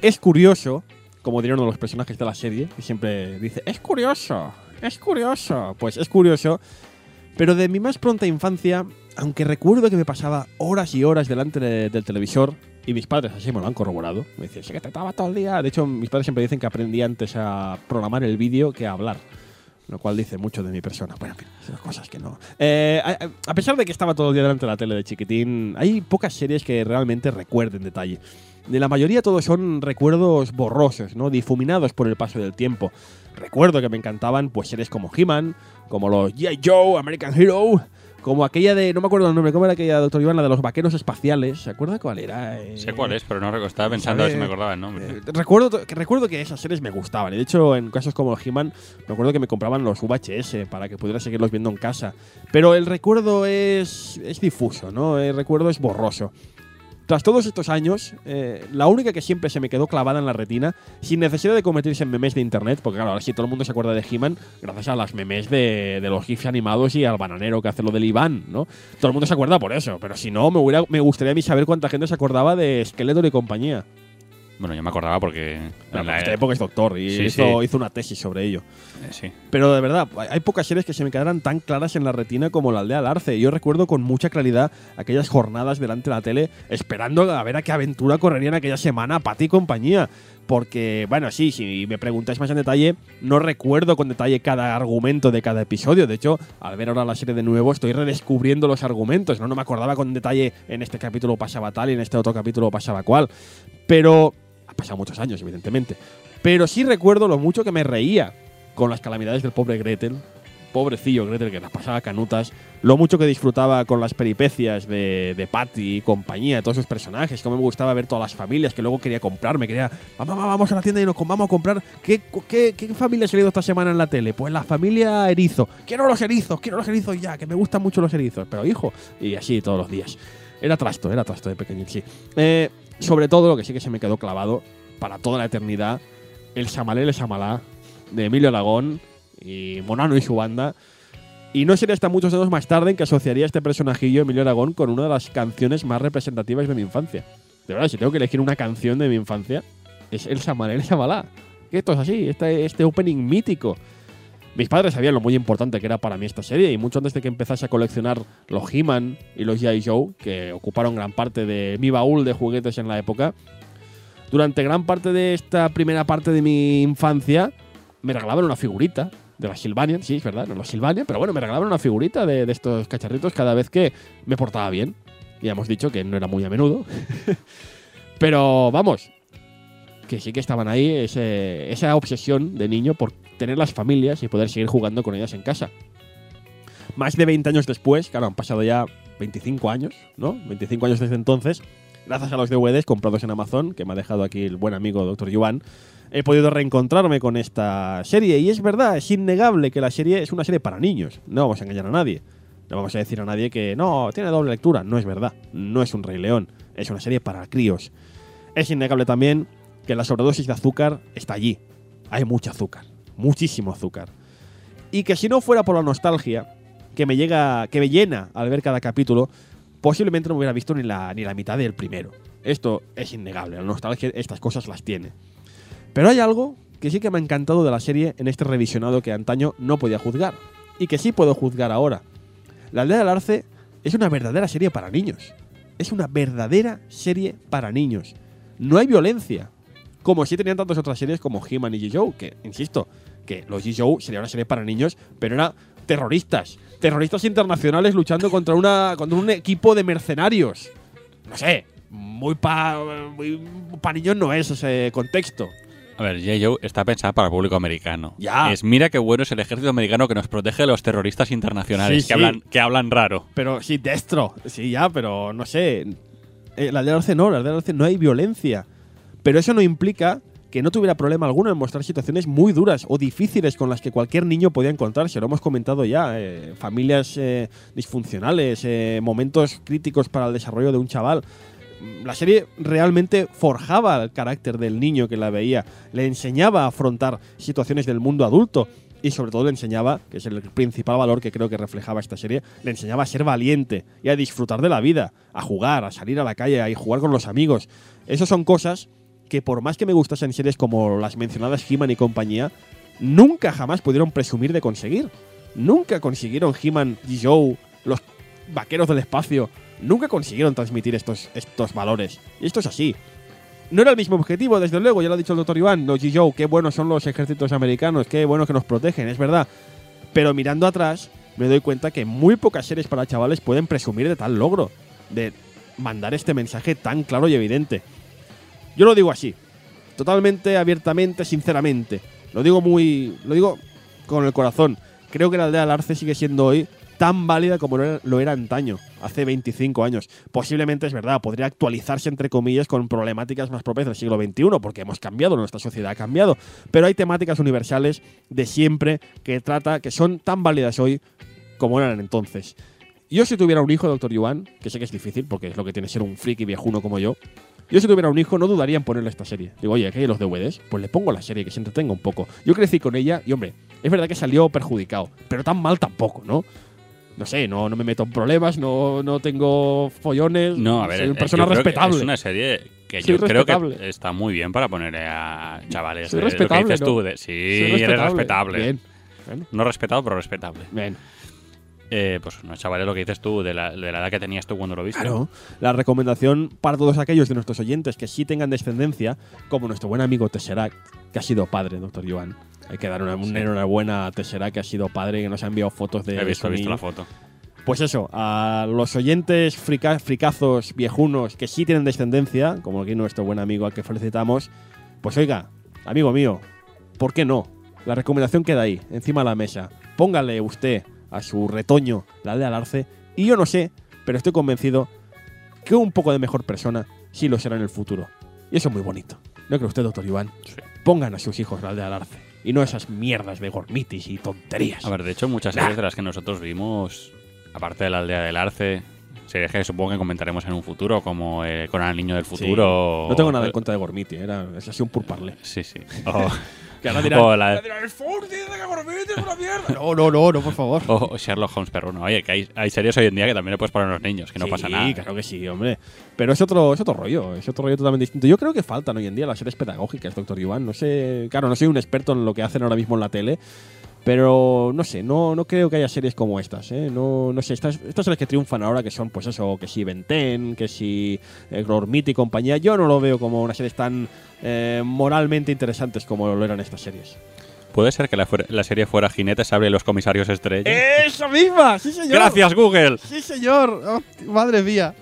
Es curioso, como diría uno de los personajes de la serie, que siempre dice, es curioso, es curioso. Pues es curioso, pero de mi más pronta infancia, aunque recuerdo que me pasaba horas y horas delante de- del televisor, y mis padres así me lo han corroborado, me dicen, sí que te estaba todo el día. De hecho, mis padres siempre dicen que aprendí antes a programar el vídeo que a hablar. Lo cual dice mucho de mi persona. Bueno, en fin, son cosas que no. Eh, a, a pesar de que estaba todo el día delante de la tele de chiquitín, hay pocas series que realmente recuerden detalle. De la mayoría todos son recuerdos borrosos, ¿no? Difuminados por el paso del tiempo. Recuerdo que me encantaban pues series como He-Man, como los G.I. Joe, American Hero, como aquella de, no me acuerdo el nombre, ¿cómo era aquella, doctor Iván? La de los vaqueros espaciales. ¿Se acuerda cuál era? Eh, Sé cuál es, pero no recuerdo. Estaba pensando a ver si me acordaba el nombre. Eh, recuerdo, que recuerdo que esas series me gustaban. Y de hecho, en casos como He-Man, me acuerdo que me compraban los VHS para que pudiera seguirlos viendo en casa. Pero el recuerdo es, es difuso, ¿no? El recuerdo es borroso. Tras todos estos años, eh, la única que siempre se me quedó clavada en la retina, sin necesidad de convertirse en memes de internet, porque claro, ahora sí todo el mundo se acuerda de He-Man gracias a las memes de, los GIFs animados y al bananero que hace lo del Iván, ¿no? Todo el mundo se acuerda por eso, pero si no, me, hubiera- me gustaría a mí saber cuánta gente se acordaba de Skeletor y compañía. Bueno, yo me acordaba porque. En la- esta época es doctor y Sí, hizo, sí. hizo una tesis sobre ello. eh, sí. Pero de verdad, hay- pocas series que se me quedaran tan claras en la retina como la aldea del Arce. Yo recuerdo con mucha claridad aquellas jornadas delante de la tele esperando a ver a qué aventura correrían aquella semana Patty y compañía. Porque, bueno, sí, si me preguntáis más en detalle, no recuerdo con detalle cada argumento de cada episodio. De hecho, al ver ahora la serie de nuevo, estoy redescubriendo los argumentos. No, no me acordaba con detalle en este capítulo pasaba tal y en este otro capítulo pasaba cual. Pero pasado muchos años, evidentemente. Pero sí recuerdo lo mucho que me reía con las calamidades del pobre Gretel. Pobrecillo Gretel que las pasaba canutas. Lo mucho que disfrutaba con las peripecias de, de Patty y compañía, todos esos personajes. Cómo me gustaba ver todas las familias que luego quería comprarme. Quería, vamos, vamos, a la tienda y nos vamos a comprar. ¿Qué, qué, qué familia ha salido esta semana en la tele? Pues la familia Erizo. Quiero los erizos, quiero los erizos ya, que me gustan mucho los erizos. Pero hijo, y así todos los días. Era trasto, era trasto de pequeño, sí. Eh, sobre todo, lo que sí que se me quedó clavado para toda la eternidad, el Samalé el Samalá de Emilio Aragón y Monano y su banda. Y no sería hasta muchos años más tarde en que asociaría este personajillo, Emilio Aragón, con una de las canciones más representativas de mi infancia. De verdad, si tengo que elegir una canción de mi infancia, es el Samalé el Samalá. Que esto es así, este, este opening mítico. Mis padres sabían lo muy importante que era para mí esta serie y mucho antes de que empezase a coleccionar los He-Man y los G.I. Joe, que ocuparon gran parte de mi baúl de juguetes en la época, durante gran parte de esta primera parte de mi infancia me regalaban una figurita de la Sylvanian, sí, es verdad, no la Sylvanian, pero bueno, me regalaban una figurita de, estos cacharritos cada vez que me portaba bien. Ya hemos dicho que no era muy a menudo. pero vamos, que sí que estaban ahí esa obsesión de niño por tener las familias y poder seguir jugando con ellas en casa. Más de 20 años después, claro, han pasado ya 25 años, ¿no? 25 años desde entonces, gracias a los DVDs comprados en Amazon, que me ha dejado aquí el buen amigo Dr. Yuan, he podido reencontrarme con esta serie. Y es verdad, es innegable que la serie es una serie para niños. No vamos a engañar a nadie. No vamos a decir a nadie que no, tiene doble lectura. No es verdad. No es un Rey León. Es una serie para críos. Es innegable también que la sobredosis de azúcar está allí. Hay mucho azúcar. Muchísimo azúcar. Y que si no fuera por la nostalgia que me llega, que me llena al ver cada capítulo, posiblemente no hubiera visto ni la, ni la mitad del primero. Esto es innegable. La nostalgia, estas cosas las tiene. Pero hay algo que sí que me ha encantado de la serie en este revisionado que antaño no podía juzgar. Y que sí puedo juzgar ahora. La aldea del Arce es una verdadera serie para niños. Es una verdadera serie para niños. No hay violencia. Como sí tenían tantas otras series como He-Man y G-Joe, que, insisto, que los G-Joe sería una serie para niños, pero era terroristas. Terroristas internacionales luchando contra, una, contra un equipo de mercenarios. No sé, muy para muy pa niños no es ese contexto. A ver, J. Joe está pensada para el público americano. Ya. Es mira qué bueno es el ejército americano que nos protege de los terroristas internacionales Sí, que, sí. Hablan, que hablan raro. Pero sí, destro. Sí, ya, pero no sé. Eh, la del Arce no, la del Arce no hay violencia. Pero eso no implica que no tuviera problema alguno en mostrar situaciones muy duras o difíciles con las que cualquier niño podía encontrarse. Lo hemos comentado ya. eh, familias eh, disfuncionales, eh, momentos críticos para el desarrollo de un chaval. La serie realmente forjaba el carácter del niño que la veía, le enseñaba a afrontar situaciones del mundo adulto y sobre todo le enseñaba, que es el principal valor que creo que reflejaba esta serie, le enseñaba a ser valiente y a disfrutar de la vida, a jugar, a salir a la calle, a jugar con los amigos. Esas son cosas que por más que me gustasen series como las mencionadas He-Man y compañía, nunca jamás pudieron presumir de conseguir. Nunca consiguieron He-Man y Joe, los vaqueros del espacio, nunca consiguieron transmitir estos, estos valores. Y esto es así. No era el mismo objetivo, desde luego, ya lo ha dicho el doctor Iván, los G-Joe, qué buenos son los ejércitos americanos, qué bueno que nos protegen, es verdad. Pero mirando atrás, me doy cuenta que muy pocas series para chavales pueden presumir de tal logro, de mandar este mensaje tan claro y evidente. Yo lo digo así, totalmente, abiertamente, sinceramente. Lo digo muy. Lo digo con el corazón. Creo que la aldea del Arce sigue siendo hoy tan válida como lo era, lo era antaño, hace 25 años. Posiblemente es verdad, podría actualizarse entre comillas con problemáticas más propias del siglo XXI, porque hemos cambiado, nuestra sociedad ha cambiado. Pero hay temáticas universales de siempre que trata, que son tan válidas hoy como eran entonces. Yo si tuviera un hijo, doctor Yuan, que sé que es difícil porque es lo que tiene ser un friki viejuno como yo, yo si tuviera un hijo no dudaría en ponerle esta serie. Digo, oye, aquí hay los DVDs, pues le pongo la serie que se entretenga un poco. Yo crecí con ella y, hombre, es verdad que salió perjudicado, pero tan mal tampoco, ¿no? No sé, no, no me meto en problemas, no, no tengo follones. No, a ver, soy una eh, persona respetable. Es una serie que Soy yo creo que está muy bien para poner a chavales. Soy de- lo que respetable, dices ¿no? tú, de- sí, Soy eres respetable. Bien. Bueno, No respetado, pero respetable. bien. Eh, pues unos chavales, lo que dices tú, de la, de la edad que tenías tú cuando lo viste. Claro. La recomendación para todos aquellos de nuestros oyentes que sí tengan descendencia, como nuestro buen amigo Tesseract, que ha sido padre, doctor Joan. Hay que dar una, una enhorabuena a Tesseract, que ha sido padre, que nos ha enviado fotos de. He visto, he visto la foto. Pues eso, a los oyentes frica- fricazos viejunos que sí tienen descendencia, como aquí nuestro buen amigo al que felicitamos, pues oiga, amigo mío, ¿por qué no? La recomendación queda ahí, encima de la mesa. Póngale usted a su retoño la aldea del arce, y yo no sé, pero estoy convencido que un poco de mejor persona sí lo será en el futuro. Y eso es muy bonito. ¿No cree usted, doctor Iván? Sí. Pongan a sus hijos la aldea del arce, y no esas mierdas de gormitis y tonterías. A ver, de hecho, muchas Nah. series de las que nosotros vimos, aparte de la aldea del arce, series que supongo que comentaremos en un futuro, como eh, con el niño del Sí. futuro. No tengo nada en contra de Gormiti, era, es así un purparle. Sí, sí. O, Que ahora dirán, o la- ahora dirán, el Ford dice que Gormiti es una mierda. No, no, no, no, por favor. o- Sherlock Holmes perruno. Oye, que hay, hay series hoy en día que también le puedes poner a los niños, que no Sí, pasa nada. claro que sí, hombre. Pero es otro, es otro rollo, es otro rollo totalmente distinto. Yo creo que faltan hoy en día las series pedagógicas, doctor Iván. No sé, claro, no soy un experto en lo que hacen ahora mismo en la tele, pero no sé, no, no creo que haya series como estas, ¿eh? No, no sé, estas, estas son las que triunfan ahora, que son, pues eso, que si Benten, que si eh, Gormiti y compañía. Yo no lo veo como unas series tan eh, moralmente interesantes como lo eran estas series. ¿Puede ser que la, la serie fuera Jinetes Sable y los comisarios estrella? ¡Esa misma! ¡Sí, señor! ¡Gracias, Google! Sí, señor. Oh, madre mía.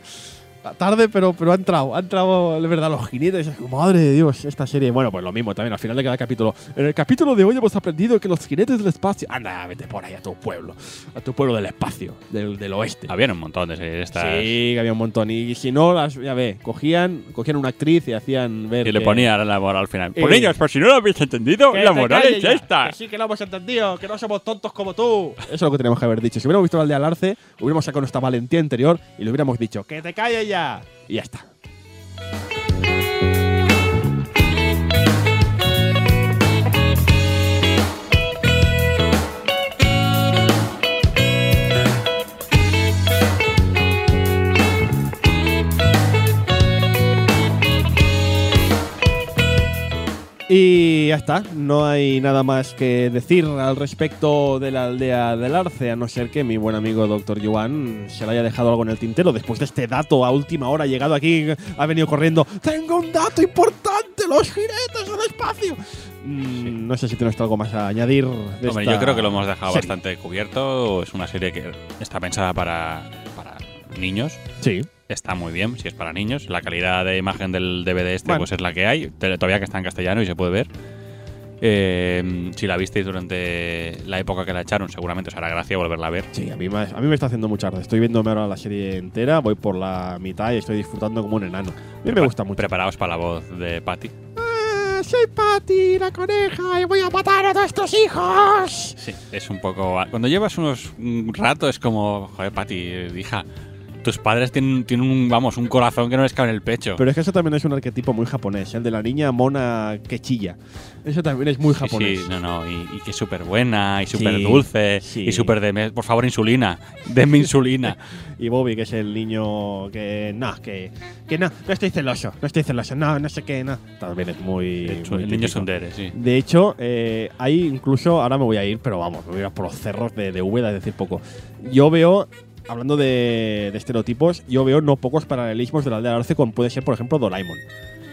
Tarde, pero, pero ha entrado. Ha entrado, de verdad, los jinetes. Madre de Dios, esta serie. Bueno, pues lo mismo también al final de cada capítulo. En el capítulo de hoy hemos aprendido que los jinetes del espacio. Anda, vete por ahí a tu pueblo. A tu pueblo del espacio, del, del oeste. Habían un montón de series estas. Sí, que había un montón. Y si no, las, ya ve, cogían, cogían una actriz y hacían ver. Y le ponían la moral al final. Eh, Pues niños, por si no lo habéis entendido, la moral es ya, esta. Que sí que lo hemos entendido, que no somos tontos como tú. Eso es lo que tenemos que haber dicho. Si hubiéramos visto la aldea del arce, hubiéramos sacado nuestra valentía interior y le hubiéramos dicho, que te calles ya. Y ya está. Y ya está, no hay nada más que decir al respecto de la aldea del Arce, a no ser que mi buen amigo Dr. Yuan se le haya dejado algo en el tintero después de este dato a última hora llegado aquí, ha venido corriendo. ¡Tengo un dato importante! ¡Los jinetes del espacio! Mm, No sé si tienes algo más a añadir. de Hombre, esta yo creo que lo hemos dejado serie. bastante cubierto. Es una serie que está pensada para, para niños. Sí. Está muy bien, si es para niños. La calidad de imagen del DVD este Bueno. pues es la que hay. Todavía que está en castellano y se puede ver. Eh, si la visteis durante la época que la echaron, seguramente os hará gracia volverla a ver. Sí, a mí, me, a mí me está haciendo mucha gracia. Estoy viéndome ahora la serie entera, voy por la mitad y estoy disfrutando como un enano. A mí me Prepa- gusta mucho. Preparaos para la voz de Patty. Ah, soy Patty, la coneja, y voy a matar a nuestros hijos. Sí, es un poco. Cuando llevas unos un rato es como, joder, Patty, hija, tus padres tienen, tienen un, vamos, un corazón que no les cabe en el pecho. Pero es que eso también es un arquetipo muy japonés, el de la niña mona que chilla. Eso también es muy japonés. sí, no, no, y, y que es súper buena, y súper Sí, dulce, sí. y súper de, por favor, insulina, denme insulina. Y Bobby, que es el niño que. No, que. Que no, no estoy celoso, no estoy celoso, no, no sé qué, no. También es muy. el, muy el niño. Sundere, sí. De hecho, eh, hay incluso, ahora me voy a ir, pero vamos, me voy a ir por los cerros de, de Úbeda, es decir, poco. Yo veo, hablando de, de estereotipos, yo veo no pocos paralelismos de la aldea del arce con puede ser, por ejemplo, Doraemon.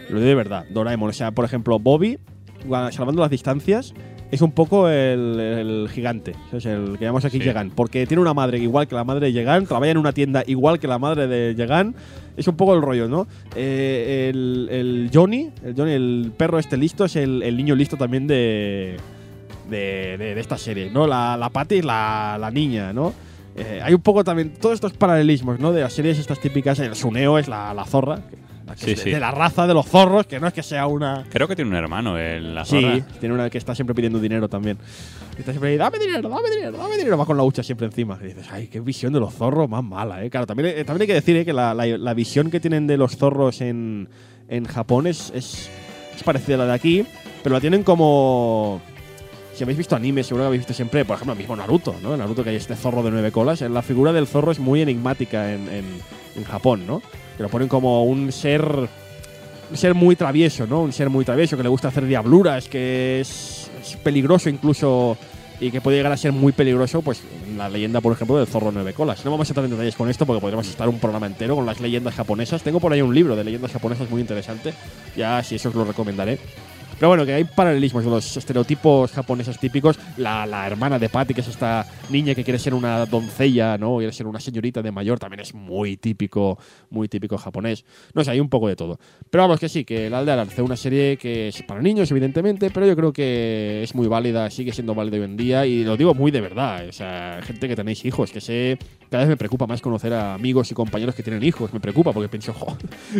Lo digo de verdad, Doraemon. O sea, por ejemplo, Bobby, salvando las distancias, es un poco el, el gigante, es el que llamamos aquí Sí. Yegan, porque tiene una madre igual que la madre de Yegan, trabaja en una tienda igual que la madre de Yegan, es un poco el rollo, ¿no? Eh, el, el Johnny, el Johnny, el perro este listo, es el, el niño listo también de, de, de- de esta serie, ¿no? La, la Patty es la, la niña, ¿no? Eh, hay un poco también todos estos paralelismos, ¿no? De las series estas típicas, el Suneo es la, la zorra, que que Sí, es de, sí. de la raza de los zorros, que no es que sea una. Creo que tiene un hermano en la Sí, zorra. tiene una que está siempre pidiendo dinero también. Está siempre ahí, dame dinero, dame dinero, dame dinero. Va con la hucha siempre encima. Y dices, ay, qué visión de los zorros más mala, ¿eh? Claro, también, eh, también hay que decir eh, que la, la- la visión que tienen de los zorros en, en Japón es, es, es parecida a la de aquí, pero la tienen como. Si habéis visto anime, seguro que habéis visto siempre, por ejemplo, el mismo Naruto, ¿no? Naruto que hay este zorro de nueve colas. La figura del zorro es muy enigmática en, en, en Japón, ¿no? Que lo ponen como un ser un ser muy travieso, ¿no? Un ser muy travieso que le gusta hacer diabluras, que es, es peligroso incluso y que puede llegar a ser muy peligroso, pues la leyenda, por ejemplo, del zorro nueve colas. No vamos a entrar en detalles con esto porque podríamos estar un programa entero con las leyendas japonesas. Tengo por ahí un libro de leyendas japonesas muy interesante, ya si eso os lo recomendaré. Pero bueno, que hay paralelismos de los estereotipos japoneses típicos. La, la hermana de Patty, que es esta niña que quiere ser una doncella, ¿no? Quiere ser una señorita de mayor, también es muy típico, muy típico japonés. No sé, hay un poco de todo. Pero vamos, que sí, que la aldea Arce, una serie que es para niños, evidentemente, pero yo creo que es muy válida, sigue siendo válida hoy en día, y lo digo muy de verdad. O sea, gente que tenéis hijos, que sé, cada vez me preocupa más conocer a amigos y compañeros que tienen hijos. Me preocupa porque pienso, jo,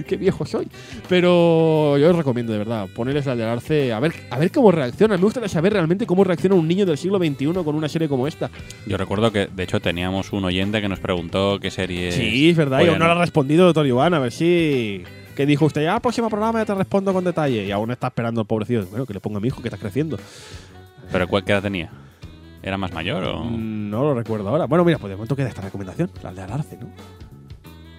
qué viejo soy. Pero yo os recomiendo de verdad ponerles la de Arce a ver, a ver cómo reacciona. Me gustaría saber realmente cómo reacciona un niño del siglo XXI con una serie como esta. Yo recuerdo que, de hecho, teníamos un oyente que nos preguntó qué serie. Sí, es verdad. Y aún no le ha respondido doctor Iván. A ver si. Que dijo usted, ya, próximo programa ya te respondo con detalle. Y aún está esperando el pobrecillo. Bueno, que le ponga a mi hijo que está creciendo. ¿Pero cuál qué edad tenía? ¿Era más mayor o.? Mm, No lo recuerdo ahora. Bueno, mira, pues de momento queda esta recomendación. La de Alarce, ¿no?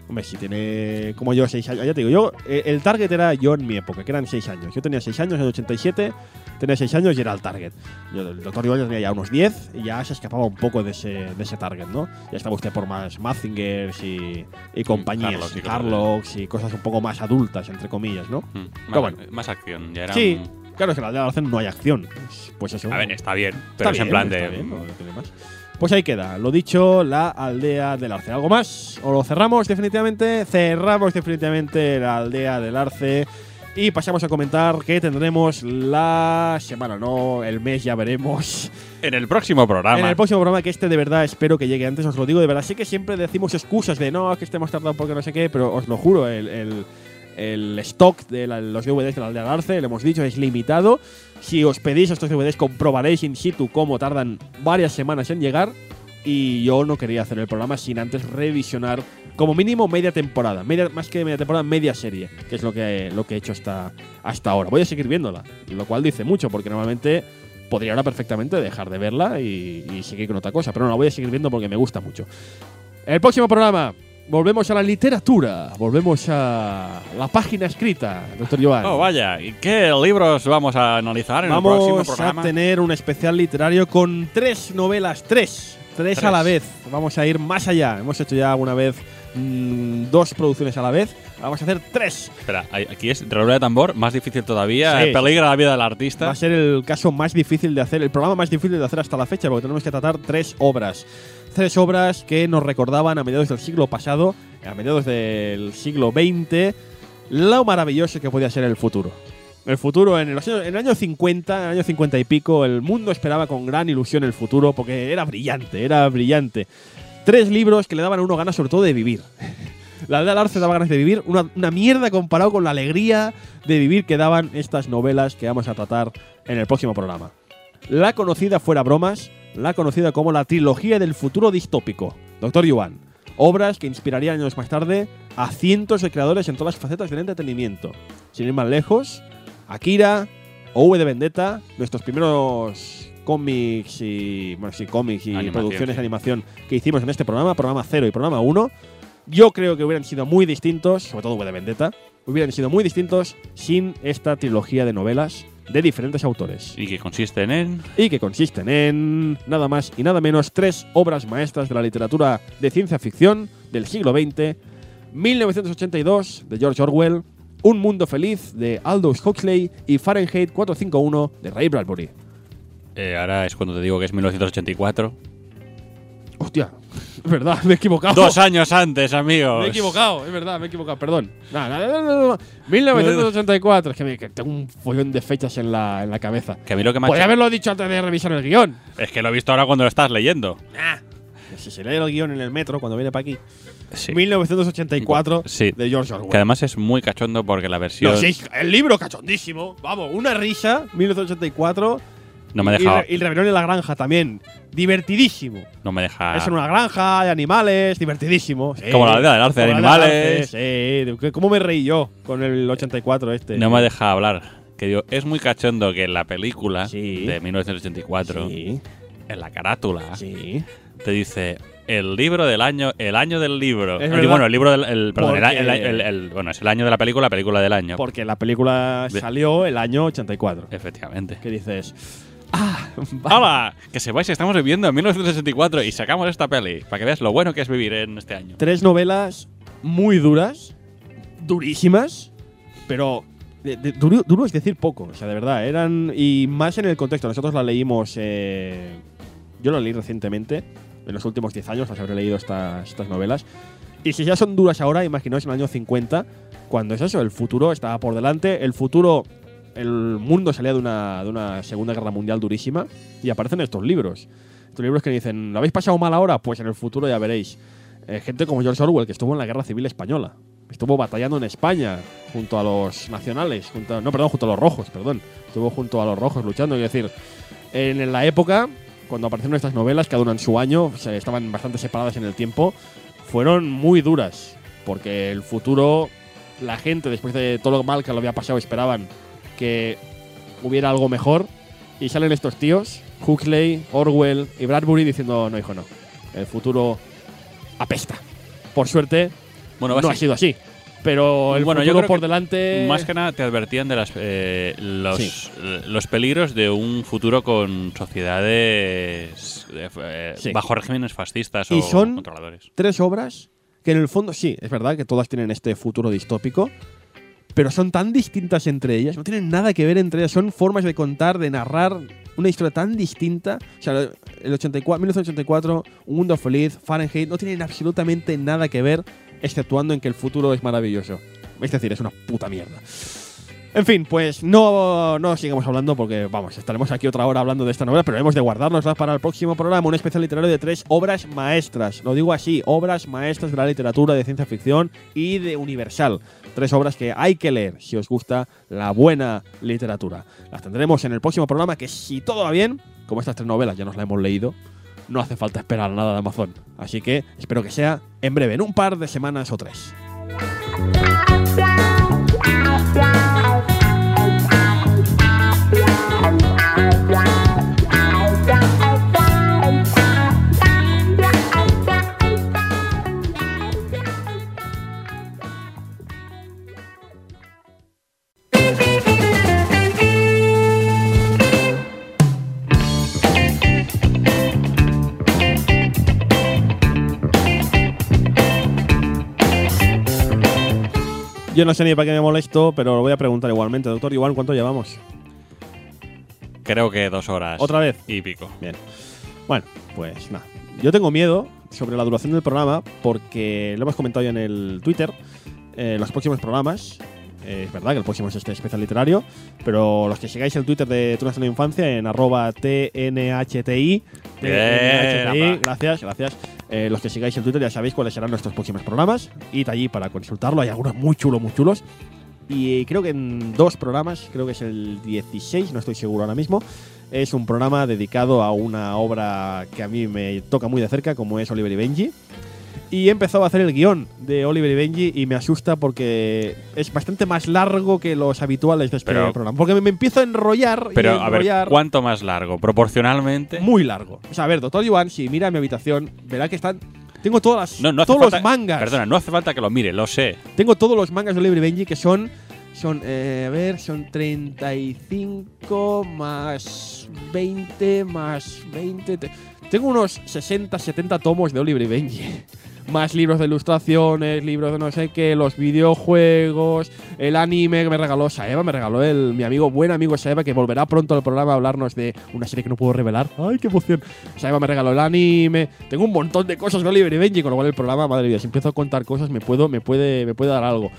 Hombre, si tiene como yo seis años. Ya te digo, yo. eh, El target era yo en mi época, que eran seis años. Yo tenía seis años en el 87. Tenía seis años y era el target. Yo, el doctor ya tenía ya unos 10 y ya se escapaba un poco de ese, de ese target, ¿no? Ya estaba usted por más Mazingers y, y compañías, Harlocks y y cosas y un poco más adultas, entre comillas, ¿no? Mm, más, bueno. más acción. Ya era Sí, un- claro, es que en la de Alarce no hay acción. Pues- eso. A ver, está bien. Está Pero es en bien, plan está de. bien, no tiene más. Pues ahí queda. Lo dicho, la aldea del Arce. ¿Algo más? ¿O lo cerramos definitivamente? Cerramos definitivamente la aldea del Arce. Y pasamos a comentar que tendremos la semana, no, el mes ya veremos. En el próximo programa. En el próximo programa, que este de verdad espero que llegue antes, os lo digo de verdad. Sí que siempre decimos excusas de no, que estemos tardando porque no sé qué, pero os lo juro, el, el- el stock de los DVDs de la aldea del Arce, lo hemos dicho, es limitado. Si os pedís estos DVDs, comprobaréis in situ cómo tardan varias semanas en llegar. Y yo no quería hacer el programa sin antes revisionar como mínimo media temporada. Más que media temporada, media serie, que es lo que, lo que he hecho hasta, hasta ahora. Voy a seguir viéndola, lo cual dice mucho, porque normalmente podría ahora perfectamente dejar de verla y seguir con otra cosa. Pero no, la voy a seguir viendo porque me gusta mucho. El próximo programa, volvemos a la literatura, volvemos a la página escrita, doctor Joan. Oh, vaya. ¿Y qué libros vamos a analizar en el próximo Vamos programa? a tener un especial literario con tres novelas, tres, tres, Tres. a la vez. Vamos a ir más allá. Hemos hecho ya alguna vez mm, dos producciones a la vez. Vamos a hacer tres. Espera, aquí es redoble de tambor, más difícil todavía. Sí, peligra la vida del artista. Va a ser el caso más difícil de hacer, el programa más difícil de hacer hasta la fecha, porque tenemos que tratar tres obras. Tres obras que nos recordaban a mediados del siglo pasado, a mediados del siglo XX, lo maravilloso que podía ser el futuro. El futuro, en, los años- en el año 50, en el año 50 y pico, el mundo esperaba con gran ilusión el futuro, porque era brillante, era brillante. Tres libros que le daban a uno ganas sobre todo de vivir. La aldea Arce daba ganas de vivir, una mierda comparado con la alegría de vivir que daban estas novelas que vamos a tratar en el próximo programa. La conocida fuera bromas, la conocida como la trilogía del futuro distópico, Doctor Yuan. Obras que inspirarían años más tarde a cientos de creadores en todas las facetas del entretenimiento. Sin ir más lejos, Akira, OV de Vendetta, nuestros primeros cómics y. Bueno, sí, cómics y Animación, producciones sí. de animación que hicimos en este programa, programa 0 y programa 1. Yo creo que hubieran sido muy distintos, sobre todo V de Vendetta, hubieran sido muy distintos sin esta trilogía de novelas de diferentes autores. Y que consisten en. Y que consisten en nada más y nada menos tres obras maestras de la literatura de ciencia ficción del siglo XX, 1982 de George Orwell, Un Mundo Feliz de Aldous Huxley y Fahrenheit 451 de Ray Bradbury. eh, ahora es cuando te digo que es 1984. Hostia, es verdad, me he equivocado. Dos años antes, amigos. Me he equivocado, es verdad, me he equivocado, perdón. No, no, no, no, no. 1984, es que, me, que tengo un follón de fechas en la, en la cabeza. Que a mí lo que me ha Podría haberlo dicho antes de revisar el guion. Es que lo he visto ahora cuando lo estás leyendo. Si se lee el guion en el metro cuando viene para aquí. Sí. 1984 Sí. de George Orwell. Que además es muy cachondo porque la versión No, sí, el libro cachondísimo. Vamos, una risa. 1984. no me Y- deja, Y, el rebelión en la granja también. Divertidísimo. no me deja Es en una granja de animales, divertidísimo. Sí. Como la aldea del Arce de animales. Arce, Sí, ¿Qué- ¿cómo me reí yo con el 84 este? no me deja hablar. Que digo, es muy cachondo que en la película Sí. de 1984, Sí, en la carátula, sí. te dice el libro del año, el año del libro. El- bueno, el libro del, el, perdón, el, el- bueno, es el año de la película, la película del año. Porque la película salió el año 84. Efectivamente. ¿Qué dices? Ah, vale. ¡Hola! Que sepáis que estamos viviendo en 1964 y sacamos esta peli para que veas lo bueno que es vivir en este año. Tres novelas muy duras, durísimas, pero de- de- duro, duro es decir poco, o sea, de verdad, eran. Y más en el contexto, nosotros la leímos. eh, yo la leí recientemente, en los últimos 10 años las habré leído estas, estas novelas. Y si ya son duras ahora, imaginaos en el año 50, cuando es eso, el futuro estaba por delante, el futuro. El mundo salía de una, de una Segunda Guerra Mundial durísima y aparecen estos libros. Estos libros que dicen, ¿lo habéis pasado mal ahora? Pues en el futuro ya veréis. Eh, gente como George Orwell, que estuvo en la Guerra Civil Española. Estuvo batallando en España junto a los nacionales. Junto a- no, perdón, junto a los rojos, perdón. Estuvo junto a los rojos luchando. Es decir, en la época, cuando aparecieron estas novelas, cada una en su año, estaban bastante separadas en el tiempo, fueron muy duras. Porque el futuro, la gente, después de todo lo mal que lo había pasado, esperaban que hubiera algo mejor. Y salen estos tíos, Huxley, Orwell y Bradbury, diciendo: No, hijo, no. El futuro apesta. Por suerte, Bueno, no ha sido así. Pero el Bueno, yo futuro creo por que delante. más que nada te advertían de las, eh, los, Sí. los peligros de un futuro con sociedades eh, eh, Sí. bajo regímenes fascistas Y o son- controladores. tres obras que en el fondo sí, es verdad que todas tienen este futuro distópico, pero son tan distintas entre ellas, no tienen nada que ver entre ellas, son formas de contar, de narrar una historia tan distinta. O sea, el 84, 1984, Un Mundo Feliz, Fahrenheit, no tienen absolutamente nada que ver, exceptuando en que el futuro es maravilloso. Es decir, es una puta mierda. En fin, pues no, no sigamos hablando porque, vamos, estaremos aquí otra hora hablando de esta novela, pero hemos de guardárnoslas para el próximo programa, un especial literario de tres obras maestras. Lo digo así, obras maestras de la literatura de ciencia ficción y de universal. Tres obras que hay que leer si os gusta la buena literatura. Las tendremos en el próximo programa que si todo va bien, como estas tres novelas ya nos las hemos leído, no hace falta esperar nada de Amazon. Así que espero que sea en breve, en un par de semanas o tres. Wow, wow. Yo no sé ni para qué me molesto, pero lo voy a preguntar igualmente. Doctor Iván, ¿cuánto llevamos? Creo que dos horas. ¿Otra vez? Y pico. Bien. Bueno, pues nada. Yo tengo miedo sobre la duración del programa porque lo hemos comentado ya en el Twitter. eh, los próximos programas, eh, es verdad que el próximo es este especial literario, pero los que sigáis el Twitter de Tu Nación de Infancia en arroba TNHTI, Bien, gracias, gracias. Eh, los que sigáis el Twitter ya sabéis cuáles serán nuestros próximos programas. Id allí para consultarlo, hay algunos muy chulos, muy chulos. Y creo que en dos programas, creo que es el 16, no estoy seguro ahora mismo, es un programa dedicado a una obra que a mí me toca muy de cerca, como es Oliver y Benji. Y he empezado a hacer el guion de Oliver y Benji y me asusta porque es bastante más largo que los habituales de este Pero- programa. Porque me, me empiezo a enrollar y Pero a ver, enrollar ¿cuánto más largo? Proporcionalmente. muy largo. O sea, a ver, Doctor Yuan, si mira mi habitación, verá que están... Tengo todas las, No, no todos falta- los mangas. Perdona, no hace falta que lo mire, lo sé. Tengo todos los mangas de Oliver y Benji que son. Son, eh, a ver, son 35 más 20 más 20. te- Tengo unos 60, 70 tomos de Oliver y Benji. Más libros de ilustraciones, libros de no sé qué, los videojuegos, el anime que me regaló Saeva, me regaló el, mi amigo, buen amigo Saeva, que volverá pronto al programa a hablarnos de una serie que no puedo revelar. ¡Ay, qué emoción! Saeva me regaló el anime. Tengo un montón de cosas Oliver y Benji, con lo cual el programa, madre mía, si empiezo a contar cosas me, puedo, me, puede, me puede dar algo.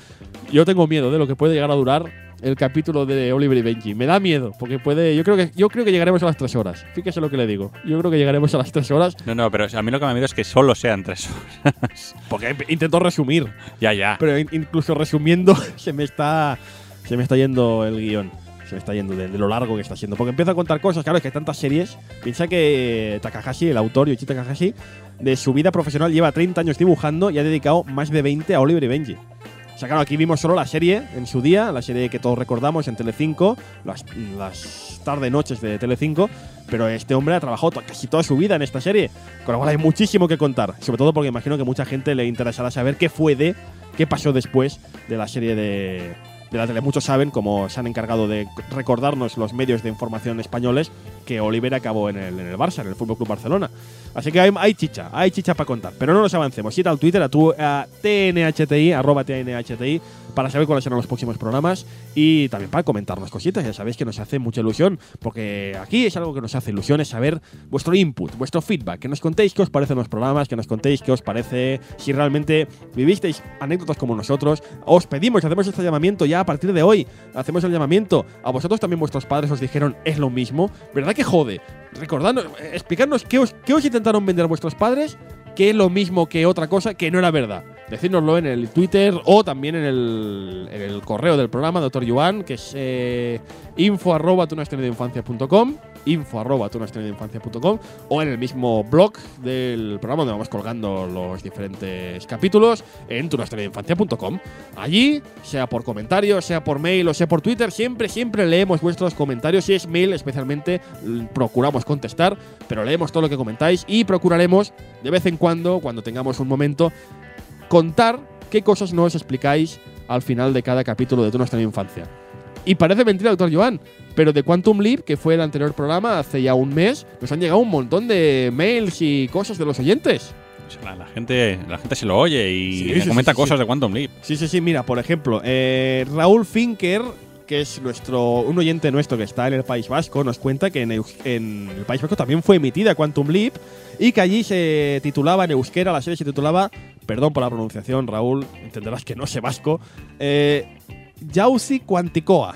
Yo tengo miedo de lo que puede llegar a durar el capítulo de Oliver y Benji. Me da miedo, porque puede. Yo creo que, yo creo que llegaremos a las tres horas. Fíjese lo que le digo. Yo creo que llegaremos a las tres horas. No, no, pero a mí lo que me da miedo es que solo sean tres horas. Porque intento resumir. ya, ya. Pero in- incluso resumiendo, se me está. Se me está yendo el guion. Se me está yendo de, de lo largo que está siendo. Porque empiezo a contar cosas, claro, es que hay tantas series. Piensa que Takahashi, el autor Yoichi Takahashi, de su vida profesional lleva 30 años dibujando y ha dedicado más de 20 a Oliver y Benji. O sea, claro, aquí vimos solo la serie en su día, la serie que todos recordamos en Telecinco, las, las tarde-noches de Telecinco, pero este hombre ha trabajado casi toda su vida en esta serie, con lo cual hay muchísimo que contar, sobre todo porque imagino que mucha gente le interesará saber qué fue de, qué pasó después de la serie de, de la tele. Muchos saben, como se han encargado de recordarnos los medios de información españoles, que Oliver acabó en el, en el Barça, en el Fútbol Club Barcelona. Así que hay, chicha, hay chicha para contar. Pero no nos avancemos. Ir al Twitter, a tu a TNHTI, arroba TNHTI, para saber cuáles serán los próximos programas y también para comentarnos cositas. Ya sabéis que nos hace mucha ilusión, porque aquí es algo que nos hace ilusión, es saber vuestro input, vuestro feedback, que nos contéis qué os parecen los programas, que nos contéis qué os parece, si realmente vivisteis anécdotas como nosotros. Os pedimos, hacemos este llamamiento ya a partir de hoy, hacemos el llamamiento. A vosotros también vuestros padres os dijeron es lo mismo, ¿verdad que jode? Recordadnos, eh, explicarnos qué os, qué os intentaron vender vuestros padres, que es lo mismo que otra cosa que no era verdad. Decírnoslo en el Twitter o también en el, en el correo del programa, doctor Yuan, que es eh, info arroba info arroba tunahistoriainfancia.com, o en el mismo blog del programa donde vamos colgando los diferentes capítulos en tunahistoriainfancia.com. Allí, sea por comentarios, sea por mail o sea por Twitter, siempre, siempre leemos vuestros comentarios. Si es mail, especialmente, procuramos contestar, pero leemos todo lo que comentáis y procuraremos, de vez en cuando, cuando tengamos un momento, contar qué cosas no os explicáis al final de cada capítulo de Tu Nuestra Infancia. Y parece mentira, doctor Joan, pero de Quantum Leap, que fue el anterior programa hace ya un mes, nos han llegado un montón de mails y cosas de los oyentes. La, la gente, la gente se lo oye y Sí, le sí, comenta sí, cosas de Quantum Leap. Sí, sí, sí, mira, por ejemplo, eh, Raúl Finker, que es nuestro un oyente nuestro que está en el País Vasco, nos cuenta que en, en el País Vasco también fue emitida Quantum Leap y que allí se titulaba en euskera, la serie se titulaba, perdón por la pronunciación, Raúl, entenderás que no sé vasco, eh, Jauzi Quanticoa.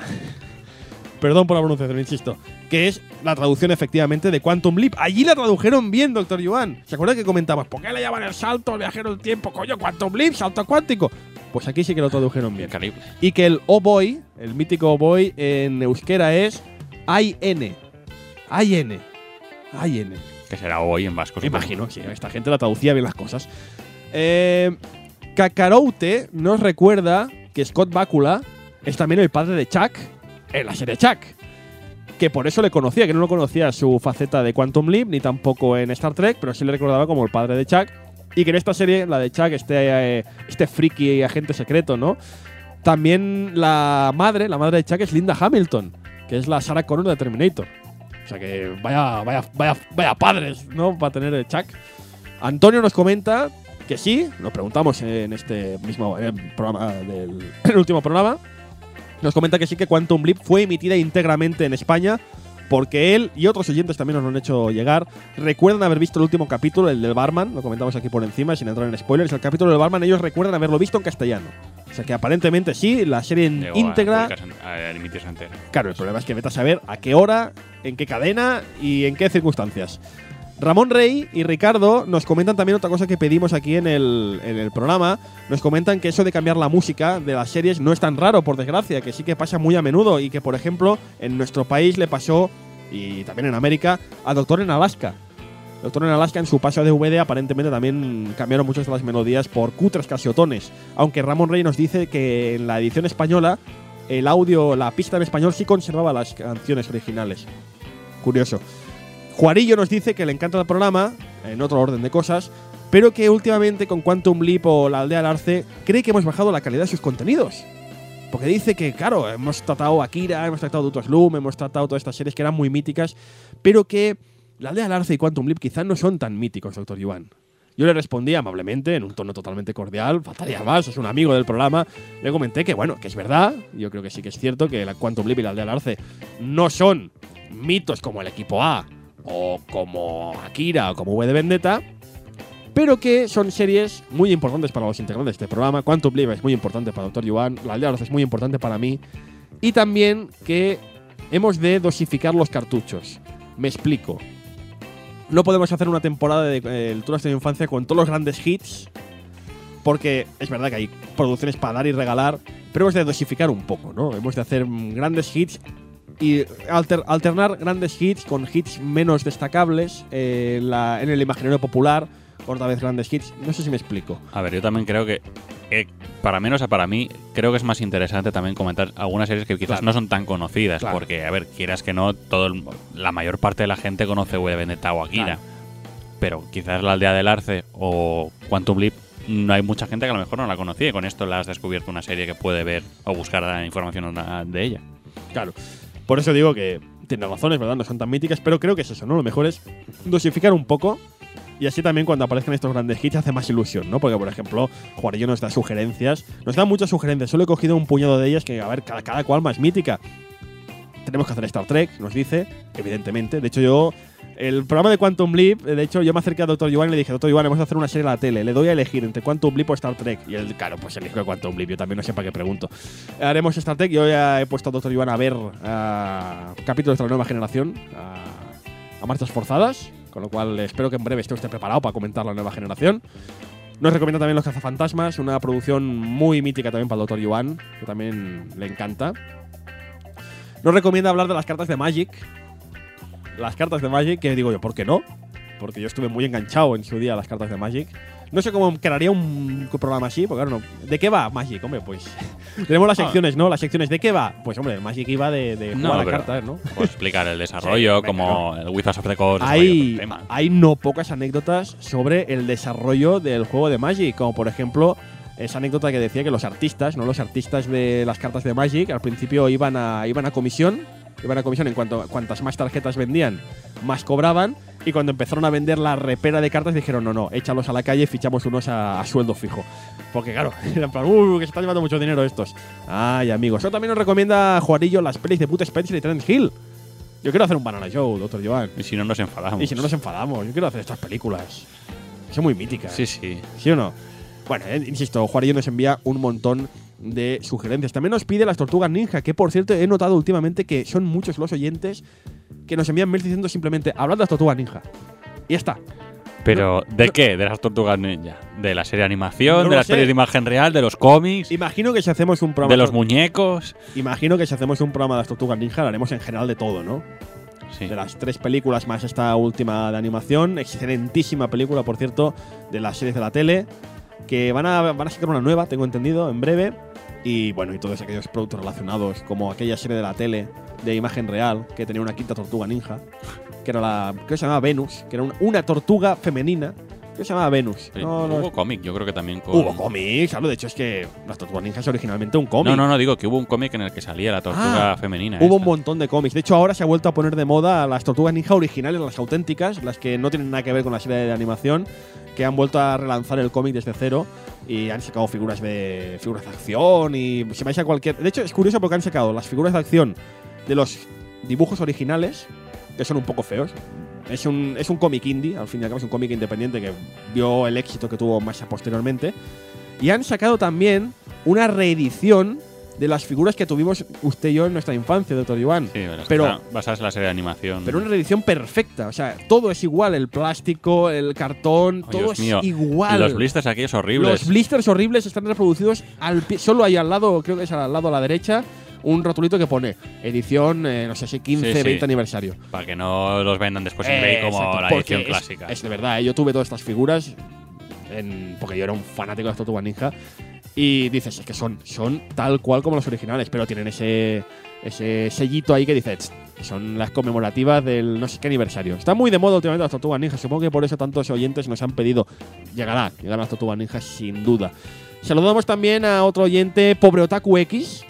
Perdón por la pronunciación, insisto. Que es la traducción efectivamente de Quantum Leap. Allí la tradujeron bien, doctor Yuan. ¿Se acuerda que comentabas? ¿Por qué le llaman el salto al viajero del tiempo? Coño, Quantum Leap, salto cuántico. Pues aquí sí que lo tradujeron bien. Increíble. Y que el Oh Boy, el mítico Oh Boy en euskera es AIN. AIN. AIN. Que será hoy en vasco. Me imagino, sí, esta gente la traducía bien las cosas. Eh, Kakaroute nos recuerda que Scott Bakula es también el padre de Chuck en la serie Chuck. Que por eso le conocía, que no lo conocía su faceta de Quantum Leap, ni tampoco en Star Trek, pero sí le recordaba como el padre de Chuck. Y que en esta serie, la de Chuck, este, eh, este friki agente secreto, ¿no? También la madre, la madre de Chuck es Linda Hamilton, que es la Sarah Connor de Terminator. O sea que vaya, vaya, vaya, vaya padres, ¿no? Para tener el Chuck. Antonio nos comenta que sí, lo preguntamos en este mismo eh, programa del el último programa. Nos comenta que sí que Quantum Leap fue emitida íntegramente en España porque él y otros oyentes también nos lo han hecho llegar. Recuerdan haber visto el último capítulo, el del barman, lo comentamos aquí por encima sin entrar en spoilers. El capítulo del barman ellos recuerdan haberlo visto en castellano. O sea que aparentemente sí, la serie en íntegra entera. Claro, el problema es que vete a saber a qué hora, en qué cadena y en qué circunstancias. Ramón Rey y Ricardo nos comentan también otra cosa que pedimos aquí en el, programa. Nos comentan que eso de cambiar la música de las series no es tan raro, por desgracia, que sí que pasa muy a menudo y que, por ejemplo, en nuestro país le pasó, y también en América, a Doctor en Alaska. Doctor en Alaska en su paso a DVD aparentemente también cambiaron muchas de las melodías por cutres casiotones. Aunque Ramón Rey nos dice que en la edición española el audio, la pista en español sí conservaba las canciones originales. Curioso. Juarillo nos dice que le encanta el programa, en otro orden de cosas, pero que últimamente con Quantum Leap o La Aldea del Arce cree que hemos bajado la calidad de sus contenidos. Porque dice que, claro, hemos tratado Akira, hemos tratado Duto Slum, hemos tratado todas estas series que eran muy míticas, pero que La Aldea del Arce y Quantum Leap quizás no son tan míticos, doctor Yuan. Yo le respondí amablemente, en un tono totalmente cordial, faltaría más, es un amigo del programa. Le comenté que, bueno, que es verdad, yo creo que sí que es cierto que la Quantum Leap y la Aldea del Arce no son mitos como el equipo A o como Akira o como V de Vendetta, pero que son series muy importantes para los integrantes de este programa. Quantum Leap es muy importante para Dr. Yuan, La Aldea Arce es muy importante para mí, Y también que hemos de dosificar los cartuchos. Me explico. No podemos hacer una temporada de eh, Tour de Infancia con todos los grandes hits, porque es verdad que hay producciones para dar y regalar, pero hemos de dosificar un poco, ¿no? Hemos de hacer grandes hits y alter- alternar grandes hits con hits menos destacables eh, la- en el imaginario popular, otra vez grandes hits. No sé si me explico. A ver, yo también creo que, eh, para menos a para mí, creo que es más interesante también comentar algunas series que quizás Claro. no son tan conocidas. Claro. Porque, a ver, quieras que no, todo el- la mayor parte de la gente conoce V de Vendetta o Akira. Claro. Pero quizás la aldea del arce o Quantum Leap no hay mucha gente que a lo mejor no la conocía y con esto la has descubierto una serie que puede ver o buscar información de ella. Claro. Por eso digo que tiene razones, ¿verdad? No son tan míticas, pero creo que es eso, ¿no? Lo mejor es dosificar un poco y así también cuando aparezcan estos grandes hits hace más ilusión, ¿no? Porque, por ejemplo, Juarillo nos da sugerencias. Nos da muchas sugerencias. Solo he cogido un puñado de ellas que, a ver, cada, cada cual más mítica. Tenemos que hacer Star Trek, nos dice, evidentemente. De hecho, yo. El programa de Quantum Leap, de hecho, yo me acerqué a Dr. Yuan y le dije, Dr. Yuan, vamos a hacer una serie a la tele. Le doy a elegir entre Quantum Leap o Star Trek. Y él, claro, pues eligió Quantum Leap. Yo también no sé para qué pregunto. Haremos Star Trek. Yo ya he puesto a Dr. Yuan a ver ah, capítulos de la nueva generación, a, a marchas forzadas. Con lo cual, espero que en breve esté usted preparado para comentar la nueva generación. Nos recomienda también Los Cazafantasmas, una producción muy mítica también para el Dr. Yuan, que también le encanta. Nos recomienda hablar de las cartas de Magic. Las cartas de Magic, que digo yo, ¿por qué no? Porque yo estuve muy enganchado en su día a las cartas de Magic. No sé cómo crearía un programa así, porque claro, no. ¿De qué va Magic? Hombre, pues. Tenemos las Ah. secciones, ¿no? Las secciones, ¿de qué va? Pues, hombre, Magic iba de, de jugar No, a cartas, ¿no? Pues explicar el desarrollo, como el Wizards of the Coast. hay, hay no pocas anécdotas sobre el desarrollo del juego de Magic, como por ejemplo esa anécdota que decía que los artistas, no los artistas de las cartas de Magic, al principio iban a, iban a comisión, iban a comisión en cuanto cuantas más tarjetas vendían, más cobraban, y cuando empezaron a vender la repera de cartas dijeron, no, no, échalos a la calle y fichamos unos a, a sueldo fijo. Porque claro, era en plan, "Uh, que se están llevando mucho dinero estos. Ay, amigos. Eso también nos recomienda Juarillo las pelis de Bud Spencer y Terence Hill. Yo quiero hacer un Banana Show, doctor Joan. Y si no nos enfadamos. Y si no nos enfadamos, yo quiero hacer estas películas. Son muy míticas. Sí, sí. ¿Sí o no? Bueno, eh, insisto, Juarillo nos envía un montón de sugerencias. También nos pide las tortugas ninja, que por cierto he notado últimamente que son muchos los oyentes que nos envían mails diciendo simplemente hablad de las tortugas ninja. Y ya está. Pero, ¿de no- qué? ¿De las tortugas ninja? ¿De la serie de animación? No ¿De las sé. pelis de imagen real? ¿De los cómics? Imagino que si hacemos un programa. ¿De los muñecos? Imagino que si hacemos un programa de las tortugas ninja lo haremos en general de todo, ¿no? Sí. De las tres películas más esta última de animación. Excelentísima película, por cierto, de las series de la tele. Que van a, van a sacar una nueva, tengo entendido, en breve. Y bueno, y todos aquellos productos relacionados, como aquella serie de la tele de imagen real, que tenía una quinta tortuga ninja. Que era la. Que se llamaba Venus, que era una tortuga femenina. Que se llamaba Venus. Sí, No, no, Hubo cómic, yo creo que también con... Hubo cómics, claro. De hecho, es que las tortugas ninjas es originalmente un cómic. No, no, no, digo que hubo un cómic en el que salía la tortuga Ah, femenina. Hubo un montón de cómics. De hecho, ahora se ha vuelto a poner de moda las tortugas ninja originales, las auténticas, las que no tienen nada que ver con la serie de animación, que han vuelto a relanzar el cómic desde cero y han sacado figuras de figuras de acción y si vais a cualquier. De hecho, es curioso porque han sacado las figuras de acción de los dibujos originales, que son un poco feos. Es un, es un cómic indie, al fin y al cabo es un cómic independiente que vio el éxito que tuvo más posteriormente. Y han sacado también una reedición de las figuras que tuvimos usted y yo en nuestra infancia, doctor Iván. Sí, pero, Pero- basadas en la serie de animación. Pero una reedición perfecta. O sea, todo es igual. El plástico, el cartón, Oh, todo Dios es mío. igual. Los blisters aquellos horribles. Los blisters horribles están reproducidos al. Solo hay al lado, creo que es al lado a la derecha, un rotulito que pone edición, eh, no sé si 15, Sí, sí. 20 aniversario. Para que no los vendan después en Eh, eBay como exacto, la edición es- clásica. Es, de verdad, eh, yo tuve todas estas figuras en- porque yo era un fanático de las Tortugas Ninja. Y dices, es que son, son tal cual como los originales, pero tienen ese, ese sellito ahí que dice, "Tst", que son las conmemorativas del no sé qué aniversario. Está muy de moda últimamente las Tortugas Ninja, supongo que por eso tantos oyentes nos han pedido. Llegará, llegarán las Tortugas Ninja sin duda. Saludamos también a otro oyente, Pobre Otaku X.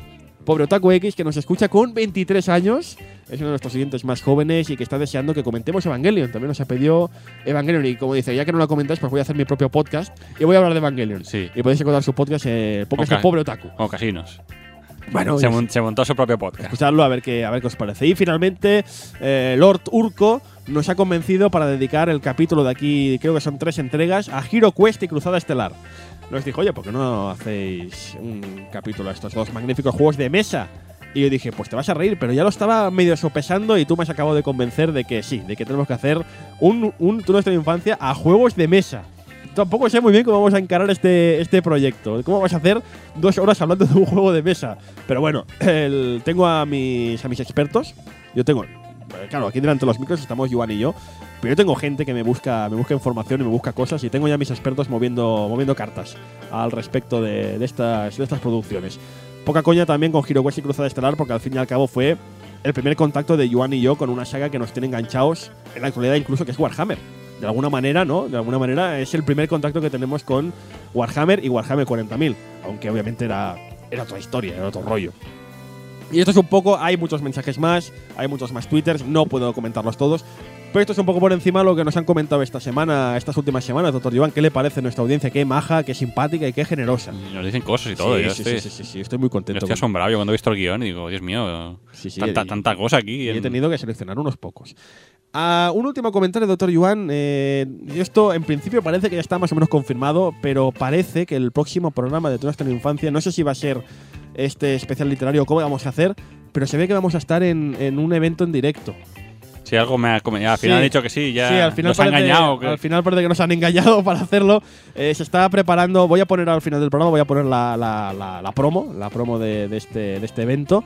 Pobre Otaku X, que nos escucha con 23 años. Es uno de nuestros oyentes más jóvenes y que está deseando que comentemos Evangelion. También nos ha pedido Evangelion. Y como dice, ya que no lo comentáis, pues voy a hacer mi propio podcast y voy a hablar de Evangelion. Sí. Y podéis encontrar su podcast, eh, podcast de Ok. Pobre Otaku. Como casinos. Bueno, se, mon- se montó su propio podcast. escuchadlo a ver qué, a ver qué os parece. Y finalmente, eh, Lord Urco nos ha convencido para dedicar el capítulo de aquí, creo que son tres entregas, a Hero Quest y Cruzada Estelar. Nos dijo, oye, ¿por qué no hacéis un capítulo a estos dos magníficos juegos de mesa Y yo dije, pues te vas a reír, pero ya lo estaba medio sopesando y tú me has acabado de convencer de que sí, de que tenemos que hacer un, un Tú nuestra infancia a juegos de mesa. Tampoco sé muy bien cómo vamos a encarar este, este proyecto. ¿Cómo vamos a hacer dos horas hablando de un juego de mesa? Pero bueno, el- tengo a mis, a mis expertos. Yo tengo. eh, Claro, aquí delante de los micros estamos Joan y yo. Pero yo tengo gente que me busca, me busca información y me busca cosas. Y tengo ya mis expertos moviendo, moviendo cartas al respecto de, de estas, de estas producciones. Poca coña también con HeroQuest y Cruzada Estelar, porque al fin y al cabo fue el primer contacto de Joan y yo con una saga que nos tiene enganchados en la actualidad, incluso que es Warhammer. De alguna manera, ¿no? De alguna manera es el primer contacto que tenemos con Warhammer y Warhammer 40.000. Aunque obviamente era, era otra historia, era otro rollo. Y esto es un poco, hay muchos mensajes más, hay muchos más twitters, no puedo comentarlos todos. Pero esto es un poco por encima lo que nos han comentado esta semana, estas últimas semanas, doctor Iván. ¿Qué le parece a nuestra audiencia? Qué maja, qué simpática y qué generosa. Y nos dicen cosas y todo. sí, yo sí, estoy, sí, sí, sí, estoy muy yo contento. estoy con- asombrado. Yo cuando he visto el guion digo, Dios mío, tanta, y- tanta cosa aquí. y he en- tenido que seleccionar unos pocos. Ah, un último comentario, doctor Yuan. Eh, esto en principio parece que ya está más o menos confirmado, pero parece que el próximo programa de Toda nuestra infancia, no sé si va a ser este especial literario o cómo vamos a hacer, pero se ve que vamos a estar en, en un evento en directo. Si algo me ha comentado. Al final Sí. han dicho que sí, ya sí, al final nos parece, engañado. que- Al final parece que nos han engañado para hacerlo. Eh, se está preparando, voy a poner al final del programa, voy a poner la, la- la- la promo, la promo de, de este, de este evento.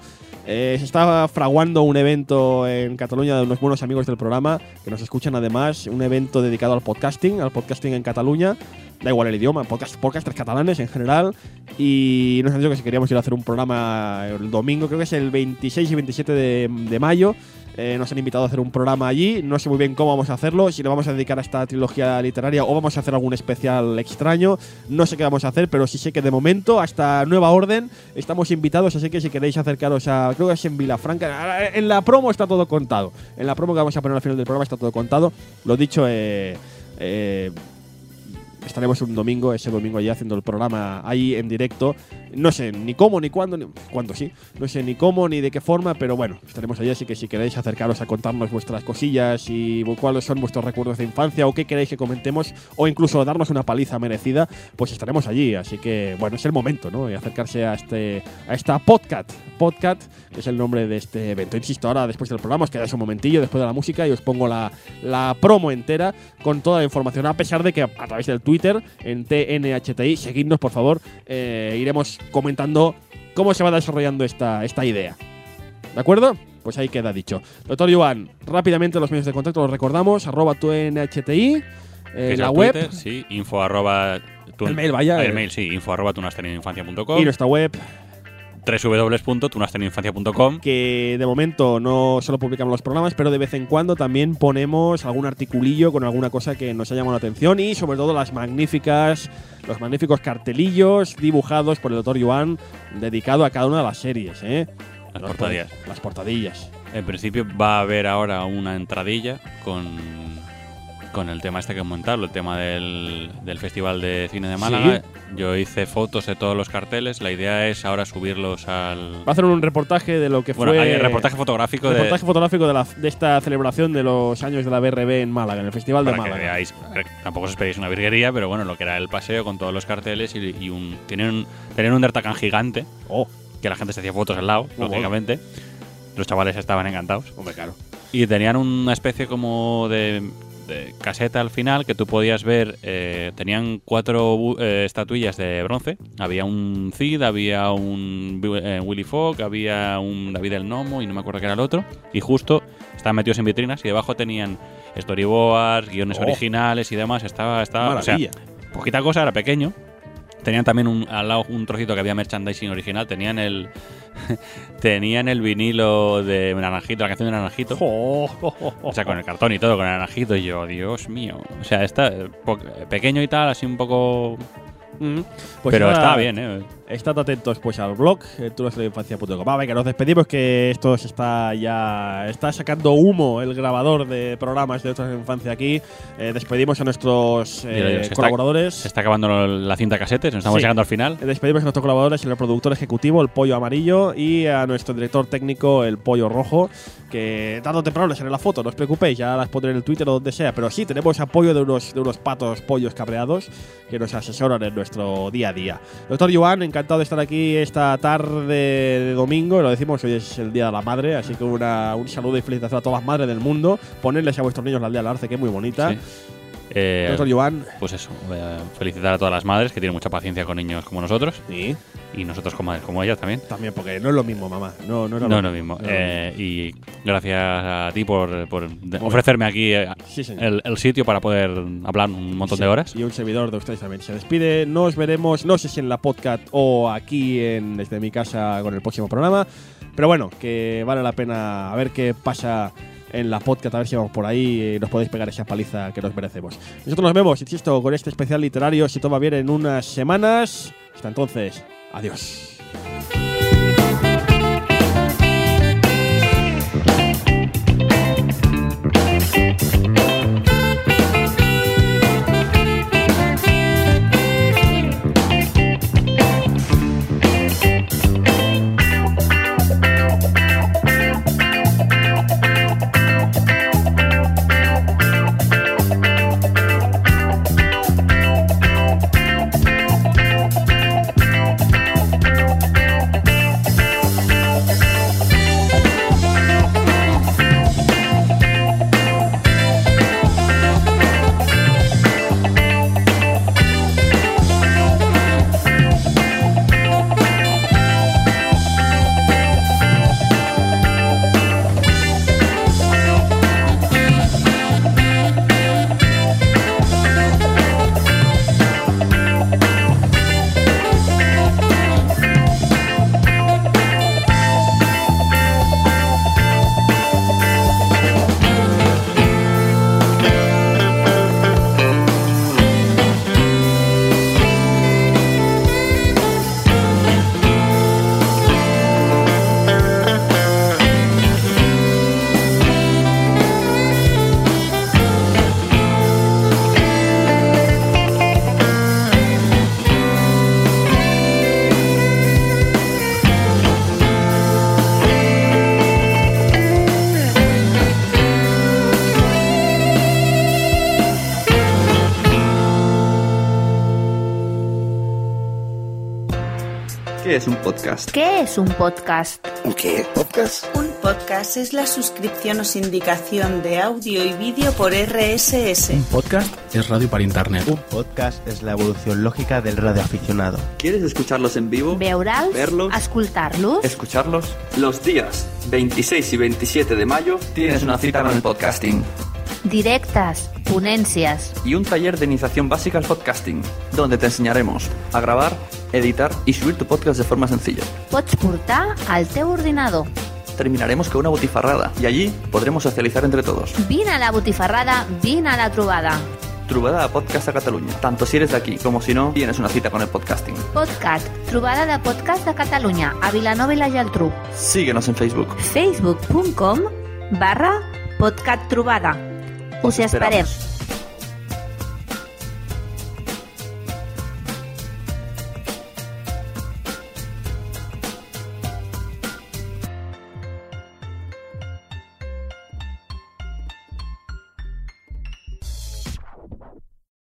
Eh, se está fraguando un evento en Cataluña de unos buenos amigos del programa que nos escuchan además, un evento dedicado al podcasting, al podcasting en Cataluña. Da igual el idioma, podcast, podcasters catalanes en general. Y nos han dicho que si queríamos ir a hacer un programa el domingo, creo que es el 26 y 27 de, de mayo. Eh, nos han invitado a hacer un programa allí. No sé muy bien cómo vamos a hacerlo. Si lo vamos a dedicar a esta trilogía literaria o vamos a hacer algún especial extraño. No sé qué vamos a hacer, pero sí sé que de momento, hasta nueva orden, estamos invitados. Así que si queréis acercaros a. Creo que es en Vilafranca. En la promo está todo contado. En la promo que vamos a poner al final del programa está todo contado. Lo dicho, eh, eh, estaremos un domingo, ese domingo allí haciendo el programa ahí en directo. No sé ni cómo, ni cuándo, ni cuándo sí. No sé ni cómo, ni de qué forma, pero bueno, estaremos allí. Así que si queréis acercaros a contarnos vuestras cosillas y cuáles son vuestros recuerdos de infancia o qué queréis que comentemos o incluso darnos una paliza merecida, pues estaremos allí. Así que bueno, es el momento, ¿no? Y acercarse a este a esta podcast. Podcast, que es el nombre de este evento. Insisto, ahora después del programa os quedáis un momentillo después de la música y os pongo la, la promo entera con toda la información. A pesar de que a través del Twitter, en TNHTI, seguidnos por favor, eh, iremos comentando cómo se va desarrollando esta, esta idea. ¿De acuerdo? Pues ahí queda dicho. Doctor Joan, rápidamente los medios de contacto los recordamos, arroba tu NHTI, eh, la web Twitter, sí, info arroba. tu- El mail, vaya, eh. Mail, sí, info arroba tunastenidoinfancia.com. y nuestra web, www.tunastenidoinfancia.com. que de momento no solo publicamos los programas, pero de vez en cuando también ponemos algún articulillo con alguna cosa que nos haya llamado la atención y sobre todo las magníficas, los magníficos cartelillos dibujados por el doctor Joan dedicado a cada una de las series, ¿eh? Las portadillas. Las portadillas. En principio va a haber ahora una entradilla con, con el tema este que montarlo, el tema del, del Festival de Cine de Málaga. Yo hice fotos de todos los carteles. La idea es ahora subirlos al. Va a hacer un reportaje de lo que Bueno, fue hay reportaje fotográfico de- reportaje fotográfico de, la- de esta celebración de los años de la BRB en Málaga, en el Festival de que Málaga. veáis. Tampoco os esperéis una virguería, pero bueno, lo que era el paseo con todos los carteles y, y un. Tienen tenían un Dertacan gigante, Oh, que la gente se hacía fotos al lado, lógicamente. Los chavales estaban encantados. hombre, claro. Y tenían una especie como de, de caseta al final que tú podías ver. eh, tenían cuatro eh, estatuillas de bronce. Había un Cid, había un eh, Willy Fogg, había un David el Nomo y no me acuerdo qué era el otro. Y justo estaban metidos en vitrinas y debajo tenían storyboards, guiones Oh. originales y demás. Estaba, estaba o sea, Maravilla. poquita cosa, era pequeño. Tenían también un, al lado un trocito que había merchandising original. Tenían el tenían el vinilo de Naranjito, la canción de Naranjito. Oh, O sea, con el cartón y todo, con el naranjito. Y yo, Dios mío. O sea, está pequeño y tal, así un poco. Mm. Pues pero está bien, ¿eh? Estad atentos pues al blog, eh, tunuestrainfancia.com. Va, venga, nos despedimos que esto se está ya. Está sacando humo el grabador de programas de nuestra infancia aquí. Eh, despedimos a nuestros eh, Mira, es que está- colaboradores. Se está acabando la cinta casete, nos estamos Sí. llegando al final. Eh, Despedimos a nuestros colaboradores, el productor ejecutivo, el pollo amarillo, y a nuestro director técnico, el pollo rojo, que tarde o temprano les haré la foto, no os preocupéis, ya las pondré en el Twitter o donde sea, pero sí, tenemos apoyo de unos, de unos patos pollos cabreados que nos asesoran en nuestra día a día. Doctor Joan, encantado de estar aquí esta tarde de domingo. Lo decimos, hoy es el Día de la Madre, así que una, un saludo y felicitación a todas las madres del mundo. Ponerles a vuestros niños la aldea del arce, que es muy bonita. Eh, Doctor Joan. pues eso, eh, felicitar a todas las madres que tienen mucha paciencia con niños como nosotros Sí, y nosotros con madres como ellas también. también, porque no es lo mismo, mamá. No, no, no, No, lo mismo. No, Eh, y gracias a ti por, ofrecerme aquí eh, Sí, el, el sitio para poder hablar un montón Sí, de horas. Y un servidor de ustedes también se despide. Nos veremos, no sé si en la podcast o aquí en, desde mi casa con el próximo programa. Pero bueno, que vale la pena a ver qué pasa en la podcast, a ver si vamos por ahí y nos podéis pegar esa paliza que nos merecemos. Nosotros nos vemos, insisto, con este especial literario, si todo va bien, en unas semanas. Hasta entonces, adiós. ¿Qué es un podcast? ¿Qué es un podcast? ¿Qué? ¿Podcast? Un podcast es la suscripción o sindicación de audio y vídeo por RSS. Un podcast es radio para internet. Un podcast es la evolución lógica del radioaficionado. ¿Quieres escucharlos en vivo? Veure'ls, Verlos. escoltar-los, ¿Escucharlos? Los días 26 y 27 de mayo tienes una cita con el podcasting directes, ponències, y un taller de iniciación básica al podcasting, donde te enseñaremos a grabar, editar y subir tu podcast de forma sencilla. pots portar al teu ordinador. Terminaremos con una botifarrada y allí podremos socializar entre todos. Vine a la botifarrada, vine a la trobada. Trobada a Podcast a Catalunya. Tanto si eres de aquí como si no, tienes una cita con el podcasting. Podcast, trobada de podcast de Catalunya, a Vilanova i la Geltrú. Síguenos en Facebook. facebook.com barra podcast trobada. Us esperamos.